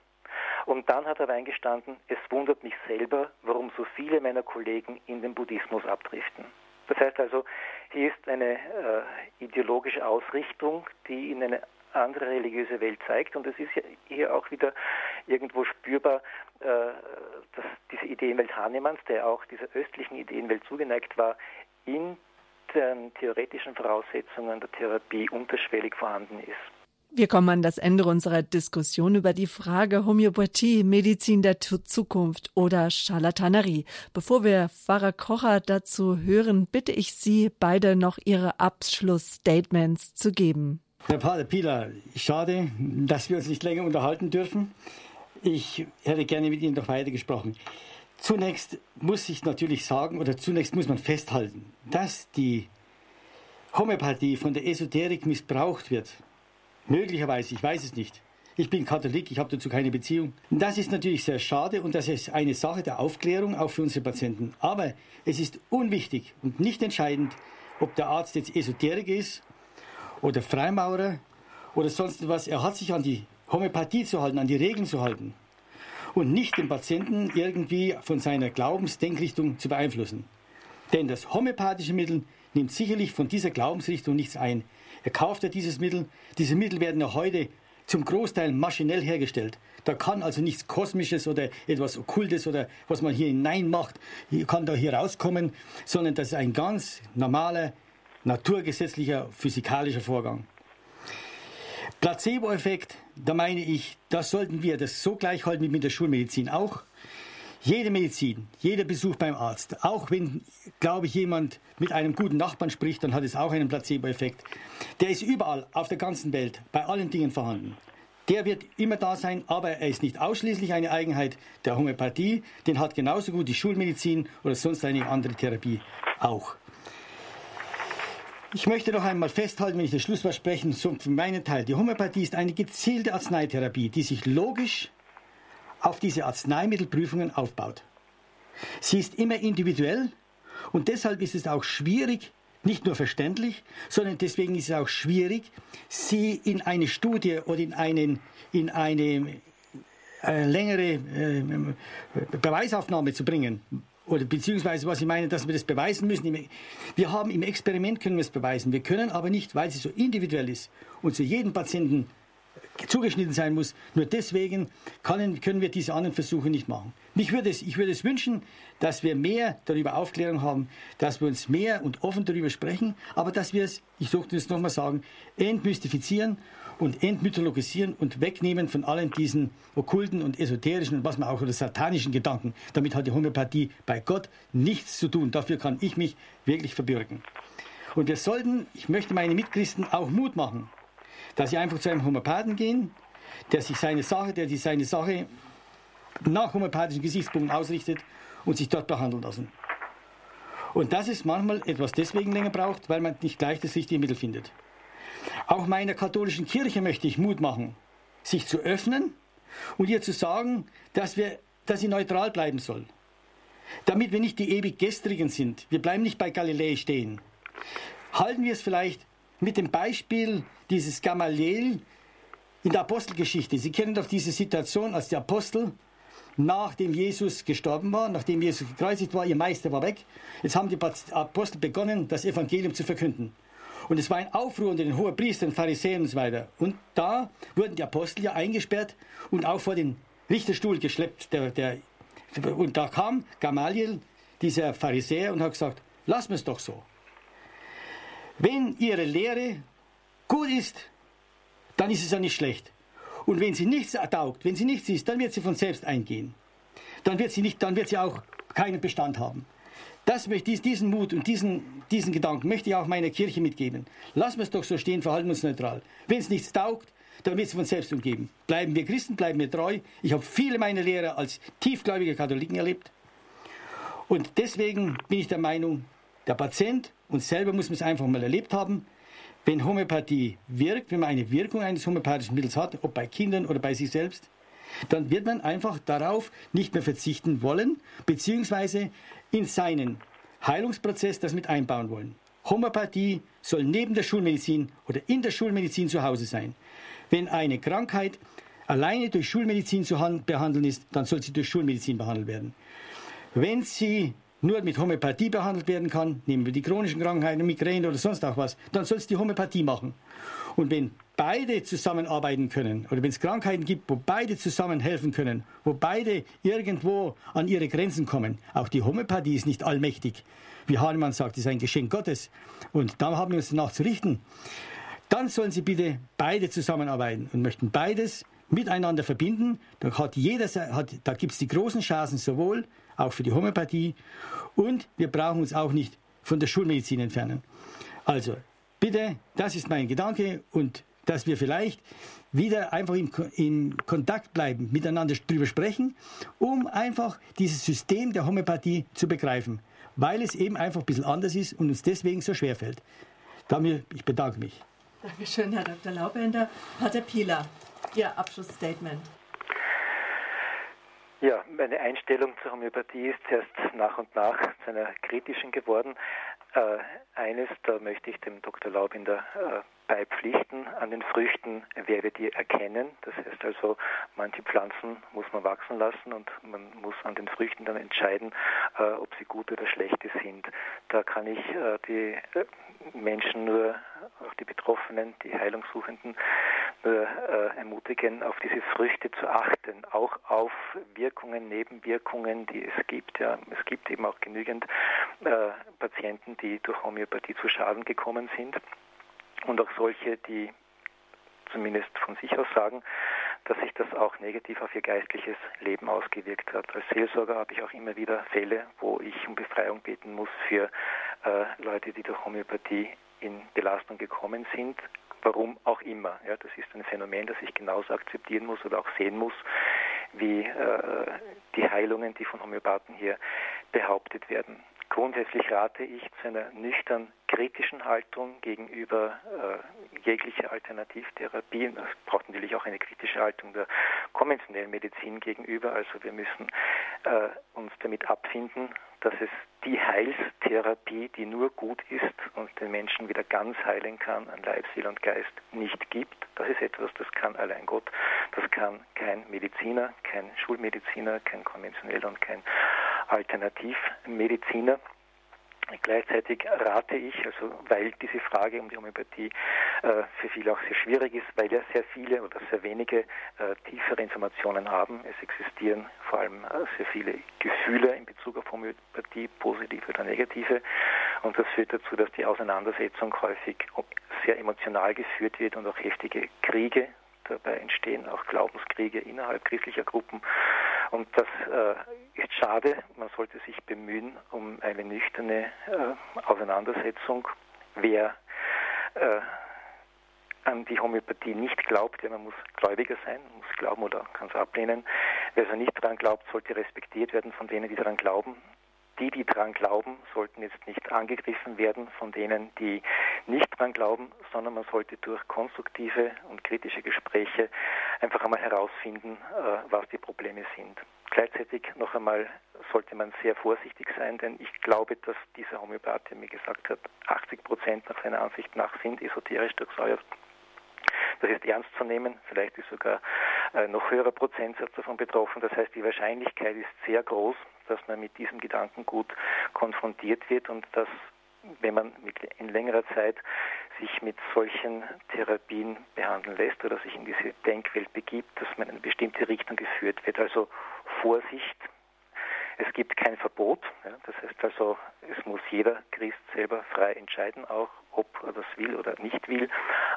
Und dann hat er eingestanden, es wundert mich selber, warum so viele meiner Kollegen in den Buddhismus abdriften. Das heißt also, hier ist eine äh, ideologische Ausrichtung, die in eine andere religiöse Welt zeigt. Und es ist hier auch wieder irgendwo spürbar, äh, dass diese Ideenwelt Hahnemanns, der auch dieser östlichen Ideenwelt zugeneigt war, in den theoretischen Voraussetzungen der Therapie unterschwellig vorhanden ist. Wir kommen an das Ende unserer Diskussion über die Frage Homöopathie, Medizin der Zukunft oder Charlatanerie. Bevor wir Pfarrer Kocher dazu hören, bitte ich Sie beide noch Ihre Abschlussstatements zu geben. Herr Pater Pieler, schade, dass wir uns nicht länger unterhalten dürfen. Ich hätte gerne mit Ihnen noch weiter gesprochen. Zunächst muss ich natürlich sagen, oder zunächst muss man festhalten, dass die Homöopathie von der Esoterik missbraucht wird Möglicherweise, ich weiß es nicht. Ich bin Katholik, ich habe dazu keine Beziehung. Das ist natürlich sehr schade und das ist eine Sache der Aufklärung auch für unsere Patienten. Aber es ist unwichtig und nicht entscheidend, ob der Arzt jetzt Esoterik ist oder Freimaurer oder sonst was. Er hat sich an die Homöopathie zu halten, an die Regeln zu halten und nicht den Patienten irgendwie von seiner Glaubensdenkrichtung zu beeinflussen. Denn das homöopathische Mittel nimmt sicherlich von dieser Glaubensrichtung nichts ein. Er kauft ja dieses Mittel. Diese Mittel werden ja heute zum Großteil maschinell hergestellt. Da kann also nichts Kosmisches oder etwas Okkultes oder was man hier hineinmacht, kann da hier rauskommen, sondern das ist ein ganz normaler, naturgesetzlicher, physikalischer Vorgang. Placebo-Effekt, da meine ich, das sollten wir das so gleich halten wie mit der Schulmedizin auch. Jede Medizin, jeder Besuch beim Arzt, auch wenn, glaube ich, jemand mit einem guten Nachbarn spricht, dann hat es auch einen Placebo-Effekt. Der ist überall auf der ganzen Welt, bei allen Dingen vorhanden. Der wird immer da sein, aber er ist nicht ausschließlich eine Eigenheit der Homöopathie. Den hat genauso gut die Schulmedizin oder sonst eine andere Therapie auch. Ich möchte noch einmal festhalten, wenn ich das Schlusswort sprechen, für meinen Teil. Die Homöopathie ist eine gezielte Arzneitherapie, die sich logisch auf diese Arzneimittelprüfungen aufbaut. Sie ist immer individuell und deshalb ist es auch schwierig, nicht nur verständlich, sondern deswegen ist es auch schwierig, sie in eine Studie oder in, einen, in eine äh, längere äh, Beweisaufnahme zu bringen. Oder beziehungsweise, was ich meine, dass wir das beweisen müssen. Wir haben im Experiment können wir es beweisen. Wir können aber nicht, weil sie so individuell ist und zu jedem Patienten zugeschnitten sein muss. Nur deswegen können, können wir diese anderen Versuche nicht machen. Mich würde es, ich würde es wünschen, dass wir mehr darüber Aufklärung haben, dass wir uns mehr und offen darüber sprechen, aber dass wir es, ich sollte es nochmal sagen, entmystifizieren und entmythologisieren und wegnehmen von allen diesen okkulten und esoterischen und was man auch oder satanischen Gedanken. Damit hat die Homöopathie bei Gott nichts zu tun. Dafür kann ich mich wirklich verbürgen. Und wir sollten, ich möchte meine Mitchristen auch Mut machen, dass sie einfach zu einem Homöopathen gehen, der sich seine Sache, der sich seine Sache nach homöopathischen Gesichtspunkten ausrichtet und sich dort behandeln lassen. Und dass es manchmal etwas deswegen länger braucht, weil man nicht gleich das richtige Mittel findet. Auch meiner katholischen Kirche möchte ich Mut machen, sich zu öffnen und ihr zu sagen, dass, wir, dass sie neutral bleiben soll. Damit wir nicht die ewig Gestrigen sind. Wir bleiben nicht bei Galilei stehen. Halten wir es vielleicht mit dem Beispiel dieses Gamaliel in der Apostelgeschichte. Sie kennen doch diese Situation, als die Apostel, nachdem Jesus gestorben war, nachdem Jesus gekreuzigt war, ihr Meister war weg. Jetzt haben die Apostel begonnen, das Evangelium zu verkünden. Und es war ein Aufruhr unter den hohen Priestern, Pharisäern und so weiter. Und da wurden die Apostel ja eingesperrt und auch vor den Richterstuhl geschleppt. Der, der, und da kam Gamaliel, dieser Pharisäer, und hat gesagt, wir es doch so. Wenn Ihre Lehre gut ist, dann ist es ja nicht schlecht. Und wenn sie nichts taugt, wenn sie nichts ist, dann wird sie von selbst eingehen. Dann wird sie, nicht, dann wird sie auch keinen Bestand haben. Das möchte, diesen Mut und diesen, diesen Gedanken möchte ich auch meiner Kirche mitgeben. Lassen wir es doch so stehen, verhalten uns neutral. Wenn es nichts taugt, dann wird es von selbst umgeben. Bleiben wir Christen, bleiben wir treu. Ich habe viele meiner Lehrer als tiefgläubige Katholiken erlebt. Und deswegen bin ich der Meinung, der Patient und selber muss man es einfach mal erlebt haben. Wenn Homöopathie wirkt, wenn man eine Wirkung eines homöopathischen Mittels hat, ob bei Kindern oder bei sich selbst, dann wird man einfach darauf nicht mehr verzichten wollen, beziehungsweise in seinen Heilungsprozess das mit einbauen wollen. Homöopathie soll neben der Schulmedizin oder in der Schulmedizin zu Hause sein. Wenn eine Krankheit alleine durch Schulmedizin zu behandeln ist, dann soll sie durch Schulmedizin behandelt werden. Wenn sie nur mit Homöopathie behandelt werden kann, nehmen wir die chronischen Krankheiten, Migräne oder sonst auch was, dann soll es die Homöopathie machen. Und wenn beide zusammenarbeiten können oder wenn es Krankheiten gibt, wo beide zusammen helfen können, wo beide irgendwo an ihre Grenzen kommen, auch die Homöopathie ist nicht allmächtig. Wie Hahnemann sagt, ist ein Geschenk Gottes. Und da haben wir uns danach zu richten. dann sollen sie bitte beide zusammenarbeiten und möchten beides miteinander verbinden. Da, hat hat, da gibt es die großen Chancen sowohl auch für die Homöopathie und wir brauchen uns auch nicht von der Schulmedizin entfernen. Also bitte, das ist mein Gedanke und dass wir vielleicht wieder einfach in, in Kontakt bleiben, miteinander drüber sprechen, um einfach dieses System der Homöopathie zu begreifen, weil es eben einfach ein bisschen anders ist und uns deswegen so schwer fällt. Damit, ich bedanke mich. Dankeschön, Herr Dr. Laubender. Pater Pieler, Ihr Abschlussstatement. Ja, meine Einstellung zur Homöopathie ist erst nach und nach zu einer kritischen geworden. Äh, eines, da möchte ich dem Dr. Laubinder äh, beipflichten. An den Früchten werdet ihr erkennen. Das heißt also, manche Pflanzen muss man wachsen lassen und man muss an den Früchten dann entscheiden, äh, ob sie gut oder schlechte sind. Da kann ich äh, die äh, Menschen nur, auch die Betroffenen, die Heilungssuchenden, ermutigen, auf diese Früchte zu achten, auch auf Wirkungen, Nebenwirkungen, die es gibt. Ja, es gibt eben auch genügend äh, Patienten, die durch Homöopathie zu Schaden gekommen sind und auch solche, die zumindest von sich aus sagen, dass sich das auch negativ auf ihr geistliches Leben ausgewirkt hat. Als Seelsorger habe ich auch immer wieder Fälle, wo ich um Befreiung beten muss für äh, Leute, die durch Homöopathie in Belastung gekommen sind, warum auch immer. Ja, das ist ein Phänomen, das ich genauso akzeptieren muss oder auch sehen muss, wie äh, die Heilungen, die von Homöopathen hier behauptet werden. Grundsätzlich rate ich zu einer nüchtern kritischen Haltung gegenüber äh, jeglicher Alternativtherapie. Es braucht natürlich auch eine kritische Haltung der konventionellen Medizin gegenüber. Also wir müssen äh, uns damit abfinden, dass es die Heilstherapie, die nur gut ist und den Menschen wieder ganz heilen kann, an Leib, Seele und Geist, nicht gibt. Das ist etwas, das kann allein Gott. Das kann kein Mediziner, kein Schulmediziner, kein konventioneller und kein Alternativmediziner. Gleichzeitig rate ich, also weil diese Frage um die Homöopathie äh, für viele auch sehr schwierig ist, weil ja sehr viele oder sehr wenige äh, tiefere Informationen haben. Es existieren vor allem äh, sehr viele Gefühle in Bezug auf Homöopathie, positive oder negative. Und das führt dazu, dass die Auseinandersetzung häufig sehr emotional geführt wird und auch heftige Kriege dabei entstehen, auch Glaubenskriege innerhalb christlicher Gruppen. Und das äh, ist schade. Man sollte sich bemühen um eine nüchterne äh, Auseinandersetzung. Wer äh, an die Homöopathie nicht glaubt, ja, man muss Gläubiger sein, muss glauben oder kann es ablehnen. Wer also nicht daran glaubt, sollte respektiert werden von denen, die daran glauben die, die daran glauben, sollten jetzt nicht angegriffen werden von denen, die nicht daran glauben, sondern man sollte durch konstruktive und kritische Gespräche einfach einmal herausfinden, äh, was die Probleme sind. Gleichzeitig noch einmal sollte man sehr vorsichtig sein, denn ich glaube, dass dieser Homöopath, der mir gesagt hat, 80 Prozent nach seiner Ansicht nach sind esoterisch durchsäuert. Das ist ernst zu nehmen, vielleicht ist sogar ein äh, noch höherer Prozentsatz davon betroffen. Das heißt, die Wahrscheinlichkeit ist sehr groß, dass man mit diesem Gedankengut konfrontiert wird und dass wenn man in längerer Zeit sich mit solchen Therapien behandeln lässt oder sich in diese Denkwelt begibt, dass man in eine bestimmte Richtung geführt wird. Also Vorsicht. Es gibt kein Verbot. Ja, das heißt also, es muss jeder Christ selber frei entscheiden, auch ob er das will oder nicht will.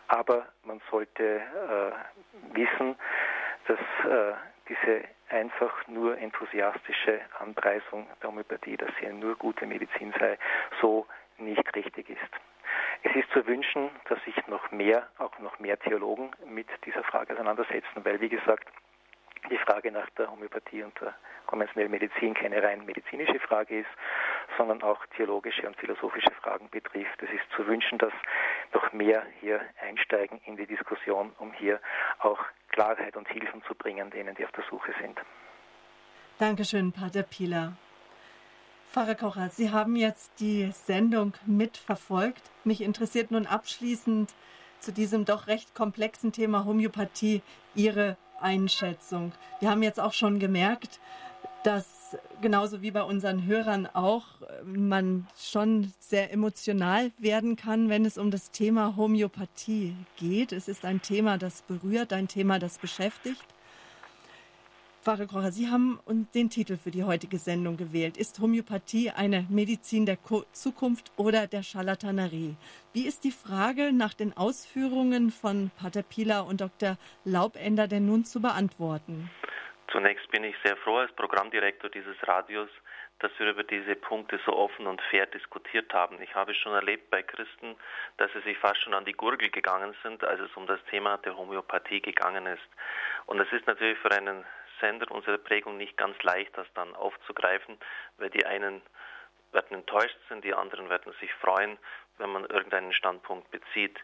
Aber man sollte äh, wissen, dass äh, diese einfach nur enthusiastische Anpreisung der Homöopathie, dass sie nur gute Medizin sei, so nicht richtig ist. Es ist zu wünschen, dass sich noch mehr, auch noch mehr Theologen mit dieser Frage auseinandersetzen, weil, wie gesagt, die Frage nach der Homöopathie und der konventionellen Medizin keine rein medizinische Frage ist, sondern auch theologische und philosophische Fragen betrifft. Es ist zu wünschen, dass noch mehr hier einsteigen in die Diskussion, um hier auch Klarheit und Hilfen zu bringen denen, die auf der Suche sind. Dankeschön, Pater Pieler. Pfarrer Kocher, Sie haben jetzt die Sendung mitverfolgt. Mich interessiert nun abschließend zu diesem doch recht komplexen Thema Homöopathie Ihre Einschätzung. Wir haben jetzt auch schon gemerkt, dass genauso wie bei unseren Hörern auch man schon sehr emotional werden kann, wenn es um das Thema Homöopathie geht. Es ist ein Thema, das berührt, ein Thema, das beschäftigt. Pfarrer Krocher, Sie haben den Titel für die heutige Sendung gewählt. Ist Homöopathie eine Medizin der Zukunft oder der Charlatanerie? Wie ist die Frage nach den Ausführungen von Pater Pieler und Dr. Laubender denn nun zu beantworten? Zunächst bin ich sehr froh als Programmdirektor dieses Radios, dass wir über diese Punkte so offen und fair diskutiert haben. Ich habe schon erlebt bei Christen, dass sie sich fast schon an die Gurgel gegangen sind, als es um das Thema der Homöopathie gegangen ist. Und es ist natürlich für einen Sender unserer Prägung nicht ganz leicht, das dann aufzugreifen, weil die einen werden enttäuscht sein, die anderen werden sich freuen, wenn man irgendeinen Standpunkt bezieht.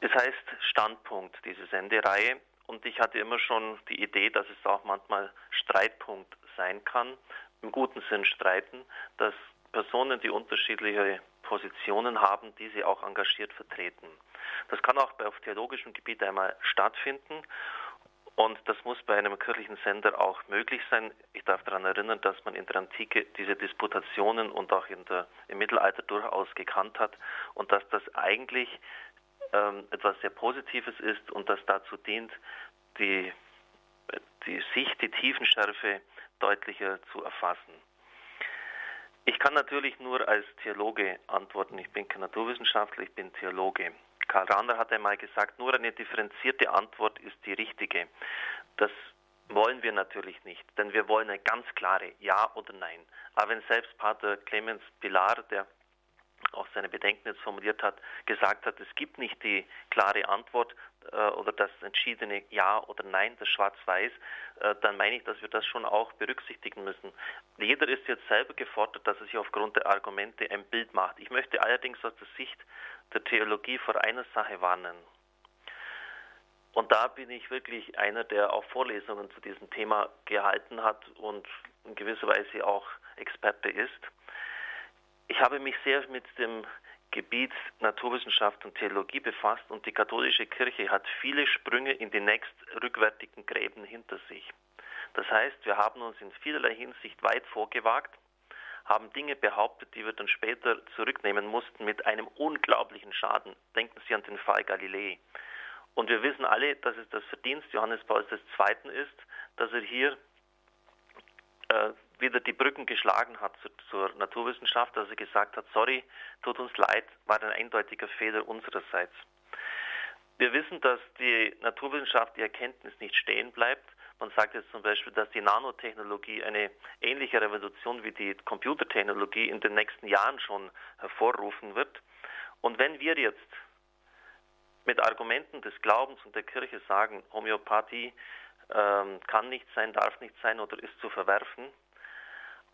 Es heißt Standpunkt, diese Sendereihe, und ich hatte immer schon die Idee, dass es auch manchmal Streitpunkt sein kann, im guten Sinn streiten, dass Personen, die unterschiedliche Positionen haben, diese auch engagiert vertreten. Das kann auch auf theologischem Gebiet einmal stattfinden und das muss bei einem kirchlichen Sender auch möglich sein. Ich darf daran erinnern, dass man in der Antike diese Disputationen und auch der, im Mittelalter durchaus gekannt hat und dass das eigentlich ähm, etwas sehr Positives ist und das dazu dient, die, die Sicht, die Tiefenschärfe deutlicher zu erfassen. Ich kann natürlich nur als Theologe antworten. Ich bin kein Naturwissenschaftler, ich bin Theologe. Karl Rahner hat einmal gesagt, nur eine differenzierte Antwort ist die richtige. Das wollen wir natürlich nicht, denn wir wollen eine ganz klare Ja oder Nein. Aber wenn selbst Pater Clemens Pilar, der auch seine Bedenken jetzt formuliert hat, gesagt hat, es gibt nicht die klare Antwort äh, oder das entschiedene Ja oder Nein, das Schwarz-Weiß, äh, dann meine ich, dass wir das schon auch berücksichtigen müssen. Jeder ist jetzt selber gefordert, dass er sich aufgrund der Argumente ein Bild macht. Ich möchte allerdings aus der Sicht der Theologie vor einer Sache warnen. Und da bin ich wirklich einer, der auch Vorlesungen zu diesem Thema gehalten hat und in gewisser Weise auch Experte ist. Ich habe mich sehr mit dem Gebiet Naturwissenschaft und Theologie befasst und die katholische Kirche hat viele Sprünge in die nächst rückwärtigen Gräben hinter sich. Das heißt, wir haben uns in vielerlei Hinsicht weit vorgewagt haben Dinge behauptet, die wir dann später zurücknehmen mussten mit einem unglaublichen Schaden. Denken Sie an den Fall Galilei. Und wir wissen alle, dass es das Verdienst Johannes Pauls II. ist, dass er hier äh, wieder die Brücken geschlagen hat zur, zur, Naturwissenschaft, dass er gesagt hat, sorry, tut uns leid, war ein eindeutiger Fehler unsererseits. Wir wissen, dass die Naturwissenschaft, die Erkenntnis nicht stehen bleibt, man sagt jetzt zum Beispiel, dass die Nanotechnologie eine ähnliche Revolution wie die Computertechnologie in den nächsten Jahren schon hervorrufen wird. Und wenn wir jetzt mit Argumenten des Glaubens und der Kirche sagen, Homöopathie ähm, kann nicht sein, darf nicht sein oder ist zu verwerfen,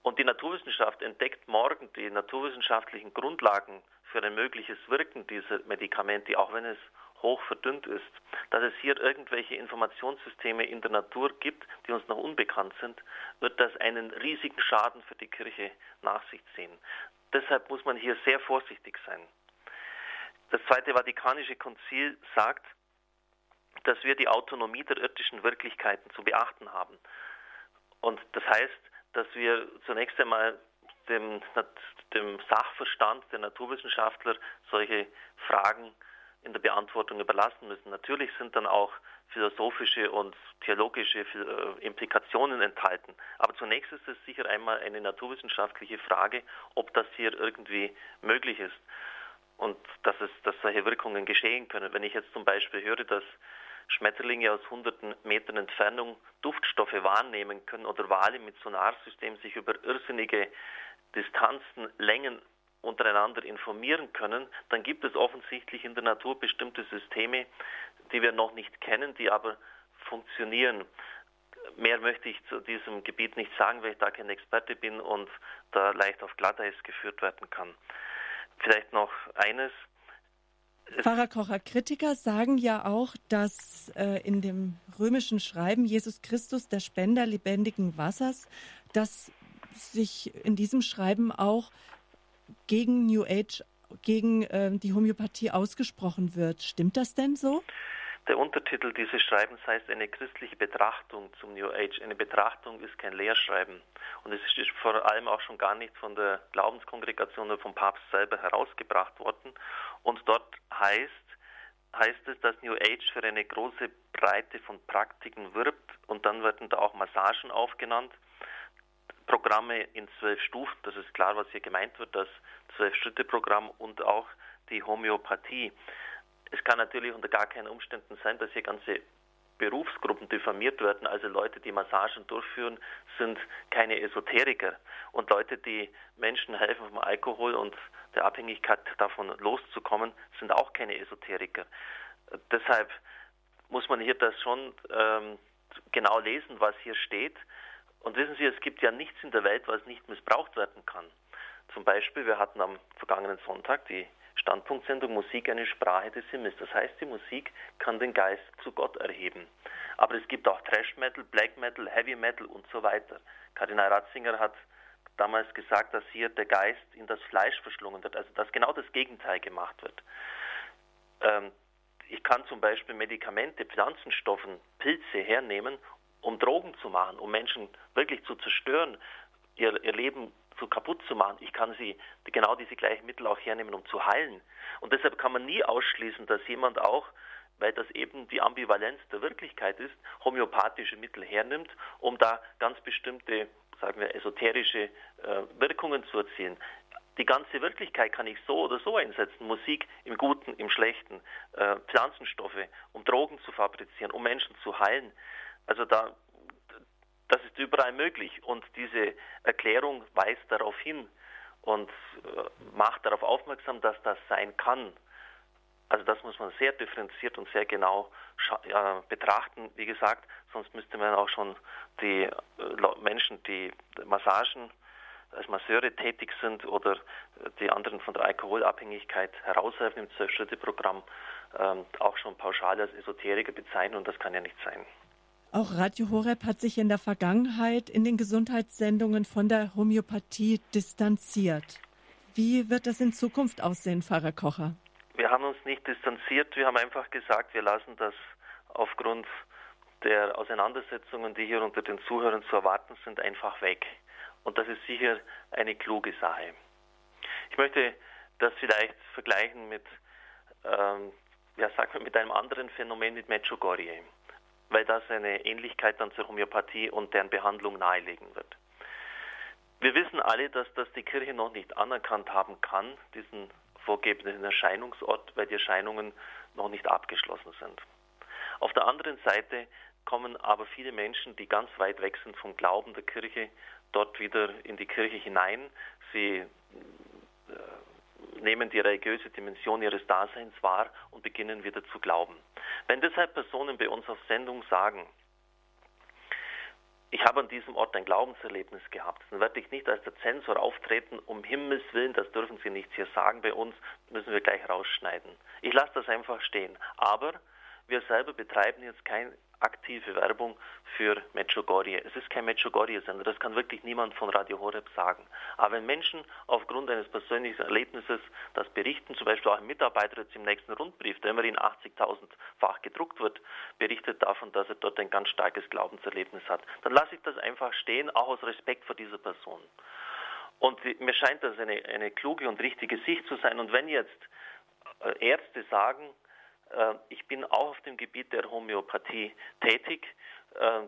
und die Naturwissenschaft entdeckt morgen die naturwissenschaftlichen Grundlagen für ein mögliches Wirken dieser Medikamente, auch wenn es hoch verdünnt ist, dass es hier irgendwelche Informationssysteme in der Natur gibt, die uns noch unbekannt sind, wird das einen riesigen Schaden für die Kirche nach sich ziehen. Deshalb muss man hier sehr vorsichtig sein. Das Zweite Vatikanische Konzil sagt, dass wir die Autonomie der irdischen Wirklichkeiten zu beachten haben. Und das heißt, dass wir zunächst einmal dem, dem Sachverstand der Naturwissenschaftler solche Fragen in der Beantwortung überlassen müssen. Natürlich sind dann auch philosophische und theologische äh, Implikationen enthalten. Aber zunächst ist es sicher einmal eine naturwissenschaftliche Frage, ob das hier irgendwie möglich ist und dass es, dass solche Wirkungen geschehen können. Wenn ich jetzt zum Beispiel höre, dass Schmetterlinge aus hunderten Metern Entfernung Duftstoffe wahrnehmen können oder Wale mit Sonarsystem sich über irrsinnige Distanzen, Längen untereinander informieren können, dann gibt es offensichtlich in der Natur bestimmte Systeme, die wir noch nicht kennen, die aber funktionieren. Mehr möchte ich zu diesem Gebiet nicht sagen, weil ich da kein Experte bin und da leicht auf Glatteis geführt werden kann. Vielleicht noch eines. Pfarrer Kocher, Kritiker sagen ja auch, dass äh, in dem römischen Schreiben Jesus Christus, der Spender lebendigen Wassers, dass sich in diesem Schreiben auch gegen New Age, gegen äh, die Homöopathie ausgesprochen wird. Stimmt das denn so? Der Untertitel dieses Schreibens heißt eine christliche Betrachtung zum New Age. Eine Betrachtung ist kein Lehrschreiben. Und es ist vor allem auch schon gar nicht von der Glaubenskongregation oder vom Papst selber herausgebracht worden. Und dort heißt, heißt es, dass New Age für eine große Breite von Praktiken wirbt und dann werden da auch Massagen aufgenannt. Programme in zwölf Stufen, das ist klar, was hier gemeint wird, das Zwölf-Schritte-Programm und auch die Homöopathie. Es kann natürlich unter gar keinen Umständen sein, dass hier ganze Berufsgruppen diffamiert werden, also Leute, die Massagen durchführen, sind keine Esoteriker. Und Leute, die Menschen helfen vom Alkohol und der Abhängigkeit davon loszukommen, sind auch keine Esoteriker. Deshalb muss man hier das schon ähm, genau lesen, was hier steht. Und wissen Sie, es gibt ja nichts in der Welt, was nicht missbraucht werden kann. Zum Beispiel, wir hatten am vergangenen Sonntag die Standpunktsendung Musik eine Sprache des Himmels. Das heißt, die Musik kann den Geist zu Gott erheben. Aber es gibt auch Trash Metal, Black Metal, Heavy Metal und so weiter. Kardinal Ratzinger hat damals gesagt, dass hier der Geist in das Fleisch verschlungen wird, also dass genau das Gegenteil gemacht wird. Ähm, ich kann zum Beispiel Medikamente, Pflanzenstoffen, Pilze hernehmen, um Drogen zu machen, um Menschen wirklich zu zerstören, ihr, ihr Leben so kaputt zu machen. Ich kann sie genau diese gleichen Mittel auch hernehmen, um zu heilen. Und deshalb kann man nie ausschließen, dass jemand auch, weil das eben die Ambivalenz der Wirklichkeit ist, homöopathische Mittel hernimmt, um da ganz bestimmte, sagen wir, esoterische äh, Wirkungen zu erzielen. Die ganze Wirklichkeit kann ich so oder so einsetzen. Musik im Guten, im Schlechten, äh, Pflanzenstoffe, um Drogen zu fabrizieren, um Menschen zu heilen. Also da das ist überall möglich und diese Erklärung weist darauf hin und äh, macht darauf aufmerksam, dass das sein kann. Also das muss man sehr differenziert und sehr genau ja, betrachten. Wie gesagt, sonst müsste man auch schon die äh, Menschen, die Massagen als Masseure tätig sind oder die anderen von der Alkoholabhängigkeit heraushelfen im Zwölf-Schritte-Programm, ähm, auch schon pauschal als Esoteriker bezeichnen und das kann ja nicht sein. Auch Radio Horeb hat sich in der Vergangenheit in den Gesundheitssendungen von der Homöopathie distanziert. Wie wird das in Zukunft aussehen, Pfarrer Kocher? Wir haben uns nicht distanziert, wir haben einfach gesagt, wir lassen das aufgrund der Auseinandersetzungen, die hier unter den Zuhörern zu erwarten sind, einfach weg. Und das ist sicher eine kluge Sache. Ich möchte das vielleicht vergleichen mit, ähm, ja, sagen wir, mit einem anderen Phänomen, mit Medjugorje weil das eine Ähnlichkeit dann zur Homöopathie und deren Behandlung nahelegen wird. Wir wissen alle, dass das die Kirche noch nicht anerkannt haben kann, diesen vorgegebenen Erscheinungsort, weil die Erscheinungen noch nicht abgeschlossen sind. Auf der anderen Seite kommen aber viele Menschen, die ganz weit weg sind vom Glauben der Kirche, dort wieder in die Kirche hinein. Sie äh, nehmen die religiöse Dimension ihres Daseins wahr und beginnen wieder zu glauben. Wenn deshalb Personen bei uns auf Sendung sagen, ich habe an diesem Ort ein Glaubenserlebnis gehabt, dann werde ich nicht als der Zensor auftreten, um Himmels Willen, das dürfen Sie nicht hier sagen bei uns, müssen wir gleich rausschneiden. Ich lasse das einfach stehen. Aber wir selber betreiben jetzt kein aktive Werbung für Medjugorje. Es ist kein Medjugorje-Sender, das kann wirklich niemand von Radio Horeb sagen. Aber wenn Menschen aufgrund eines persönlichen Erlebnisses das berichten, zum Beispiel auch ein Mitarbeiter jetzt im nächsten Rundbrief, der immerhin 80.000-fach gedruckt wird, berichtet davon, dass er dort ein ganz starkes Glaubenserlebnis hat, dann lasse ich das einfach stehen, auch aus Respekt vor dieser Person. Und mir scheint das eine, eine kluge und richtige Sicht zu sein. Und wenn jetzt äh, Ärzte sagen, ich bin auch auf dem Gebiet der Homöopathie tätig, äh,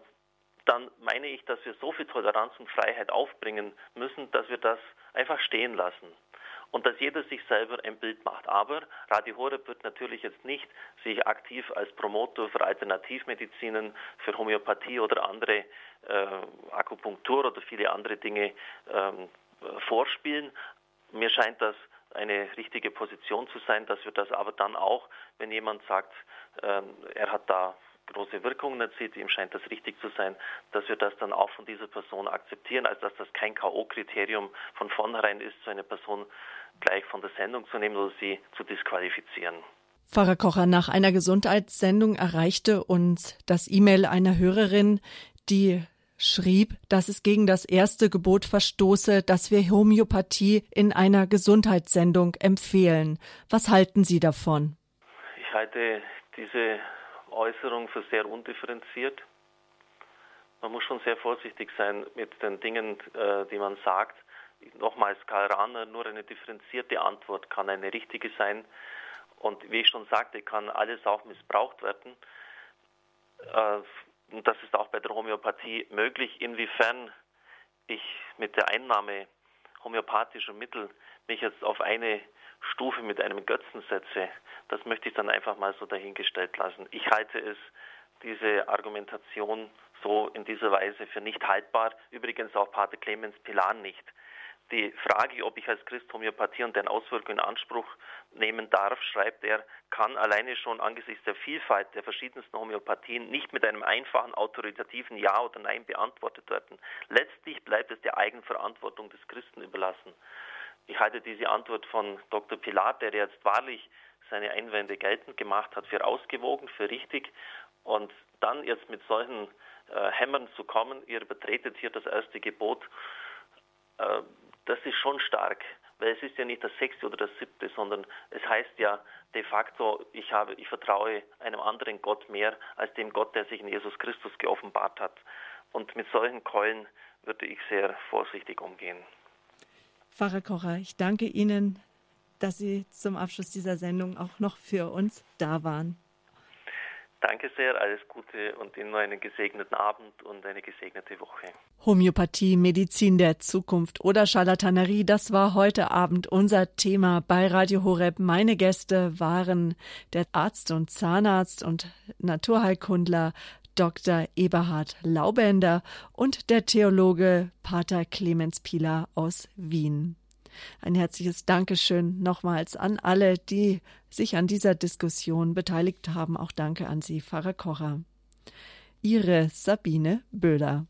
dann meine ich, dass wir so viel Toleranz und Freiheit aufbringen müssen, dass wir das einfach stehen lassen und dass jeder sich selber ein Bild macht. Aber Radio Horeb wird natürlich jetzt nicht sich aktiv als Promotor für Alternativmedizinen, für Homöopathie oder andere äh, Akupunktur oder viele andere Dinge ähm, vorspielen. Mir scheint das eine richtige Position zu sein, dass wir das aber dann auch, wenn jemand sagt, ähm, er hat da große Wirkungen erzielt, ihm scheint das richtig zu sein, dass wir das dann auch von dieser Person akzeptieren, als dass das kein K.O.-Kriterium von vornherein ist, so eine Person gleich von der Sendung zu nehmen oder sie zu disqualifizieren. Pfarrer Kocher, nach einer Gesundheitssendung erreichte uns das E-Mail einer Hörerin, die schrieb, dass es gegen das erste Gebot verstoße, dass wir Homöopathie in einer Gesundheitssendung empfehlen. Was halten Sie davon? Ich halte diese Äußerung für sehr undifferenziert. Man muss schon sehr vorsichtig sein mit den Dingen, äh, die man sagt. Nochmals, Karl Rahner, nur eine differenzierte Antwort kann eine richtige sein. Und wie ich schon sagte, kann alles auch missbraucht werden. Und das ist auch bei der Homöopathie möglich. Inwiefern ich mit der Einnahme homöopathischer Mittel mich jetzt auf eine Stufe mit einem Götzen setze, das möchte ich dann einfach mal so dahingestellt lassen. Ich halte es, diese Argumentation so in dieser Weise für nicht haltbar. Übrigens auch Pater Clemens Pilan nicht. Die Frage, ob ich als Christ Homöopathie und deren Auswirkungen in Anspruch nehmen darf, schreibt er, kann alleine schon angesichts der Vielfalt der verschiedensten Homöopathien nicht mit einem einfachen autoritativen Ja oder Nein beantwortet werden. Letztlich bleibt es der Eigenverantwortung des Christen überlassen. Ich halte diese Antwort von Dr. Pilat, der jetzt wahrlich seine Einwände geltend gemacht hat, für ausgewogen, für richtig. Und dann jetzt mit solchen äh, Hämmern zu kommen, ihr betretet hier das erste Gebot, äh, das ist schon stark, weil es ist ja nicht das sechste oder das siebte, sondern es heißt ja de facto, ich habe, ich vertraue einem anderen Gott mehr als dem Gott, der sich in Jesus Christus geoffenbart hat. Und mit solchen Keulen würde ich sehr vorsichtig umgehen. Pfarrer Kocher, ich danke Ihnen, dass Sie zum Abschluss dieser Sendung auch noch für uns da waren. Danke sehr, alles Gute und Ihnen noch einen gesegneten Abend und eine gesegnete Woche. Homöopathie, Medizin der Zukunft oder Charlatanerie, das war heute Abend unser Thema bei Radio Horeb. Meine Gäste waren der Arzt und Zahnarzt und Naturheilkundler Dr. Eberhard Laubender und der Theologe Pater Clemens Pieler aus Wien. Ein herzliches Dankeschön nochmals an alle, die sich an dieser Diskussion beteiligt haben. Auch danke an Sie, Pfarrer Kocher. Ihre Sabine Böhler.